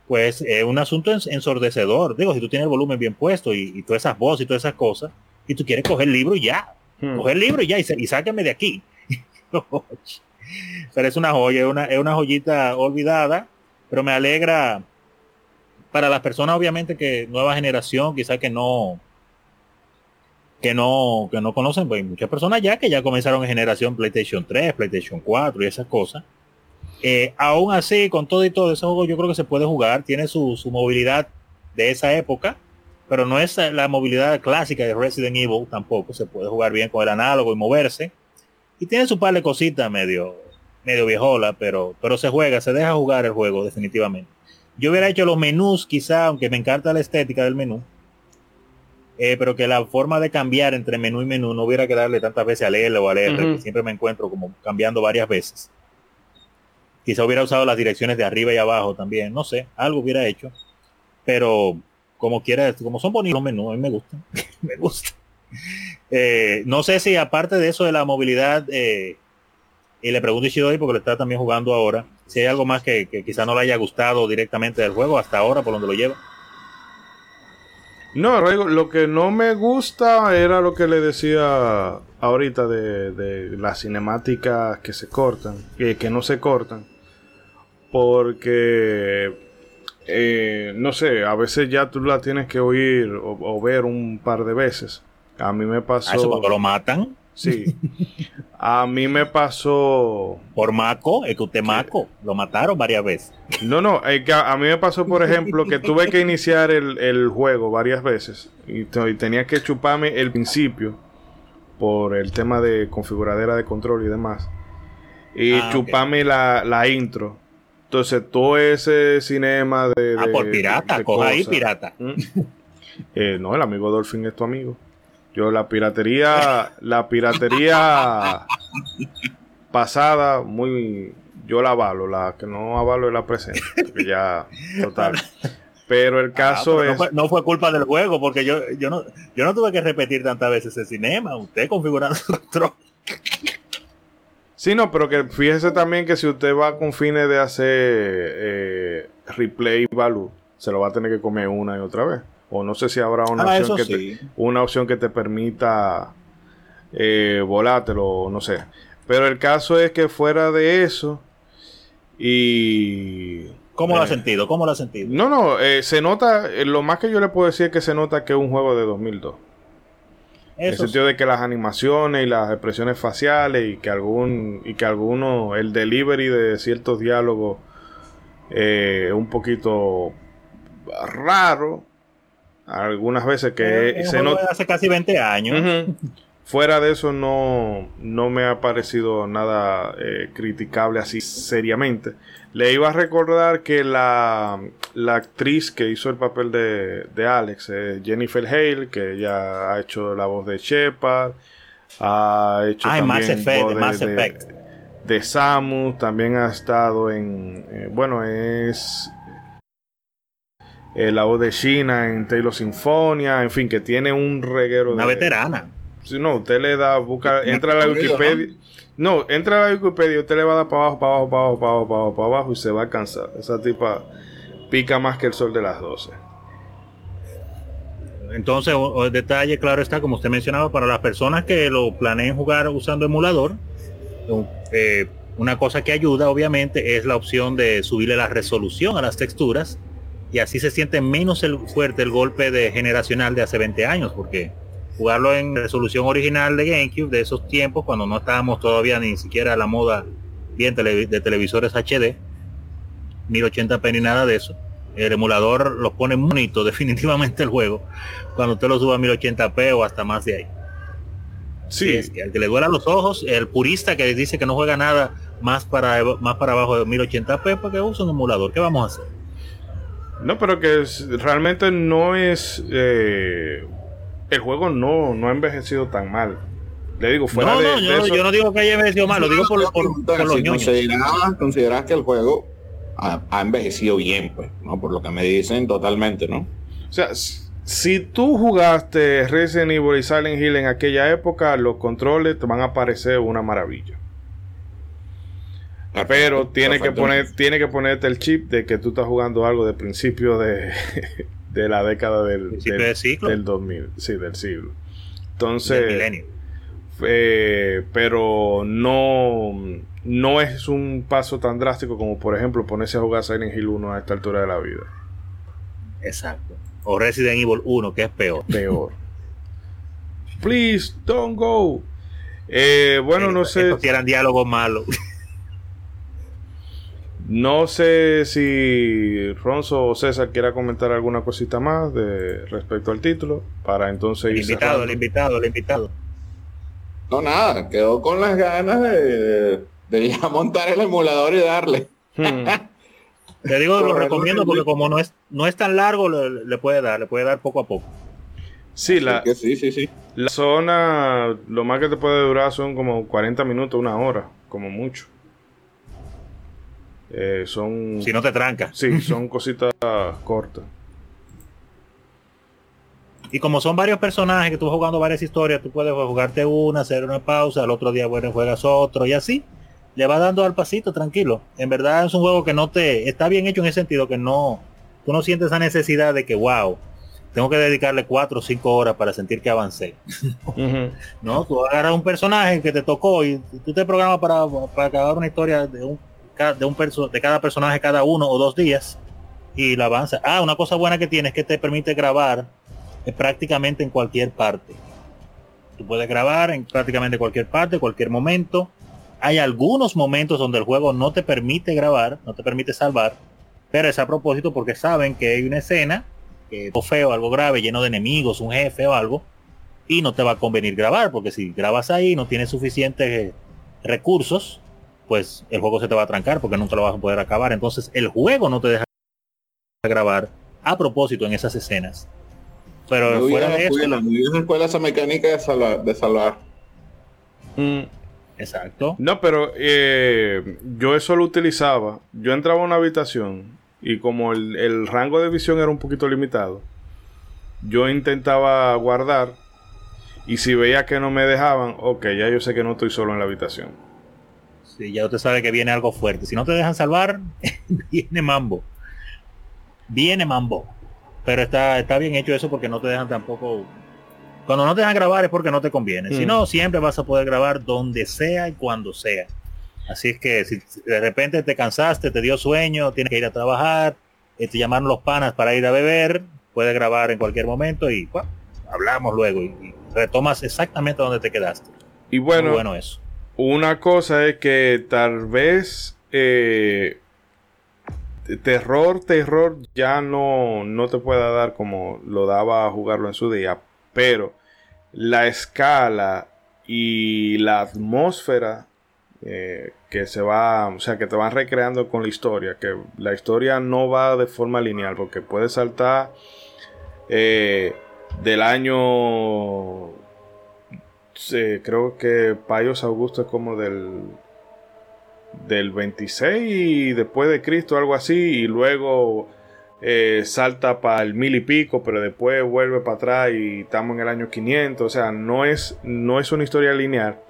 pues es un asunto ens- ensordecedor. Digo, si tú tienes el volumen bien puesto y, y todas esas voces y todas esas cosas, y tú quieres coger el libro y ya, Hmm. coger el libro y ya, y, y sáqueme de aquí. *laughs* pero es una joya, es una, es una joyita olvidada, pero me alegra para las personas, obviamente, que nueva generación, quizás que no, que no, que no conocen, pues hay muchas personas ya que ya comenzaron en generación PlayStation 3, PlayStation 4 y esas cosas. Eh, aún así, con todo y todo, ese juego yo creo que se puede jugar, tiene su, su movilidad de esa época, pero no es la movilidad clásica de Resident Evil tampoco, se puede jugar bien con el análogo y moverse. Y tiene su par de cositas medio, medio viejola, pero, pero se juega, se deja jugar el juego definitivamente. Yo hubiera hecho los menús quizá, aunque me encanta la estética del menú, eh, pero que la forma de cambiar entre menú y menú no hubiera que darle tantas veces al L o al R, que siempre me encuentro como cambiando varias veces. Quizá hubiera usado las direcciones de arriba y abajo también, no sé, algo hubiera hecho. Pero como quiera, como son bonitos los menús, a mí me gustan, *laughs* me gustan. Eh, no sé si aparte de eso de la movilidad, eh, y le pregunto a Ishidori porque lo está también jugando ahora, si hay algo más que, que quizá no le haya gustado directamente del juego hasta ahora, por donde lo lleva. No, lo que no me gusta era lo que le decía ahorita de, de las cinemáticas que se cortan, que no se cortan, porque, eh, no sé, a veces ya tú la tienes que oír o, o ver un par de veces. A mí me pasó... Ah, eso cuando lo matan Sí. *laughs* A mí me pasó... por Maco, es que usted Maco, lo mataron varias veces. No, no, es que a, a mí me pasó, por ejemplo, que *laughs* tuve que iniciar el, el juego varias veces y, te- y tenía que chuparme el principio por el tema de configuradera de control y demás. Y Ah, chuparme la, la intro. Entonces, todo ese cinema de. Ah, de- por pirata, de coja ahí pirata. ¿Mm? Eh, no, el amigo Dolphin es tu amigo. Yo la piratería, la piratería *laughs* pasada, muy, yo la avalo, la que no avalo es la presente, porque ya, total. *laughs* Pero el Ah, caso no, es, fue, no fue culpa del juego, porque yo, yo no, yo no tuve que repetir tantas veces ese cinema. Usted configurando *laughs* control. Sí, no, pero que fíjese también que si usted va con fines de hacer eh, replay value, se lo va a tener que comer una y otra vez. O no sé si habrá una Ah, opción que sí. te, una opción que te permita eh, volártelo, no sé. Pero el caso es que fuera de eso y ¿Cómo lo ha Eh, sentido? ¿Cómo lo ha sentido? no, no, eh, se nota, eh, lo más que yo le puedo decir es que se nota que es un juego de 2002. En el sentido de que las animaciones y las expresiones faciales y que algún y que alguno el delivery de ciertos diálogos eh, un poquito raro algunas veces que Es se nota hace casi 20 años. Ujú. Fuera de eso no, no me ha parecido nada eh, criticable así seriamente. Le iba a recordar que la, la actriz que hizo el papel de, de Alex, eh, Jennifer Hale, que ya ha hecho la voz de Shepard, ha hecho Ah, en Mass también Effect, de Mass Effect. de Samus, también ha estado en, eh, bueno, es la voz de China en Taylor Sinfonia, en fin, que tiene un reguero Una de... veterana. Si no, usted le da, busca, entra a la Wikipedia. No, entra a la Wikipedia, usted le va a dar para abajo, para abajo, para abajo, para abajo, para abajo, para abajo y se va a cansar. Esa tipa pica más que el sol de las 12. Entonces, o- o el detalle, claro está, como usted mencionaba, para las personas que lo planeen jugar usando emulador, eh, una cosa que ayuda, obviamente, es la opción de subirle la resolución a las texturas y así se siente menos el, fuerte el golpe de generacional de hace 20 años, porque jugarlo en resolución original de GameCube de esos tiempos, cuando no estábamos todavía ni siquiera a la moda bien tele- de televisores HD, 1080p ni nada de eso, el emulador los pone bonito *laughs* definitivamente el juego cuando usted lo suba a 1080p o hasta más de ahí. Sí, Es que al que le duela los ojos, el purista que dice que no juega nada más para más para abajo de 1080p, porque usa un emulador. ¿Qué vamos a hacer? no, pero que es- realmente no es. eh, el juego no, no ha envejecido tan mal. Le digo, fuera no, de, no, de yo, no- eso- yo no digo que haya envejecido mal, lo digo por, por, por los Si ñoños. consideras, consideras que el juego ha, ha envejecido bien, pues, ¿no? Por lo que me dicen totalmente, ¿no? O sea, si tú jugaste Resident Evil y Silent Hill en aquella época, los controles te van a parecer una maravilla. Pero tiene que poner, tiene que ponerte el chip de que tú estás jugando algo de principio de, *laughs* de la década del, del, del siglo. del 2000, sí, del siglo. Entonces, eh, pero no, no es un paso tan drástico como, por ejemplo, ponerse a jugar Silent Hill 1 a esta altura de la vida. Exacto. O Resident Evil 1, que es peor. peor. Please don't go. Eh, bueno, no sé, Estos eran diálogos malos. *laughs* no sé si Ronzo o César quiera comentar alguna cosita más de respecto al título para entonces El ir invitado, cerrando. el invitado, el invitado. No, nada, quedó con las ganas de, de ya montar el emulador y darle. Hmm. *laughs* Te digo, lo recomiendo porque como no es, no es tan largo, le, le puede dar, le puede dar poco a poco. Sí, la, Que sí, sí, sí. la zona, lo más que te puede durar son como 40 minutos, una hora, como mucho. Eh, son... Si no te trancas. Sí, son *laughs* cositas cortas. Y como son varios personajes que tú vas jugando varias historias, tú puedes jugarte una, hacer una pausa, al otro día bueno juegas otro y así. Le va dando al pasito, tranquilo. En verdad es un juego que no te está bien hecho en ese sentido que no tú no sientes esa necesidad de que wow, tengo que dedicarle cuatro o cinco horas para sentir que avancé. *laughs* No, tú agarras un personaje que te tocó y tú te programas para, para acabar una historia de un de un perso- de cada personaje cada uno o dos días y la avanza. Ah, una cosa buena que tiene es que te permite grabar eh, prácticamente en cualquier parte. Tú puedes grabar en prácticamente cualquier parte, cualquier momento. Hay algunos momentos donde el juego no te permite grabar, no te permite salvar, pero es a propósito porque saben que hay una escena, que algo feo, algo grave, lleno de enemigos, un jefe o algo, y no te va a convenir grabar, porque si grabas ahí no tienes suficientes eh, recursos, pues el juego se te va a trancar porque nunca lo vas a poder acabar. Entonces el juego no te deja grabar a propósito en esas escenas. Pero Muy fuera de eso, escuela, muy escuela esa mecánica de salvar. De salvar. Mm, exacto. No, pero eh, yo eso lo utilizaba. Yo entraba a una habitación y como el, el rango de visión era un poquito limitado, yo intentaba guardar y si veía que no me dejaban, ok, ya yo sé que no estoy solo en la habitación. Ya usted sabe que viene algo fuerte. Si no te dejan salvar, *laughs* viene mambo. Viene mambo. Pero está, está bien hecho eso porque no te dejan tampoco. Cuando no te dejan grabar es porque no te conviene. Si Mm. no, siempre vas a poder grabar donde sea y cuando sea. Así es que si de repente te cansaste, te dio sueño, tienes que ir a trabajar, eh, te llamaron los panas para ir a beber, puedes grabar en cualquier momento y hablamos luego y, y retomas exactamente donde te quedaste. Y Muy bueno, bueno eso. Una cosa es que tal vez eh, terror, terror ya no, no te pueda dar como lo daba a jugarlo en su día, pero la escala y la atmósfera eh, que se va, o sea, que te van recreando con la historia, que la historia no va de forma lineal, porque puede saltar eh, del año Creo que Payos Augusto es como del del 26 y después de Cristo, algo así, y luego eh, salta para el mil y pico, pero después vuelve para atrás y estamos en el año 500, o sea, no es, no es una historia lineal,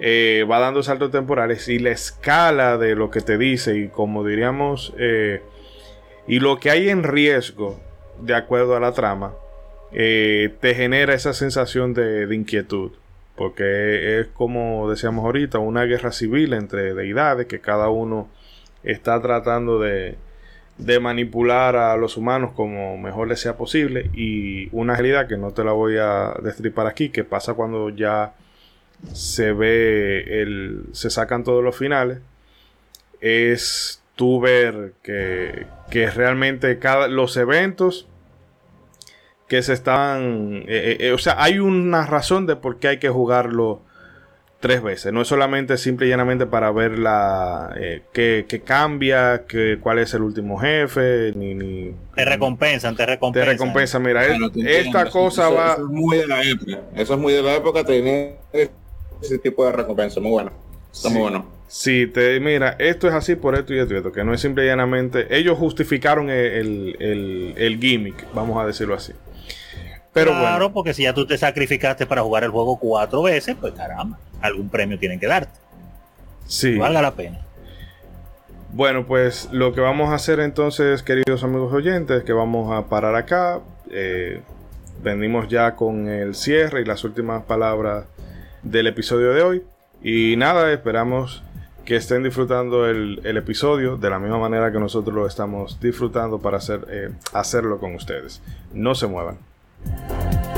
Eh, va dando saltos temporales y la escala de lo que te dice y como diríamos, eh, y lo que hay en riesgo, de acuerdo a la trama, eh, te genera esa sensación de, inquietud. Porque es como decíamos ahorita, una guerra civil entre deidades que cada uno está tratando de, de manipular a los humanos como mejor les sea posible. Y una realidad que no te la voy a destripar aquí, que pasa cuando ya se ve el. se sacan todos los finales. Es tú ver que, que realmente cada, los eventos que se están... eh, eh, o sea, hay una razón de por qué hay que jugarlo tres veces. No es solamente simple y llanamente para ver la... Eh, qué, qué cambia, qué, cuál es el último jefe, ni... ni Te recompensan, te te recompensan. recompensa. Mira, es- te esta cosa eso- va... Eso es muy de la época. Eso es muy de la época tener ese tipo de recompensa. Muy bueno. Está Sí. muy bueno. Si te mira, esto es así por esto y esto y esto, que no es simple y llanamente. Ellos justificaron el, el, el- el gimmick, vamos a decirlo así. Pero claro, bueno, porque si ya tú te sacrificaste para jugar el juego cuatro veces, pues caramba, algún premio tienen que darte. sí. Valga la pena. Bueno, pues lo que vamos a hacer entonces, queridos amigos oyentes, que vamos a parar acá. Eh, venimos ya con el cierre y las últimas palabras del episodio de hoy. Y nada, esperamos que estén disfrutando el, el episodio de la misma manera que nosotros lo estamos disfrutando para hacer, eh, hacerlo con ustedes. No se muevan. En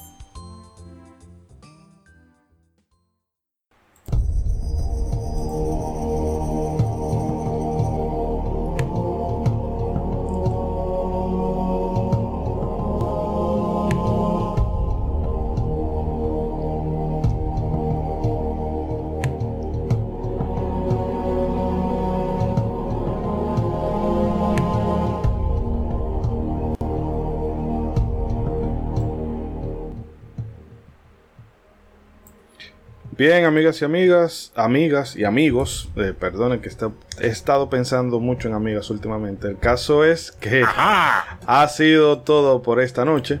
Bien, amigas y amigas, amigas y amigos, eh, perdonen que está- he estado pensando mucho en amigas últimamente. El caso es que ha sido todo por esta noche.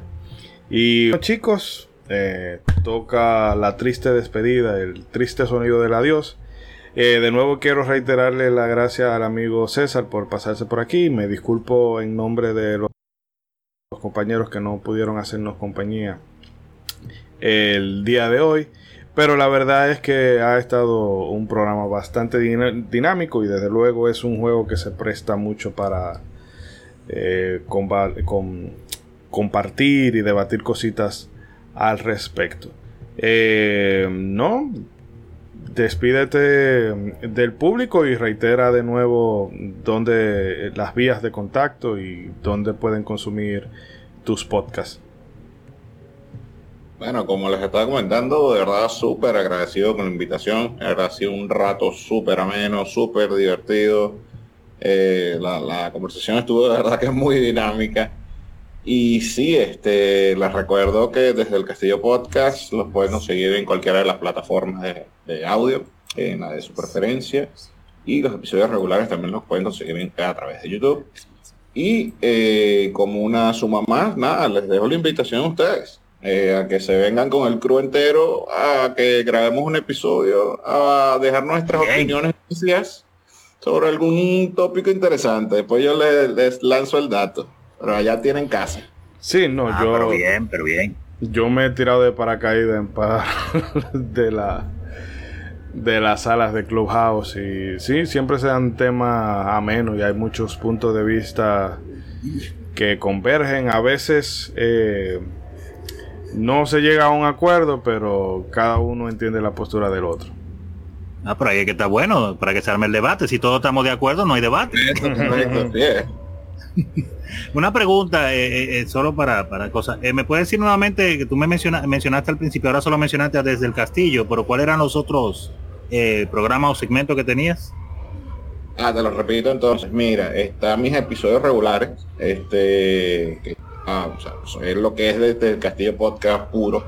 Y bueno, chicos, eh, toca la triste despedida, el triste sonido del adiós. Eh, de nuevo quiero reiterarle la gracia al amigo César por pasarse por aquí. Me disculpo en nombre de los compañeros que no pudieron hacernos compañía el día de hoy. Pero la verdad es que ha estado un programa bastante dinámico y desde luego es un juego que se presta mucho para eh, compartir y debatir cositas al respecto. Eh, no, despídete del público y reitera de nuevo dónde las vías de contacto y dónde pueden consumir tus podcasts. Bueno, como les estaba comentando, de verdad súper agradecido con la invitación. Sido un rato súper ameno, súper divertido. Eh, la, conversación estuvo de verdad que muy dinámica. Y sí, este, les recuerdo que desde el Castillo Podcast los pueden conseguir en cualquiera de las plataformas de, de audio, en la de su preferencia. Y los episodios regulares también los pueden conseguir en- a través de YouTube. Y eh, como una suma más, nada, les dejo la invitación a ustedes. Eh, a que se vengan con el crew entero, a que grabemos un episodio, a dejar nuestras opiniones y ideas sobre algún tópico interesante. Después yo les, les lanzo el dato. Pero allá tienen casa. Sí, no, Ah, yo. pero bien, pero bien. Yo me he tirado de paracaídas en par *laughs* de la de las salas de Clubhouse y sí, siempre se dan temas amenos y hay muchos puntos de vista que convergen. A veces eh, no se llega a un acuerdo, pero cada uno entiende la postura del otro. Ah, pero ahí es que está bueno, para que se arme el debate. Si todos estamos de acuerdo, no hay debate. *laughs* Una pregunta, eh, eh, eh, solo para, para cosas. Eh, ¿Me puedes decir nuevamente que tú me menciona- mencionaste al principio, ahora solo mencionaste desde el castillo, pero cuáles eran los otros eh, programas o segmentos que tenías? Ah, te lo repito entonces. Mira, están mis episodios regulares. Este, que, ah, o sea, es lo que es desde el Castillo Podcast puro.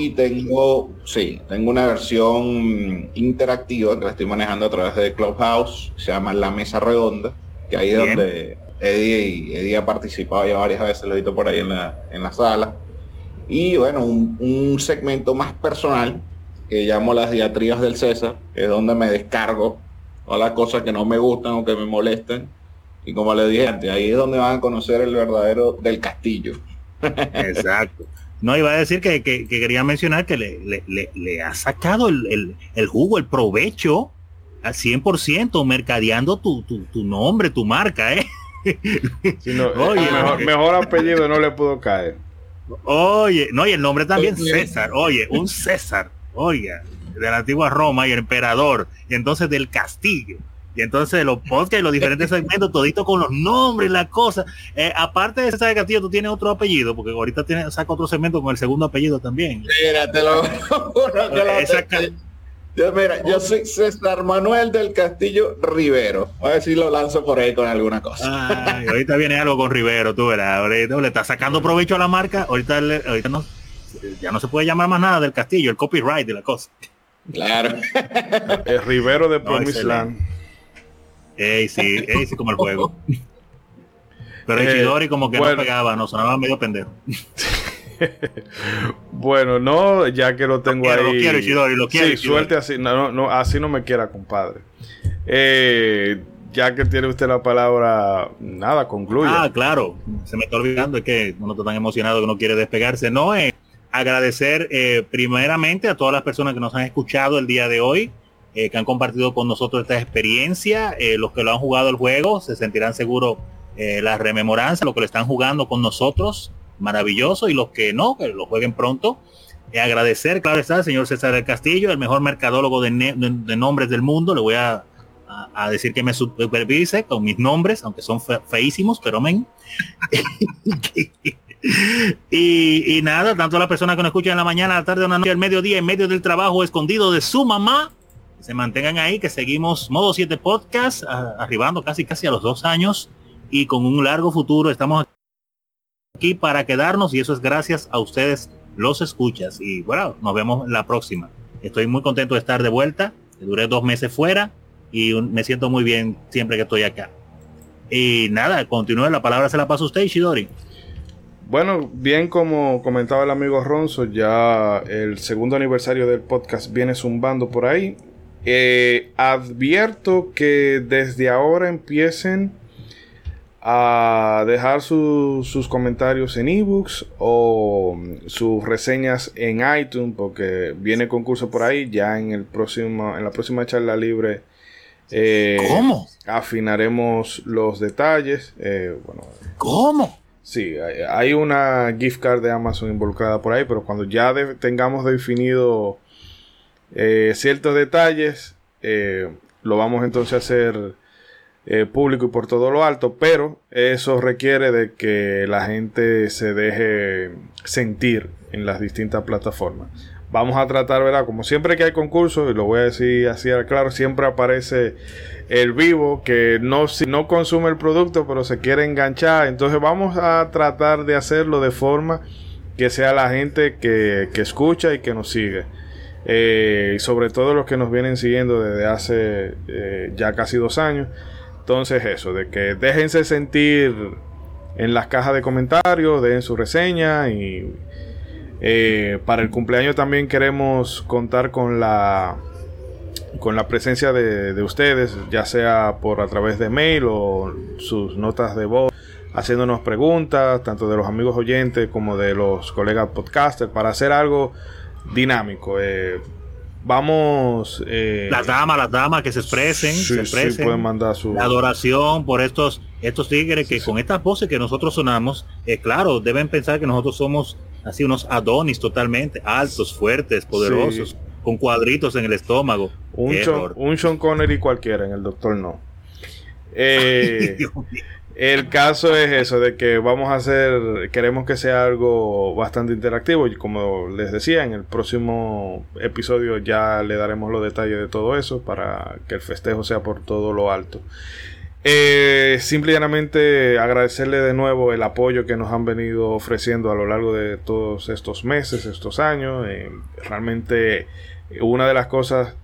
Y tengo, sí, tengo una versión interactiva que la estoy manejando a través de Clubhouse. Se llama La Mesa Redonda, que ahí es donde Eddie, y- Eddie ha participado ya varias veces, lo he visto por ahí en la, en la sala. Y bueno, un, un segmento más personal que llamo las diatribas del César, que es donde me descargo todas las cosas que no me gustan o que me molestan. Y como le dije antes, ahí es donde van a conocer el verdadero del castillo. Exacto. No, iba a decir que, que- que quería mencionar que le, le- le- le ha sacado el, el- el jugo, el provecho al 100%, mercadeando tu, tu, tu nombre, tu marca, ¿eh? *laughs* Oye, mejor, mejor apellido no le pudo caer. Oye, no, y el nombre también. César, oye, un César, oiga, de la antigua Roma y el emperador, y entonces del castillo, y entonces los podcasts y los diferentes segmentos, todito con los nombres, la cosa. Eh, aparte de César Castillo, tú tienes otro apellido, porque ahorita tiene, saca otro segmento con el segundo apellido también. Mira, te lo *laughs* Esa ca- Yo, mira, yo soy César Manuel del Castillo Rivero. A ver si lo lanzo por ahí con alguna cosa. Ay, ahorita viene algo con Rivero, tú verás. Ahorita le está sacando provecho a la marca. Ahorita, le- ahorita no, ya no se puede llamar más nada del castillo, el copyright de la cosa. Claro. El Rivero de No, Promised excelente. Land. Ey, sí, ey, sí, como el juego. *laughs* Pero Eh, como que bueno. no pegaba, no sonaba medio pendejo. *laughs* Bueno, no, ya que lo tengo quiero, ahí. lo quiero, Isidori, lo quiero, Sí, suelte así. No, no, no, así no me quiera, compadre. Eh, ya que tiene usted la palabra, nada, concluya. Ah, claro. Se me está olvidando, es que uno está tan emocionado que no quiere despegarse. No, eh, agradecer eh, primeramente a todas las personas que nos han escuchado el día de hoy, eh, que han compartido con nosotros esta experiencia. Eh, los que lo han jugado el juego se sentirán seguros eh, la rememoranza, los que lo están jugando con nosotros, maravilloso. Y los que no, que lo jueguen pronto. Eh, agradecer, claro está, al señor César del Castillo, el mejor mercadólogo de, nombres del mundo. Le voy a, decir que me supervise con mis nombres, aunque son fe- feísimos, pero men. *laughs* y, nada, tanto las personas que nos escuchan en la mañana, la tarde, a la noche, al mediodía, en medio del trabajo escondido de su mamá, se mantengan ahí, que seguimos Modo 7 Podcast, arribando casi casi a los dos años y con un largo futuro. Estamos aquí para quedarnos y eso es gracias a ustedes, los escuchas. Y bueno, nos vemos la próxima. Estoy muy contento de estar de vuelta. Duré dos meses fuera y me siento muy bien siempre que estoy acá. Y nada, continúe, la palabra se la paso a usted, Ishidori. Bueno, bien como comentaba el amigo Ronzo, ya el segundo aniversario del podcast viene zumbando por ahí. Eh, advierto que desde ahora empiecen a dejar su- sus comentarios en ebooks o mm, sus reseñas en iTunes porque viene concurso por ahí ya en el próximo en la próxima charla libre eh, ¿Cómo? afinaremos los detalles eh, bueno ¿Cómo? Sí, hay, hay una gift card de Amazon involucrada por ahí, pero cuando ya de- tengamos definido eh, ciertos detalles, eh, lo vamos entonces a hacer eh, público y por todo lo alto, pero eso requiere de que la gente se deje sentir en las distintas plataformas. Vamos a tratar, ¿verdad? Como siempre que hay concursos, y lo voy a decir así claro, siempre aparece el vivo que no, si- no consume el producto, pero se quiere enganchar. Entonces vamos a tratar de hacerlo de forma que sea la gente que, que escucha y que nos sigue. Eh, sobre todo los que nos vienen siguiendo desde hace eh, ya casi dos años. Entonces eso, de que déjense sentir en las cajas de comentarios, den su reseña y eh, para el cumpleaños también queremos contar con la con la presencia de, de ustedes, ya sea por a través de mail o sus notas de voz, haciéndonos preguntas, tanto de los amigos oyentes como de los colegas podcasters, para hacer algo dinámico. Eh, vamos... eh, Las damas, las damas que se expresen, Sí, se sí, expresen. pueden mandar su- La adoración por estos, estos tigres que con estas voces que nosotros sonamos, eh, claro, deben pensar que nosotros somos así unos Adonis totalmente, altos, fuertes, poderosos, con cuadritos en el estómago. un, error. un Sean Connery cualquiera, en el Doctor No. Eh, *laughs* el caso es eso, de que vamos a hacer, queremos que sea algo bastante interactivo y como les decía, en el próximo episodio ya le daremos los detalles de todo eso para que el festejo sea por todo lo alto. Eh, simplemente agradecerle de nuevo el apoyo que nos han venido ofreciendo a lo largo de todos estos meses, estos años. Eh, realmente una de las cosas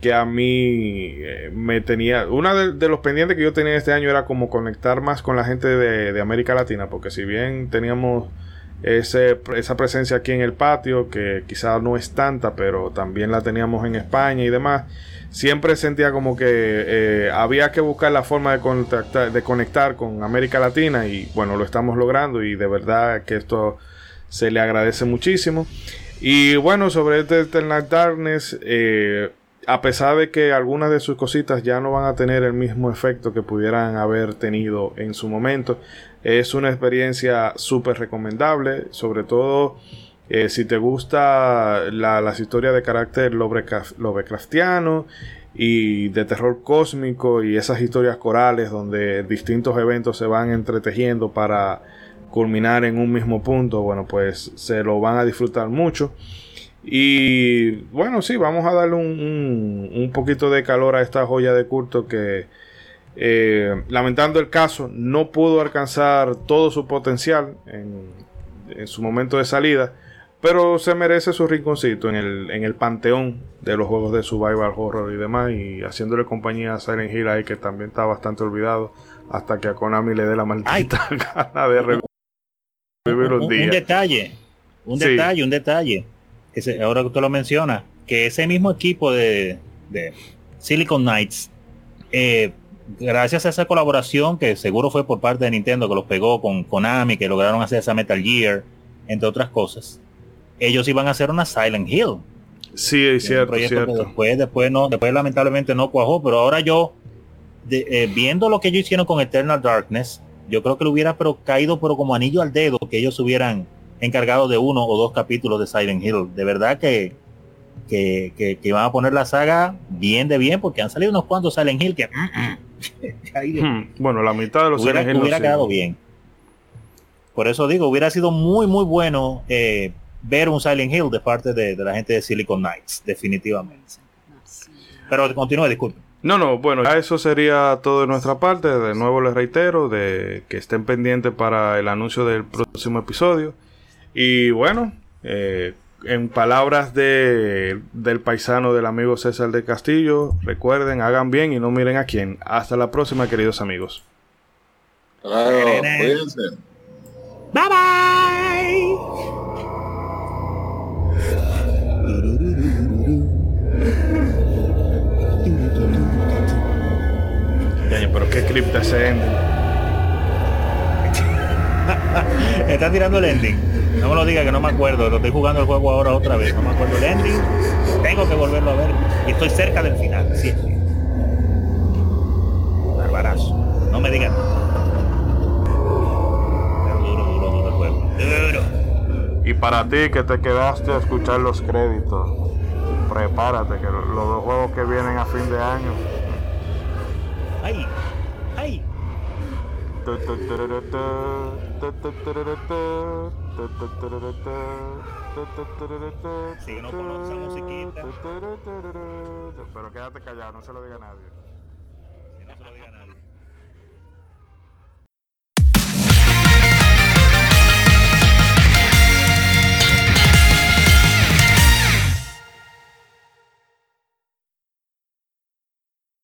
que a mí eh, me tenía, una de, los pendientes que yo tenía este año era como conectar más con la gente de, de América Latina, porque si bien teníamos ese, esa presencia aquí en el patio, que quizás no es tanta, pero también la teníamos en España y demás, siempre sentía como que eh, había que buscar la forma de contactar, de conectar con América Latina y bueno, lo estamos logrando y de verdad que esto se le agradece muchísimo. Y bueno, sobre este Eternal Darkness, eh, a pesar de que algunas de sus cositas ya no van a tener el mismo efecto que pudieran haber tenido en su momento, es una experiencia súper recomendable, sobre todo eh, si te gusta la- las historias de carácter Lovecraft- Lovecraftiano y de terror cósmico y esas historias corales donde distintos eventos se van entretejiendo para culminar en un mismo punto, bueno, pues se lo van a disfrutar mucho. Y bueno, sí, vamos a darle un, un- un poquito de calor a esta joya de culto que, eh, lamentando el caso, no pudo alcanzar todo su potencial en, en su momento de salida, pero se merece su rinconcito en el, en el panteón de los juegos de survival horror y demás, y haciéndole compañía a Silent Hill ahí que también está bastante olvidado, hasta que a Konami le dé la maldita *laughs* gana de revivir un un, detalle, un Sí. detalle, un detalle. Ahora que usted lo menciona, que ese mismo equipo de, de Silicon Knights, eh, gracias a esa colaboración que seguro fue por parte de Nintendo que los pegó con Konami, que lograron hacer esa Metal Gear, entre otras cosas, ellos iban a hacer una Silent Hill. Sí, es un cierto, proyecto que después, después no, después lamentablemente no cuajó, pero ahora yo, de- eh, viendo lo que ellos hicieron con Eternal Darkness, yo creo que le hubiera pero caído pero como anillo al dedo que ellos hubieran encargado de uno o dos capítulos de Silent Hill. De verdad que, que, que, que van a poner la saga bien de bien, porque han salido unos cuantos Silent Hill que *laughs* Ay, Dios. Hmm, Bueno, la mitad de los hubiera, Silent Hill hubiera quedado bien. Por eso digo, hubiera sido muy, muy bueno eh, ver un Silent Hill de parte de, de la gente de Silicon Knights, definitivamente. Pero continúe, disculpe. No, no, bueno, ya eso sería todo de nuestra parte. De nuevo les reitero de que estén pendientes para el anuncio del próximo episodio. Y bueno, eh, en palabras de, del paisano del amigo César de Castillo, recuerden, hagan bien y no miren a quién. Hasta la próxima, queridos amigos. Claro, cuídense. Bye bye. Pero qué cripta ending. *laughs* Está tirando el ending. No me lo diga que no me acuerdo. Lo estoy jugando el juego ahora otra vez. No me acuerdo el ending. Tengo que volverlo a ver. Y estoy cerca del final. Sí. Barbarazo. No me digan. Pero duro, duro, duro el juego. Duro. Y para ti que te quedaste a escuchar los créditos, prepárate que los dos juegos que vienen a fin de año. ¡Ay! Sí, no esa musiquita. Pero quédate callado, no se lo diga a nadie.